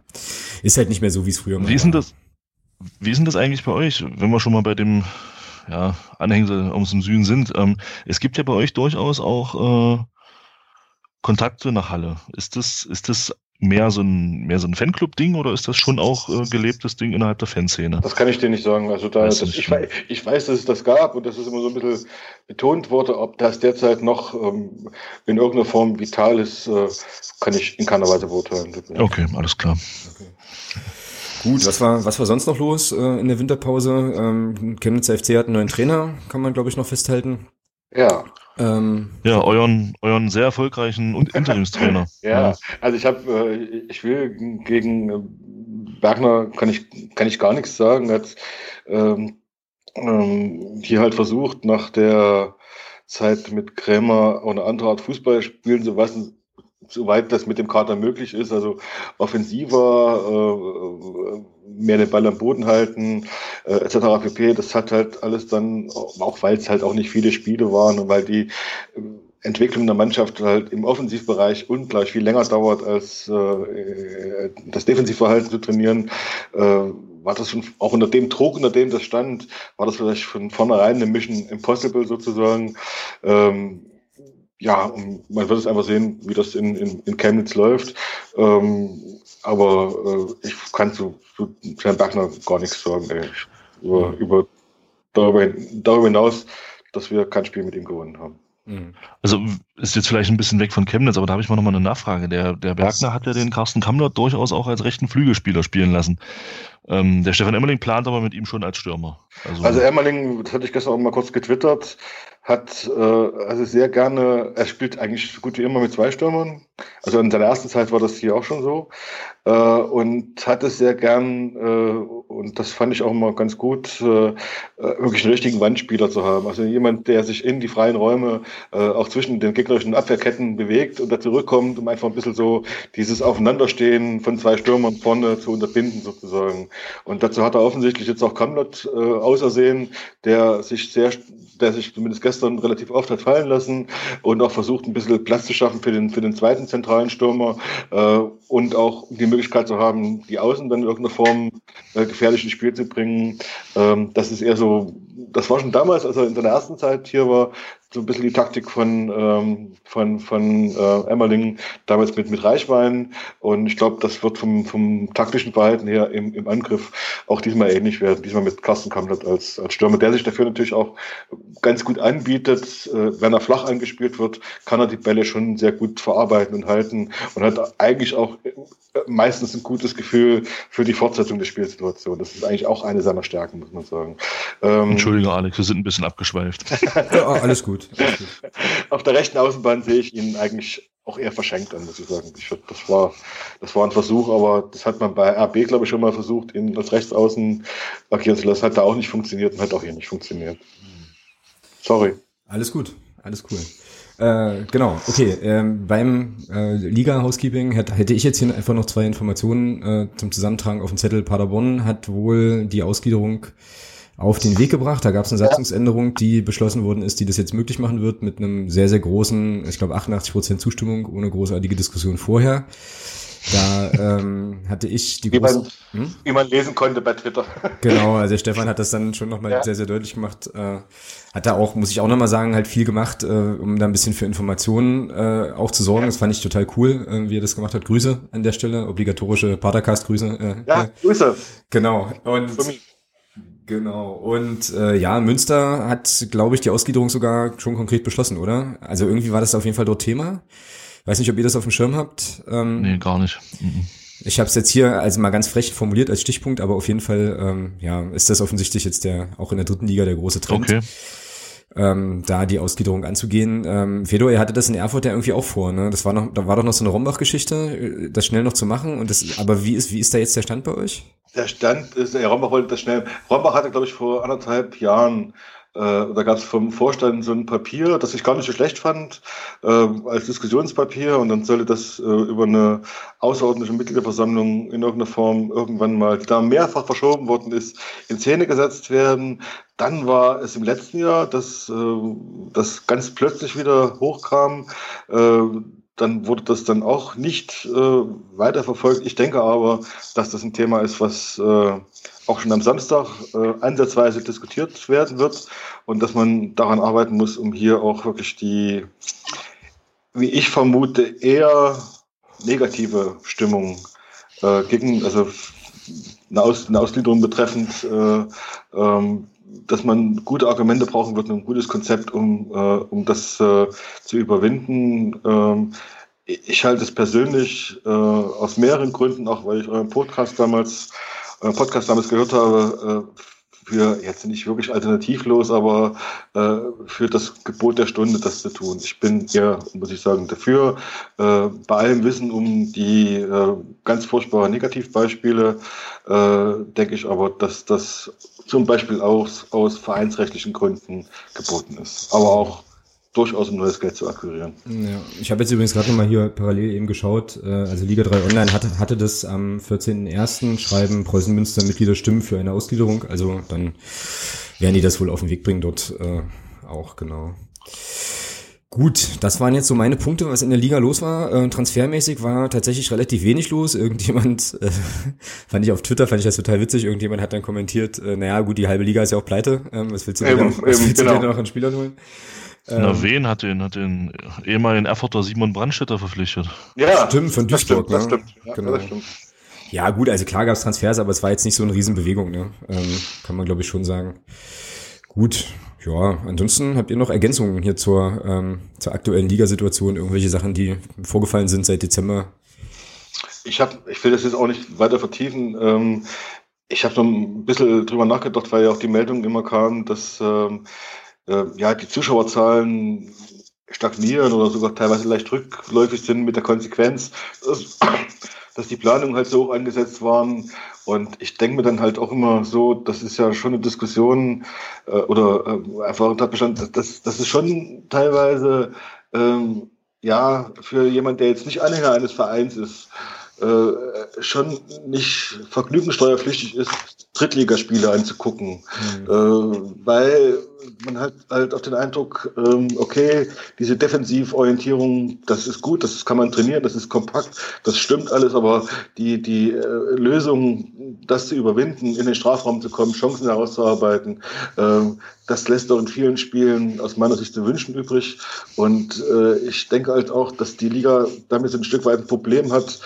Ist halt nicht mehr so, wie es früher war. Wie ist denn das wie ist denn das eigentlich bei euch, wenn wir schon mal bei dem ja, Anhängsel ums im Süden sind? Ähm, es gibt ja bei euch durchaus auch äh, Kontakte nach Halle. Ist das ist das mehr so ein, mehr so ein Fanclub-Ding oder ist das schon auch äh, gelebtes Ding innerhalb der Fanszene? Das kann ich dir nicht sagen. Also da, das, ich, weiß, ich weiß, dass es das gab und dass es immer so ein bisschen betont wurde. Ob das derzeit noch ähm, in irgendeiner Form vital ist, äh, kann ich in keiner Weise beurteilen. Okay, alles klar. Okay. Gut, was war, was war sonst noch los äh, in der Winterpause? Ähm, Chemnitz FC hat einen neuen Trainer, kann man glaube ich noch festhalten. Ja. Ähm, ja, euren, euren sehr erfolgreichen (laughs) Interimstrainer. ja, also ich habe, äh, ich will gegen äh, Bergner kann ich, kann ich gar nichts sagen. Er hat ähm, ähm, hier halt versucht, nach der Zeit mit Krämer eine andere Art Fußball spielen zu lassen, soweit das mit dem Kader möglich ist. Also offensiver, äh, mehr den Ball am Boden halten, äh, etc. pp. Das hat halt alles dann, auch weil es halt auch nicht viele Spiele waren und weil die äh, Entwicklung der Mannschaft halt im Offensivbereich ungleich viel länger dauert, als äh, das Defensivverhalten zu trainieren, äh, war das schon auch unter dem Druck, unter dem das stand, war das vielleicht von vornherein eine Mission Impossible sozusagen. Ähm, ja, man wird es einfach sehen, wie das in, in, in Chemnitz läuft. Ähm, aber äh, ich kann zu, zu Herrn Bergner gar nichts sagen. Ey. Über, über darüber, darüber hinaus, dass wir kein Spiel mit ihm gewonnen haben. Mhm. Also ist jetzt vielleicht ein bisschen weg von Chemnitz, aber da habe ich mal nochmal eine Nachfrage. Der, der Bergner hat ja den Carsten Kammler durchaus auch als rechten Flügelspieler spielen lassen. Ähm, der Stefan Emmerling plant aber mit ihm schon als Stürmer. Also, also Emmerling, das hatte ich gestern auch mal kurz getwittert, hat äh, also sehr gerne, er spielt eigentlich so gut wie immer mit zwei Stürmern. Also in seiner ersten Zeit war das hier auch schon so. Äh, und hat es sehr gern, äh, und das fand ich auch immer ganz gut, äh, äh, wirklich einen richtigen Wandspieler zu haben. Also jemand, der sich in die freien Räume äh, auch zwischen den gegnerischen Abwehrketten bewegt und da zurückkommt, um einfach ein bisschen so dieses Aufeinanderstehen von zwei Stürmern vorne zu unterbinden sozusagen. Und dazu hat er offensichtlich jetzt auch Kamlot äh, ausersehen, der sich sehr, der sich zumindest gestern relativ oft hat fallen lassen und auch versucht, ein bisschen Platz zu schaffen für den, für den zweiten zentralen Stürmer äh, und auch die Möglichkeit zu haben, die Außen dann in irgendeiner Form äh, gefährlich ins Spiel zu bringen. Ähm, das ist eher so, das war schon damals, als er in seiner ersten Zeit hier war, so ein bisschen die Taktik von, ähm, von, von äh, Emmerling damals mit, mit Reichwein. Und ich glaube, das wird vom, vom taktischen Verhalten her im, im Angriff auch diesmal ähnlich werden. Diesmal mit Carsten Kamlet als, als Stürmer, der sich dafür natürlich auch ganz gut anbietet. Äh, wenn er flach angespielt wird, kann er die Bälle schon sehr gut verarbeiten und halten und hat eigentlich auch meistens ein gutes Gefühl für die Fortsetzung der Spielsituation. Das ist eigentlich auch eine seiner Stärken, muss man sagen. Ähm, Entschuldige, Alex, wir sind ein bisschen abgeschweift. (laughs) ja, alles gut. Gut. (laughs) Auf der rechten Außenbahn sehe ich ihn eigentlich auch eher verschenkt an, muss ich sagen. Ich, das, war, das war ein Versuch, aber das hat man bei RB, glaube ich, schon mal versucht, ihn als Rechtsaußen agieren zu lassen. Hat da auch nicht funktioniert und hat auch hier nicht funktioniert. Sorry. Alles gut, alles cool. Äh, genau, okay. Ähm, beim äh, Liga-Housekeeping hätte, hätte ich jetzt hier einfach noch zwei Informationen äh, zum Zusammentragen auf dem Zettel. Paderborn hat wohl die Ausgliederung auf den Weg gebracht. Da gab es eine Satzungsänderung, die beschlossen worden ist, die das jetzt möglich machen wird, mit einem sehr, sehr großen, ich glaube 88 Prozent Zustimmung, ohne großartige Diskussion vorher. Da ähm, (laughs) hatte ich die wie große, man, hm? wie man lesen konnte bei Twitter. (laughs) Genau, also Stefan hat das dann schon nochmal ja. sehr, sehr deutlich gemacht. Äh, hat da auch, muss ich auch nochmal sagen, halt viel gemacht, äh, um da ein bisschen für Informationen äh, auch zu sorgen. Ja. Das fand ich total cool, äh, wie er das gemacht hat. Grüße an der Stelle, obligatorische Padercast-Grüße. Äh, ja, Grüße. Genau. Und Genau. Und äh, ja, Münster hat, glaube ich, die Ausgliederung sogar schon konkret beschlossen, oder? Also irgendwie war das auf jeden Fall dort Thema. Weiß nicht, ob ihr das auf dem Schirm habt. Ähm, nee, gar nicht. Mhm. Ich habe es jetzt hier also mal ganz frech formuliert als Stichpunkt, aber auf jeden Fall ähm, ja, ist das offensichtlich jetzt der auch in der dritten Liga der große Trend. Okay. Ähm, da die Ausgliederung anzugehen. Ähm, Fedor, ihr hatte das in Erfurt ja irgendwie auch vor, ne? Das war noch, da war doch noch so eine Rombach-Geschichte, äh, das schnell noch zu machen. Und das, aber wie ist, wie ist da jetzt der Stand bei euch? Der Stand ist, ja, Rombach wollte das schnell. Rombach hatte, glaube ich, vor anderthalb Jahren äh, da gab es vom Vorstand so ein Papier, das ich gar nicht so schlecht fand, äh, als Diskussionspapier und dann sollte das äh, über eine außerordentliche Mitgliederversammlung in irgendeiner Form irgendwann mal, die da mehrfach verschoben worden ist, in Szene gesetzt werden. Dann war es im letzten Jahr, dass äh, das ganz plötzlich wieder hochkam. Dann wurde das dann auch nicht äh, weiterverfolgt. Ich denke aber, dass das ein Thema ist, was äh, auch schon am Samstag äh, ansatzweise diskutiert werden wird und dass man daran arbeiten muss, um hier auch wirklich die, wie ich vermute, eher negative Stimmung äh, gegen, also eine, Aus, eine Ausgliederung betreffend, äh, ähm, dass man gute Argumente brauchen wird, ein gutes Konzept, um, äh, um das äh, zu überwinden. Ähm, ich halte es persönlich äh, aus mehreren Gründen, auch weil ich euren Podcast damals, euren Podcast damals gehört habe, äh, für jetzt nicht wirklich alternativlos, aber äh, für das Gebot der Stunde das zu tun. Ich bin eher, muss ich sagen, dafür. Äh, bei allem Wissen um die äh, ganz furchtbaren Negativbeispiele äh, denke ich aber, dass das zum Beispiel aus, aus vereinsrechtlichen Gründen geboten ist. Aber auch durchaus um neues Geld zu akquirieren. Ja, ich habe jetzt übrigens gerade nochmal hier parallel eben geschaut, äh, also Liga 3 Online hatte, hatte das am 14.01. schreiben Preußen Münster Mitglieder stimmen für eine Ausgliederung, also dann werden die das wohl auf den Weg bringen dort äh, auch, genau. Gut, das waren jetzt so meine Punkte, was in der Liga los war. Äh, transfermäßig war tatsächlich relativ wenig los. Irgendjemand, (laughs) äh, fand ich auf Twitter, fand ich das total witzig, irgendjemand hat dann kommentiert, äh, naja gut, die halbe Liga ist ja auch pleite, ähm, was willst du denn, was willst genau. du denn noch an Spielern holen? Na, ähm, wen hat den, hat den ehemaligen Erfurter Simon Brandstätter verpflichtet? Ja, stimmt, von Duisburg. Das stimmt, das stimmt. Ja, genau. das stimmt. Ja, gut, also klar gab es Transfers, aber es war jetzt nicht so eine Riesenbewegung, ne? Ähm, kann man, glaube ich, schon sagen. Gut, ja, ansonsten habt ihr noch Ergänzungen hier zur, ähm, zur aktuellen Ligasituation, irgendwelche Sachen, die vorgefallen sind seit Dezember? Ich habe, ich will das jetzt auch nicht weiter vertiefen. Ähm, ich habe noch ein bisschen drüber nachgedacht, weil ja auch die Meldung immer kam, dass ähm, äh, ja, die Zuschauerzahlen stagnieren oder sogar teilweise leicht rückläufig sind mit der Konsequenz, dass, dass die Planungen halt so hoch angesetzt waren. Und ich denke mir dann halt auch immer so, das ist ja schon eine Diskussion äh, oder äh, ein Tatbestand, das, das ist schon teilweise ähm, ja für jemand, der jetzt nicht Anhänger eines Vereins ist, äh, schon nicht vergnügungssteuerpflichtig ist, Drittligaspiele anzugucken. Mhm. Äh, weil man hat halt auch den Eindruck, ähm, okay, diese Defensivorientierung, das ist gut, das kann man trainieren, das ist kompakt, das stimmt alles, aber die, die äh, Lösung, das zu überwinden, in den Strafraum zu kommen, Chancen herauszuarbeiten, äh, das lässt doch in vielen Spielen aus meiner Sicht zu wünschen übrig. Und äh, ich denke halt auch, dass die Liga damit so ein Stück weit ein Problem hat,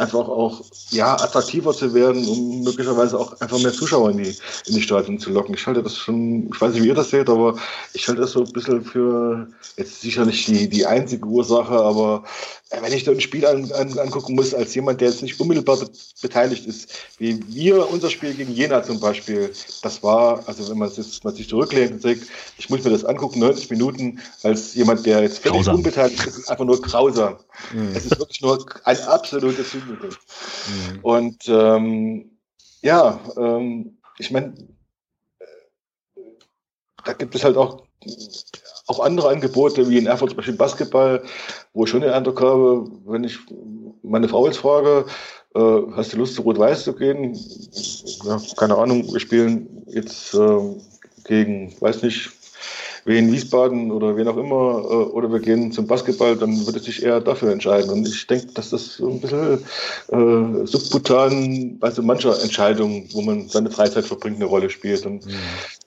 einfach auch ja attraktiver zu werden, um möglicherweise auch einfach mehr Zuschauer in die, in die Stadien zu locken. Ich halte das schon, ich weiß nicht, wie ihr das seht, aber ich halte das so ein bisschen für jetzt sicher nicht die, die einzige Ursache, aber wenn ich da ein Spiel an, an, angucken muss, als jemand, der jetzt nicht unmittelbar be beteiligt ist, wie wir unser Spiel gegen Jena zum Beispiel, das war, also wenn man, jetzt, man sich zurücklehnt und sagt, ich muss mir das angucken, 90 Minuten, als jemand, der jetzt völlig grausam. unbeteiligt ist, ist einfach nur grausam. Mhm. Es ist wirklich nur ein absolutes Sündenbild. Mhm. Und ähm, ja, ähm, ich meine, äh, da gibt es halt auch auch andere Angebote, wie in Erfurt zum Beispiel Basketball, wo ich schon den Eindruck habe, wenn ich meine Frau jetzt frage, äh, hast du Lust, zu Rot-Weiß zu gehen? Ja, keine Ahnung, wir spielen jetzt äh, gegen, weiß nicht, wen Wiesbaden oder wen auch immer, äh, oder wir gehen zum Basketball, dann würde sich eher dafür entscheiden. Und ich denke, dass das so ein bisschen äh, subkutan bei so mancher Entscheidung, wo man seine Freizeit verbringt, eine Rolle spielt. Und mhm.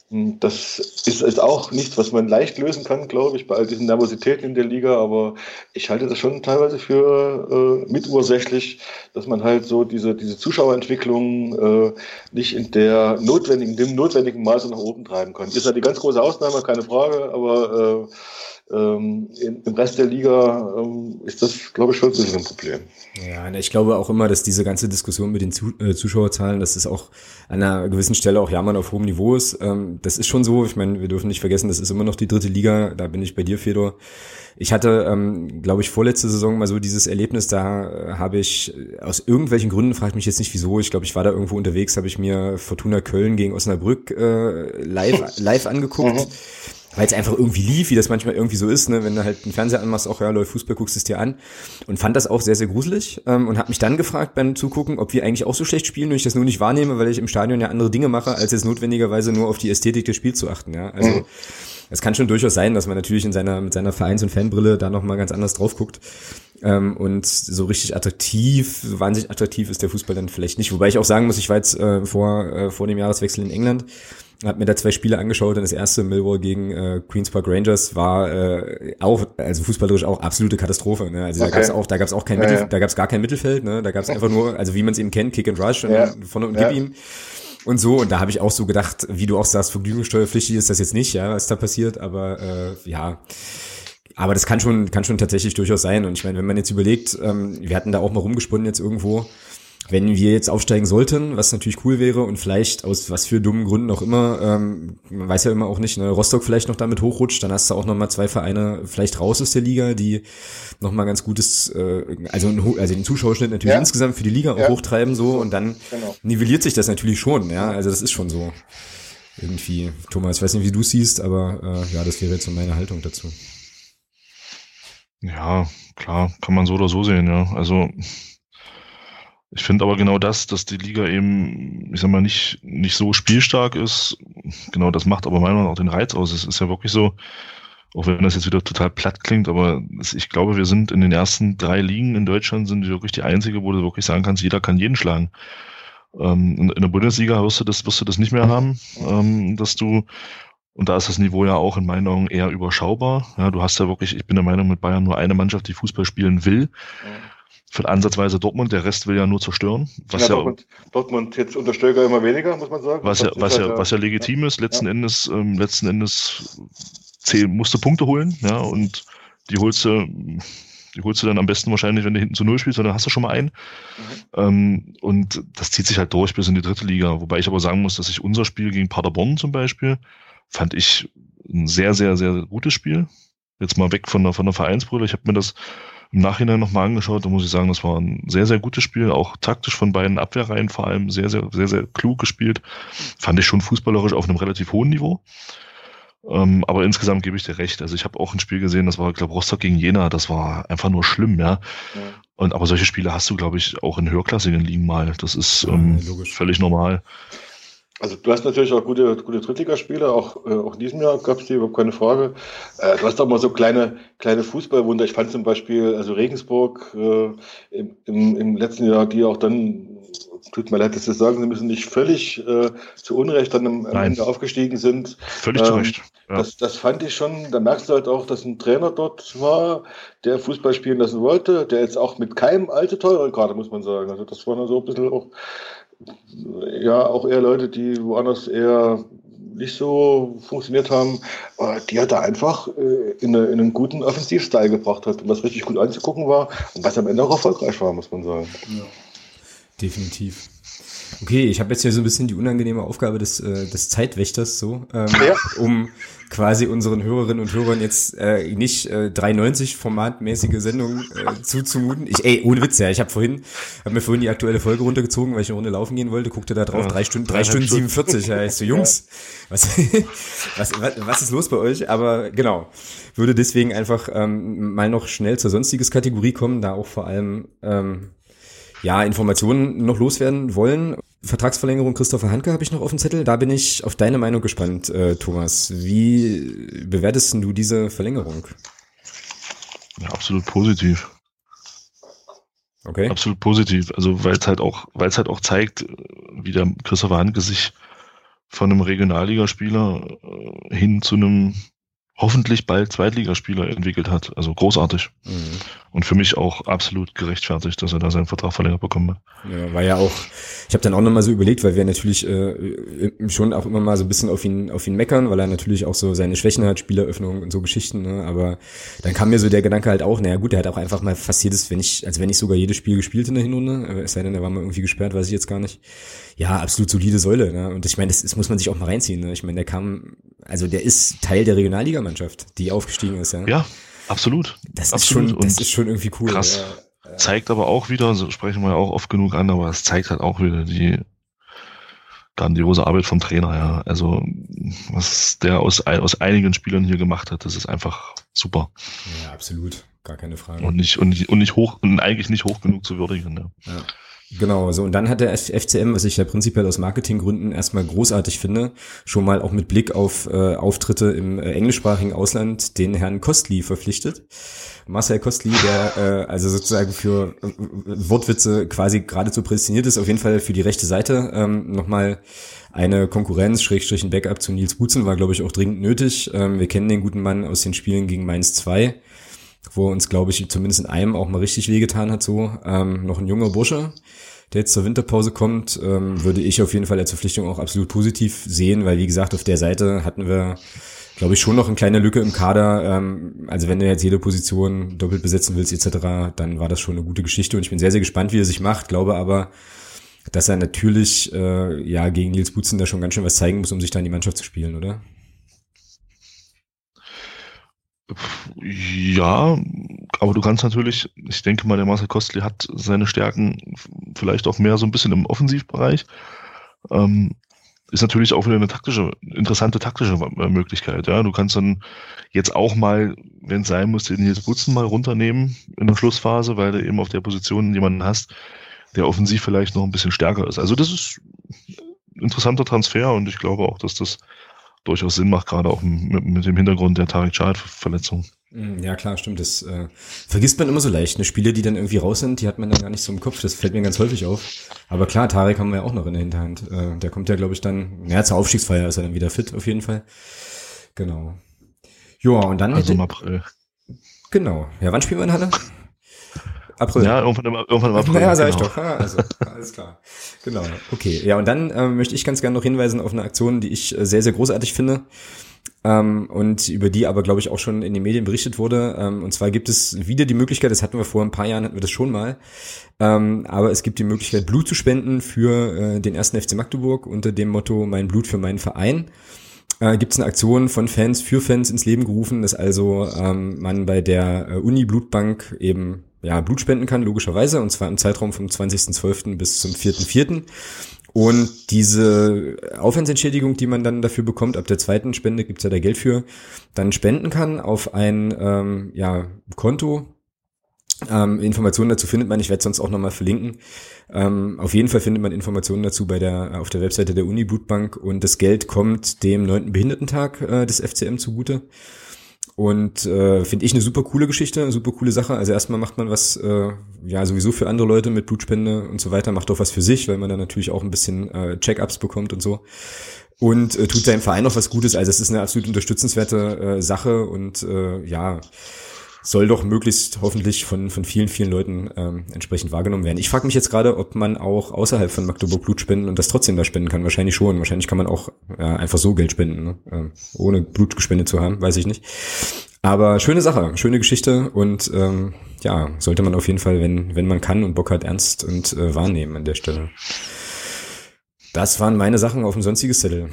Das ist, auch nichts, was man leicht lösen kann, glaube ich, bei all diesen Nervositäten in der Liga. Aber ich halte das schon teilweise für äh, mitursächlich, dass man halt so diese, diese Zuschauerentwicklung äh, nicht in der notwendigen, dem notwendigen Maße nach oben treiben kann. Ist ja die ganz große Ausnahme, keine Frage, aber äh, Ähm, Im Rest der Liga ähm, ist das, glaube ich, schon ein Problem. Ja, ich glaube auch immer, dass diese ganze Diskussion mit den äh, Zuschauerzahlen, dass es auch an einer gewissen Stelle auch Jammern auf hohem Niveau ist. Ähm, das ist schon so. Ich meine, wir dürfen nicht vergessen, das ist immer noch die dritte Liga. Da bin ich bei dir, Fedor. Ich hatte, ähm, glaube ich, vorletzte Saison mal so dieses Erlebnis, da äh, habe ich aus irgendwelchen Gründen, frage mich jetzt nicht wieso, ich glaube, ich war da irgendwo unterwegs, habe ich mir Fortuna Köln gegen Osnabrück äh, live, (laughs) live angeguckt. Weil es einfach irgendwie lief, wie das manchmal irgendwie so ist, ne? wenn du halt einen Fernseher anmachst, auch ja, läuft Fußball, guckst es dir an und fand das auch sehr, sehr gruselig ähm, und habe mich dann gefragt beim Zugucken, ob wir eigentlich auch so schlecht spielen und ich das nur nicht wahrnehme, weil ich im Stadion ja andere Dinge mache, als jetzt notwendigerweise nur auf die Ästhetik des Spiels zu achten. Ja? Also mhm. es kann schon durchaus sein, dass man natürlich in seiner, mit seiner Vereins- und Fanbrille da nochmal ganz anders drauf guckt. Ähm, und so richtig attraktiv, wahnsinnig attraktiv ist der Fußball dann vielleicht nicht. Wobei ich auch sagen muss, ich war jetzt äh, vor, äh, vor dem Jahreswechsel in England habe mir da zwei Spiele angeschaut und das erste Millwall gegen äh, Queens Park Rangers war äh, auch also fußballerisch auch absolute Katastrophe. Ne? Also okay. da gab's auch da gab's auch kein ja, Mittel, ja. da gab's gar kein Mittelfeld. Ne? Da gab's einfach nur also wie man es eben kennt Kick and Rush und ja. vorne und gib ihm und so und da habe ich auch so gedacht, wie du auch sagst, vergnügungssteuerpflichtig ist das jetzt nicht, ja, was da passiert, aber äh, ja. Aber das kann schon, kann schon tatsächlich durchaus sein. Und ich meine, wenn man jetzt überlegt, ähm, wir hatten da auch mal rumgesponnen jetzt irgendwo, wenn wir jetzt aufsteigen sollten, was natürlich cool wäre und vielleicht aus was für dummen Gründen auch immer, ähm, man weiß ja immer auch nicht, ne, Rostock vielleicht noch damit hochrutscht, dann hast du auch noch mal zwei Vereine vielleicht raus aus der Liga, die noch mal ganz gutes, äh, also, also den Zuschauerschnitt natürlich ja. insgesamt für die Liga auch ja. hochtreiben so und dann genau. nivelliert sich das natürlich schon, ja, also das ist schon so irgendwie. Thomas, ich weiß nicht, wie du siehst, aber äh, ja, das wäre jetzt so meine Haltung dazu. Ja, klar, kann man so oder so sehen, ja. Also ich finde aber genau das, dass die Liga eben, ich sag mal, nicht, nicht so spielstark ist, genau das macht aber meiner Meinung nach auch den Reiz aus. Es ist ja wirklich so, auch wenn das jetzt wieder total platt klingt, aber ich glaube, wir sind in den ersten drei Ligen in Deutschland sind wir wirklich die einzige, wo du wirklich sagen kannst, jeder kann jeden schlagen. Ähm, in, der Bundesliga wirst du das, wirst du das nicht mehr haben, ähm, dass du, und da ist das Niveau ja auch in meinen Augen eher überschaubar. Ja, du hast ja wirklich, ich bin der Meinung, mit Bayern nur eine Mannschaft, die Fußball spielen will. Mhm für ansatzweise Dortmund, der Rest will ja nur zerstören. Was ja, ja Dortmund, Dortmund jetzt unter Stöger immer weniger, muss man sagen. Was ja, was ja, halt, was ja legitim ist, letzten ja. Endes, ähm, letzten Endes zähl, musst du Punkte holen, ja, und die holst du, die holst du dann am besten wahrscheinlich, wenn du hinten zu Null spielst, dann hast du schon mal einen. Mhm. Ähm, und das zieht sich halt durch bis in die dritte Liga. Wobei ich aber sagen muss, dass ich unser Spiel gegen Paderborn zum Beispiel, fand ich ein sehr, sehr, sehr gutes Spiel. Jetzt mal weg von der, von der Vereinsbrille. Ich habe mir das im Nachhinein nochmal angeschaut, da muss ich sagen, das war ein sehr, sehr gutes Spiel, auch taktisch von beiden Abwehrreihen vor allem sehr, sehr, sehr, sehr klug gespielt. Fand ich schon fußballerisch auf einem relativ hohen Niveau. Ähm, aber insgesamt gebe ich dir recht. Also ich habe auch ein Spiel gesehen, das war, ich glaube, Rostock gegen Jena, das war einfach nur schlimm, ja. ja. Und aber solche Spiele hast du, glaube ich, auch in höherklassigen Ligen mal. Das ist ähm, ja, völlig normal. Also du hast natürlich auch gute, gute Drittligaspiele, auch, äh, auch in diesem Jahr gab es die, überhaupt keine Frage. Äh, du hast auch mal so kleine, kleine Fußballwunder. Ich fand zum Beispiel, also Regensburg äh, im, im, im letzten Jahr, die auch dann, tut mir leid, dass wir sagen, sie müssen nicht völlig äh, zu Unrecht dann am, am Ende aufgestiegen sind. Völlig ähm, zu Recht. Ja. Das, das fand ich schon, da merkst du halt auch, dass ein Trainer dort war, der Fußball spielen lassen wollte, der jetzt auch mit keinem alte teure gerade, muss man sagen. Also das war dann so ein bisschen auch ja, auch eher Leute, die woanders eher nicht so funktioniert haben, die hat er einfach äh, in, eine, in, einen guten Offensivstyle gebracht hat und was richtig gut anzugucken war und was am Ende auch erfolgreich war, muss man sagen. Ja. Definitiv. Okay, ich habe jetzt hier so ein bisschen die unangenehme Aufgabe des, äh, des Zeitwächters, so, ähm, ja. um quasi unseren Hörerinnen und Hörern jetzt äh, nicht äh, 390 formatmäßige Sendungen äh, zuzumuten. Ich, ey, ohne Witz, ja, ich habe vorhin, habe mir vorhin die aktuelle Folge runtergezogen, weil ich eine Runde laufen gehen wollte, guckte da drauf, ja, drei Stunden, drei Stunden 47. Ja, ich so, Jungs, was, (laughs) was, was, was ist los bei euch? Aber genau, würde deswegen einfach ähm, mal noch schnell zur sonstiges Kategorie kommen, da auch vor allem ähm, ja, Informationen noch loswerden wollen. Vertragsverlängerung Christopher Hanke habe ich noch auf dem Zettel. Da bin ich auf deine Meinung gespannt, äh, Thomas. Wie bewertest du diese Verlängerung? Ja, absolut positiv. Okay. Absolut positiv. Also weil es halt auch, weil es halt auch zeigt, wie der Christopher Hanke sich von einem Regionalligaspieler äh, hin zu einem hoffentlich bald Zweitligaspieler entwickelt hat. Also großartig. Mhm. Und für mich auch absolut gerechtfertigt, dass er da seinen Vertrag verlängert bekommen hat. Ja, war ja auch, ich habe dann auch nochmal so überlegt, weil wir natürlich äh, schon auch immer mal so ein bisschen auf ihn, auf ihn meckern, weil er natürlich auch so seine Schwächen hat, Spieleröffnung und so Geschichten, ne? aber dann kam mir so der Gedanke halt auch, naja gut, er hat auch einfach mal fast jedes, wenn ich, als wenn ich sogar jedes Spiel gespielt in der Hinrunde, äh, es sei denn, er war mal irgendwie gesperrt, weiß ich jetzt gar nicht. Ja, absolut solide Säule. Ne? Und ich meine, das, das muss man sich auch mal reinziehen. Ne? Ich meine, der kam, also der ist Teil der Regionalligamannschaft, die aufgestiegen ist, ja. Ja, absolut. Das absolut. ist schon, das ist schon irgendwie cool. Krass. Ja. Zeigt aber auch wieder, so sprechen wir ja auch oft genug an, aber es zeigt halt auch wieder die grandiose Arbeit vom Trainer, ja. Also, was der aus, aus einigen Spielern hier gemacht hat, das ist einfach super. Ja, absolut. Gar keine Frage. Und nicht, und nicht, und nicht hoch, und eigentlich nicht hoch genug zu würdigen, ja. ja. Genau, so und dann hat der FCM, was ich ja prinzipiell aus Marketinggründen erstmal großartig finde, schon mal auch mit Blick auf äh, Auftritte im äh, englischsprachigen Ausland den Herrn Kostli verpflichtet. Marcel Kostli, der äh, also sozusagen für äh, Wortwitze quasi geradezu prädestiniert ist, auf jeden Fall für die rechte Seite ähm, nochmal eine Konkurrenz, Schrägstrich ein Backup zu Nils Butzen war, glaube ich, auch dringend nötig. Ähm, wir kennen den guten Mann aus den Spielen gegen Mainz 2 wo uns, glaube ich, zumindest in einem auch mal richtig wehgetan hat, so. Ähm, noch ein junger Bursche, der jetzt zur Winterpause kommt, ähm, würde ich auf jeden Fall als Verpflichtung auch absolut positiv sehen, weil wie gesagt, auf der Seite hatten wir, glaube ich, schon noch eine kleine Lücke im Kader. Ähm, also wenn du jetzt jede Position doppelt besetzen willst, etc., dann war das schon eine gute Geschichte und ich bin sehr, sehr gespannt, wie er sich macht, glaube aber, dass er natürlich äh, ja gegen Nils Butzen da schon ganz schön was zeigen muss, um sich da in die Mannschaft zu spielen, oder? Ja, aber du kannst natürlich, ich denke mal, der Marcel Kostli hat seine Stärken vielleicht auch mehr so ein bisschen im Offensivbereich. Ähm, ist natürlich auch wieder eine taktische, interessante taktische Möglichkeit. Ja, du kannst dann jetzt auch mal, wenn es sein muss, den Nils Butzen mal runternehmen in der Schlussphase, weil du eben auf der Position jemanden hast, der offensiv vielleicht noch ein bisschen stärker ist. Also das ist ein interessanter Transfer und ich glaube auch, dass das durchaus Sinn macht, gerade auch mit, mit dem Hintergrund der Tarek Chad-Verletzung. Mm, ja, klar, stimmt. Das äh, vergisst man immer so leicht. Ne? Spiele, die dann irgendwie raus sind, die hat man dann gar nicht so im Kopf. Das fällt mir ganz häufig auf. Aber klar, Tarek haben wir ja auch noch in der Hinterhand. Äh, der kommt ja, glaube ich, dann, ja, zur Aufstiegsfeier ist er dann wieder fit, auf jeden Fall. Genau. Ja, und dann. Also im April. Genau. Ja, wann spielen wir in Halle? April. Ja, irgendwann im, irgendwann im April. (laughs) Ja, sag genau. ich doch. Ja, also, alles klar. Genau. Okay. Ja, und dann äh, möchte ich ganz gerne noch hinweisen auf eine Aktion, die ich äh, sehr, sehr großartig finde. Ähm, und über die aber, glaube ich, auch schon in den Medien berichtet wurde. Ähm, und zwar gibt es wieder die Möglichkeit, das hatten wir vor ein paar Jahren, hatten wir das schon mal, ähm, aber es gibt die Möglichkeit, Blut zu spenden für äh, den ersten FC Magdeburg unter dem Motto Mein Blut für meinen Verein äh, gibt es eine Aktion von Fans für Fans ins Leben gerufen, dass also ähm, man bei der äh, Uni Blutbank eben ja, Blut spenden kann, logischerweise, und zwar im Zeitraum vom 20.12. bis zum 4.4. Und diese Aufwandsentschädigung, die man dann dafür bekommt, ab der zweiten Spende gibt's ja da Geld für, dann spenden kann auf ein ähm, ja, Konto. Ähm, Informationen dazu findet man, ich werde sonst auch nochmal verlinken. Ähm, auf jeden Fall findet man Informationen dazu bei der, auf der Webseite der Uni Blutbank und das Geld kommt dem neunten Behindertentag äh, des FCM zugute. Und äh, finde ich eine super coole Geschichte, eine super coole Sache. Also erstmal macht man was, äh, ja, sowieso für andere Leute mit Blutspende und so weiter, macht auch was für sich, weil man dann natürlich auch ein bisschen äh, Check-ups bekommt und so. Und äh, tut seinem Verein auch was Gutes. Also es ist eine absolut unterstützenswerte äh, Sache und äh, ja, soll doch möglichst hoffentlich von, von vielen, vielen Leuten ähm, entsprechend wahrgenommen werden. Ich frage mich jetzt gerade, ob man auch außerhalb von Magdeburg Blut spenden und das trotzdem da spenden kann. Wahrscheinlich schon. Wahrscheinlich kann man auch ja, einfach so Geld spenden, ne? ähm, ohne Blut gespendet zu haben, weiß ich nicht. Aber schöne Sache, schöne Geschichte und ähm, ja, sollte man auf jeden Fall, wenn, wenn man kann und Bock hat, ernst und äh, wahrnehmen an der Stelle. Das waren meine Sachen auf dem sonstiges Zettel.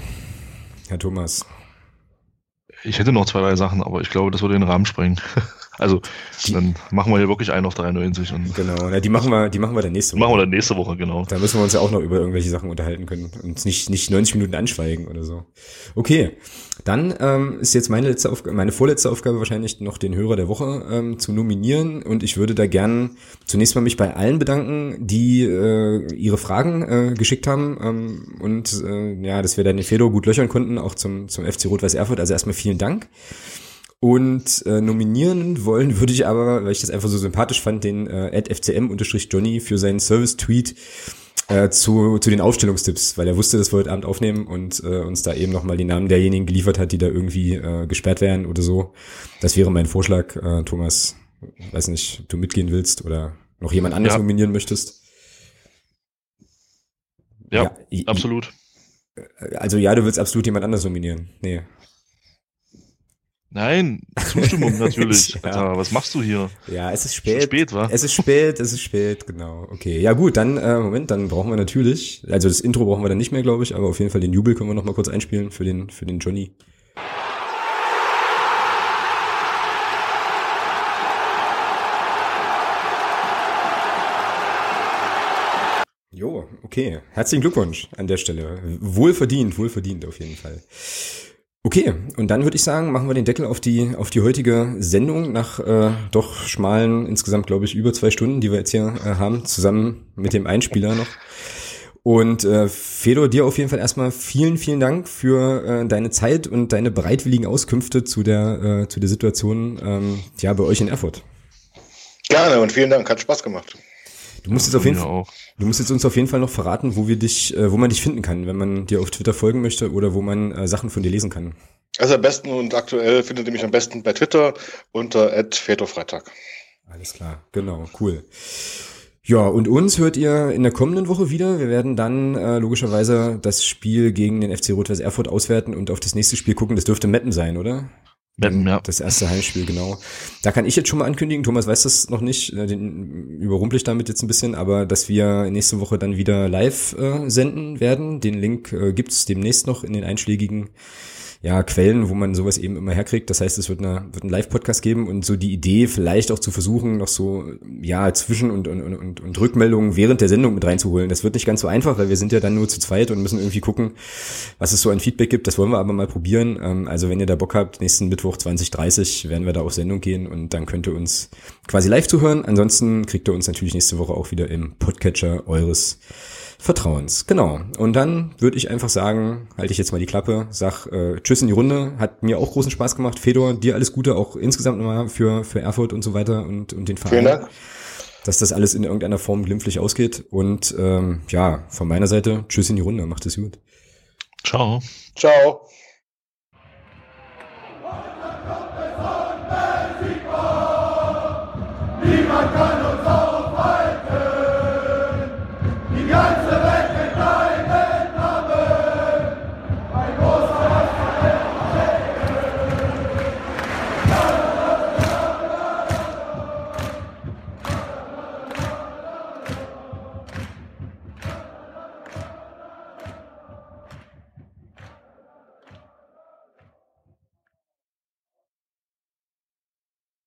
Herr Thomas. Ich hätte noch zwei, drei Sachen, aber ich glaube, das würde den Rahmen sprengen. (laughs) Also die, dann machen wir hier wirklich einen auf 93 und genau, ja, die machen wir, die machen wir dann nächste Woche. Machen wir dann nächste Woche genau. Da müssen wir uns ja auch noch über irgendwelche Sachen unterhalten können und nicht nicht 90 Minuten anschweigen oder so. Okay, dann ähm, ist jetzt meine letzte Aufgabe, meine vorletzte Aufgabe wahrscheinlich noch den Hörer der Woche ähm, zu nominieren und ich würde da gern zunächst mal mich bei allen bedanken, die äh, ihre Fragen äh, geschickt haben ähm, und äh, ja, dass wir dann den Fedor gut löchern konnten, auch zum zum FC Rot-Weiß Erfurt. Also erstmal vielen Dank. Und äh, nominieren wollen würde ich aber, weil ich das einfach so sympathisch fand, den äh, FCM-Johnny für seinen Service-Tweet äh, zu, zu den Aufstellungstipps, weil er wusste, dass wir heute Abend aufnehmen und äh, uns da eben nochmal die Namen derjenigen geliefert hat, die da irgendwie äh, gesperrt werden oder so. Das wäre mein Vorschlag, äh, Thomas. Weiß nicht, ob du mitgehen willst oder noch jemand anderes Ja. nominieren möchtest. Ja, i- absolut. i- Also ja, du willst absolut jemand anderes nominieren. Nee. Nein, Zustimmung (laughs) natürlich. Ja. Alter, was machst du hier? Ja, es ist Schon spät. spät, wa? Es ist spät, es ist spät, genau. Okay, ja gut, dann, äh, Moment, dann brauchen wir natürlich, also das Intro brauchen wir dann nicht mehr, glaube ich, aber auf jeden Fall den Jubel können wir noch mal kurz einspielen für den, für den Johnny. Jo, okay. Herzlichen Glückwunsch an der Stelle. Wohlverdient, wohlverdient auf jeden Fall. Okay, und dann würde ich sagen, machen wir den Deckel auf die, auf die heutige Sendung nach äh, doch schmalen, insgesamt glaube ich über zwei Stunden, die wir jetzt hier äh, haben, zusammen mit dem Einspieler noch. Und äh, Fedor, dir auf jeden Fall erstmal vielen, vielen Dank für äh, deine Zeit und deine bereitwilligen Auskünfte zu der, äh, zu der Situation ähm, ja, bei euch in Erfurt. Gerne und vielen Dank, hat Spaß gemacht. Du musst jetzt auf jeden Fall, du musst jetzt uns auf jeden Fall noch verraten, wo wir dich, äh, wo man dich finden kann, wenn man dir auf Twitter folgen möchte oder wo man äh, Sachen von dir lesen kann. Also am besten und aktuell findet ihr mich am besten bei Twitter unter @fedorfreitag. Alles klar, genau, cool. Ja, und uns hört ihr in der kommenden Woche wieder. Wir werden dann äh, logischerweise das Spiel gegen den FC Rot-Weiß Erfurt auswerten und auf das nächste Spiel gucken. Das dürfte Meppen sein, oder? Meppen, ja. Das erste Heimspiel, genau. Da kann ich jetzt schon mal ankündigen, Thomas weiß das noch nicht, äh, den überrumpel ich damit jetzt ein bisschen, aber dass wir nächste Woche dann wieder live äh, senden werden. Den Link äh, gibt's demnächst noch in den einschlägigen ja, Quellen, wo man sowas eben immer herkriegt. Das heißt, es wird, eine, wird einen Live-Podcast geben und so die Idee vielleicht auch zu versuchen, noch so, ja, Zwischen- und, und, und, und Rückmeldungen während der Sendung mit reinzuholen. Das wird nicht ganz so einfach, weil wir sind ja dann nur zu zweit und müssen irgendwie gucken, was es so an Feedback gibt. Das wollen wir aber mal probieren. Ähm, Also wenn ihr da Bock habt, nächsten Mittwoch 2030 werden wir da auf Sendung gehen und dann könnt ihr uns quasi live zuhören. Ansonsten kriegt ihr uns natürlich nächste Woche auch wieder im Podcatcher eures Vertrauens. Genau. Und dann würde ich einfach sagen, halte ich jetzt mal die Klappe, sag äh, Tschüss in die Runde. Hat mir auch großen Spaß gemacht. Fedor, dir alles Gute auch insgesamt nochmal für, für Erfurt und so weiter und, und den Verein. Vielen Dank. Dass das alles in irgendeiner Form glimpflich ausgeht. Und ähm, ja, von meiner Seite, Tschüss in die Runde. Macht es gut. Ciao. Ciao. Niemand kann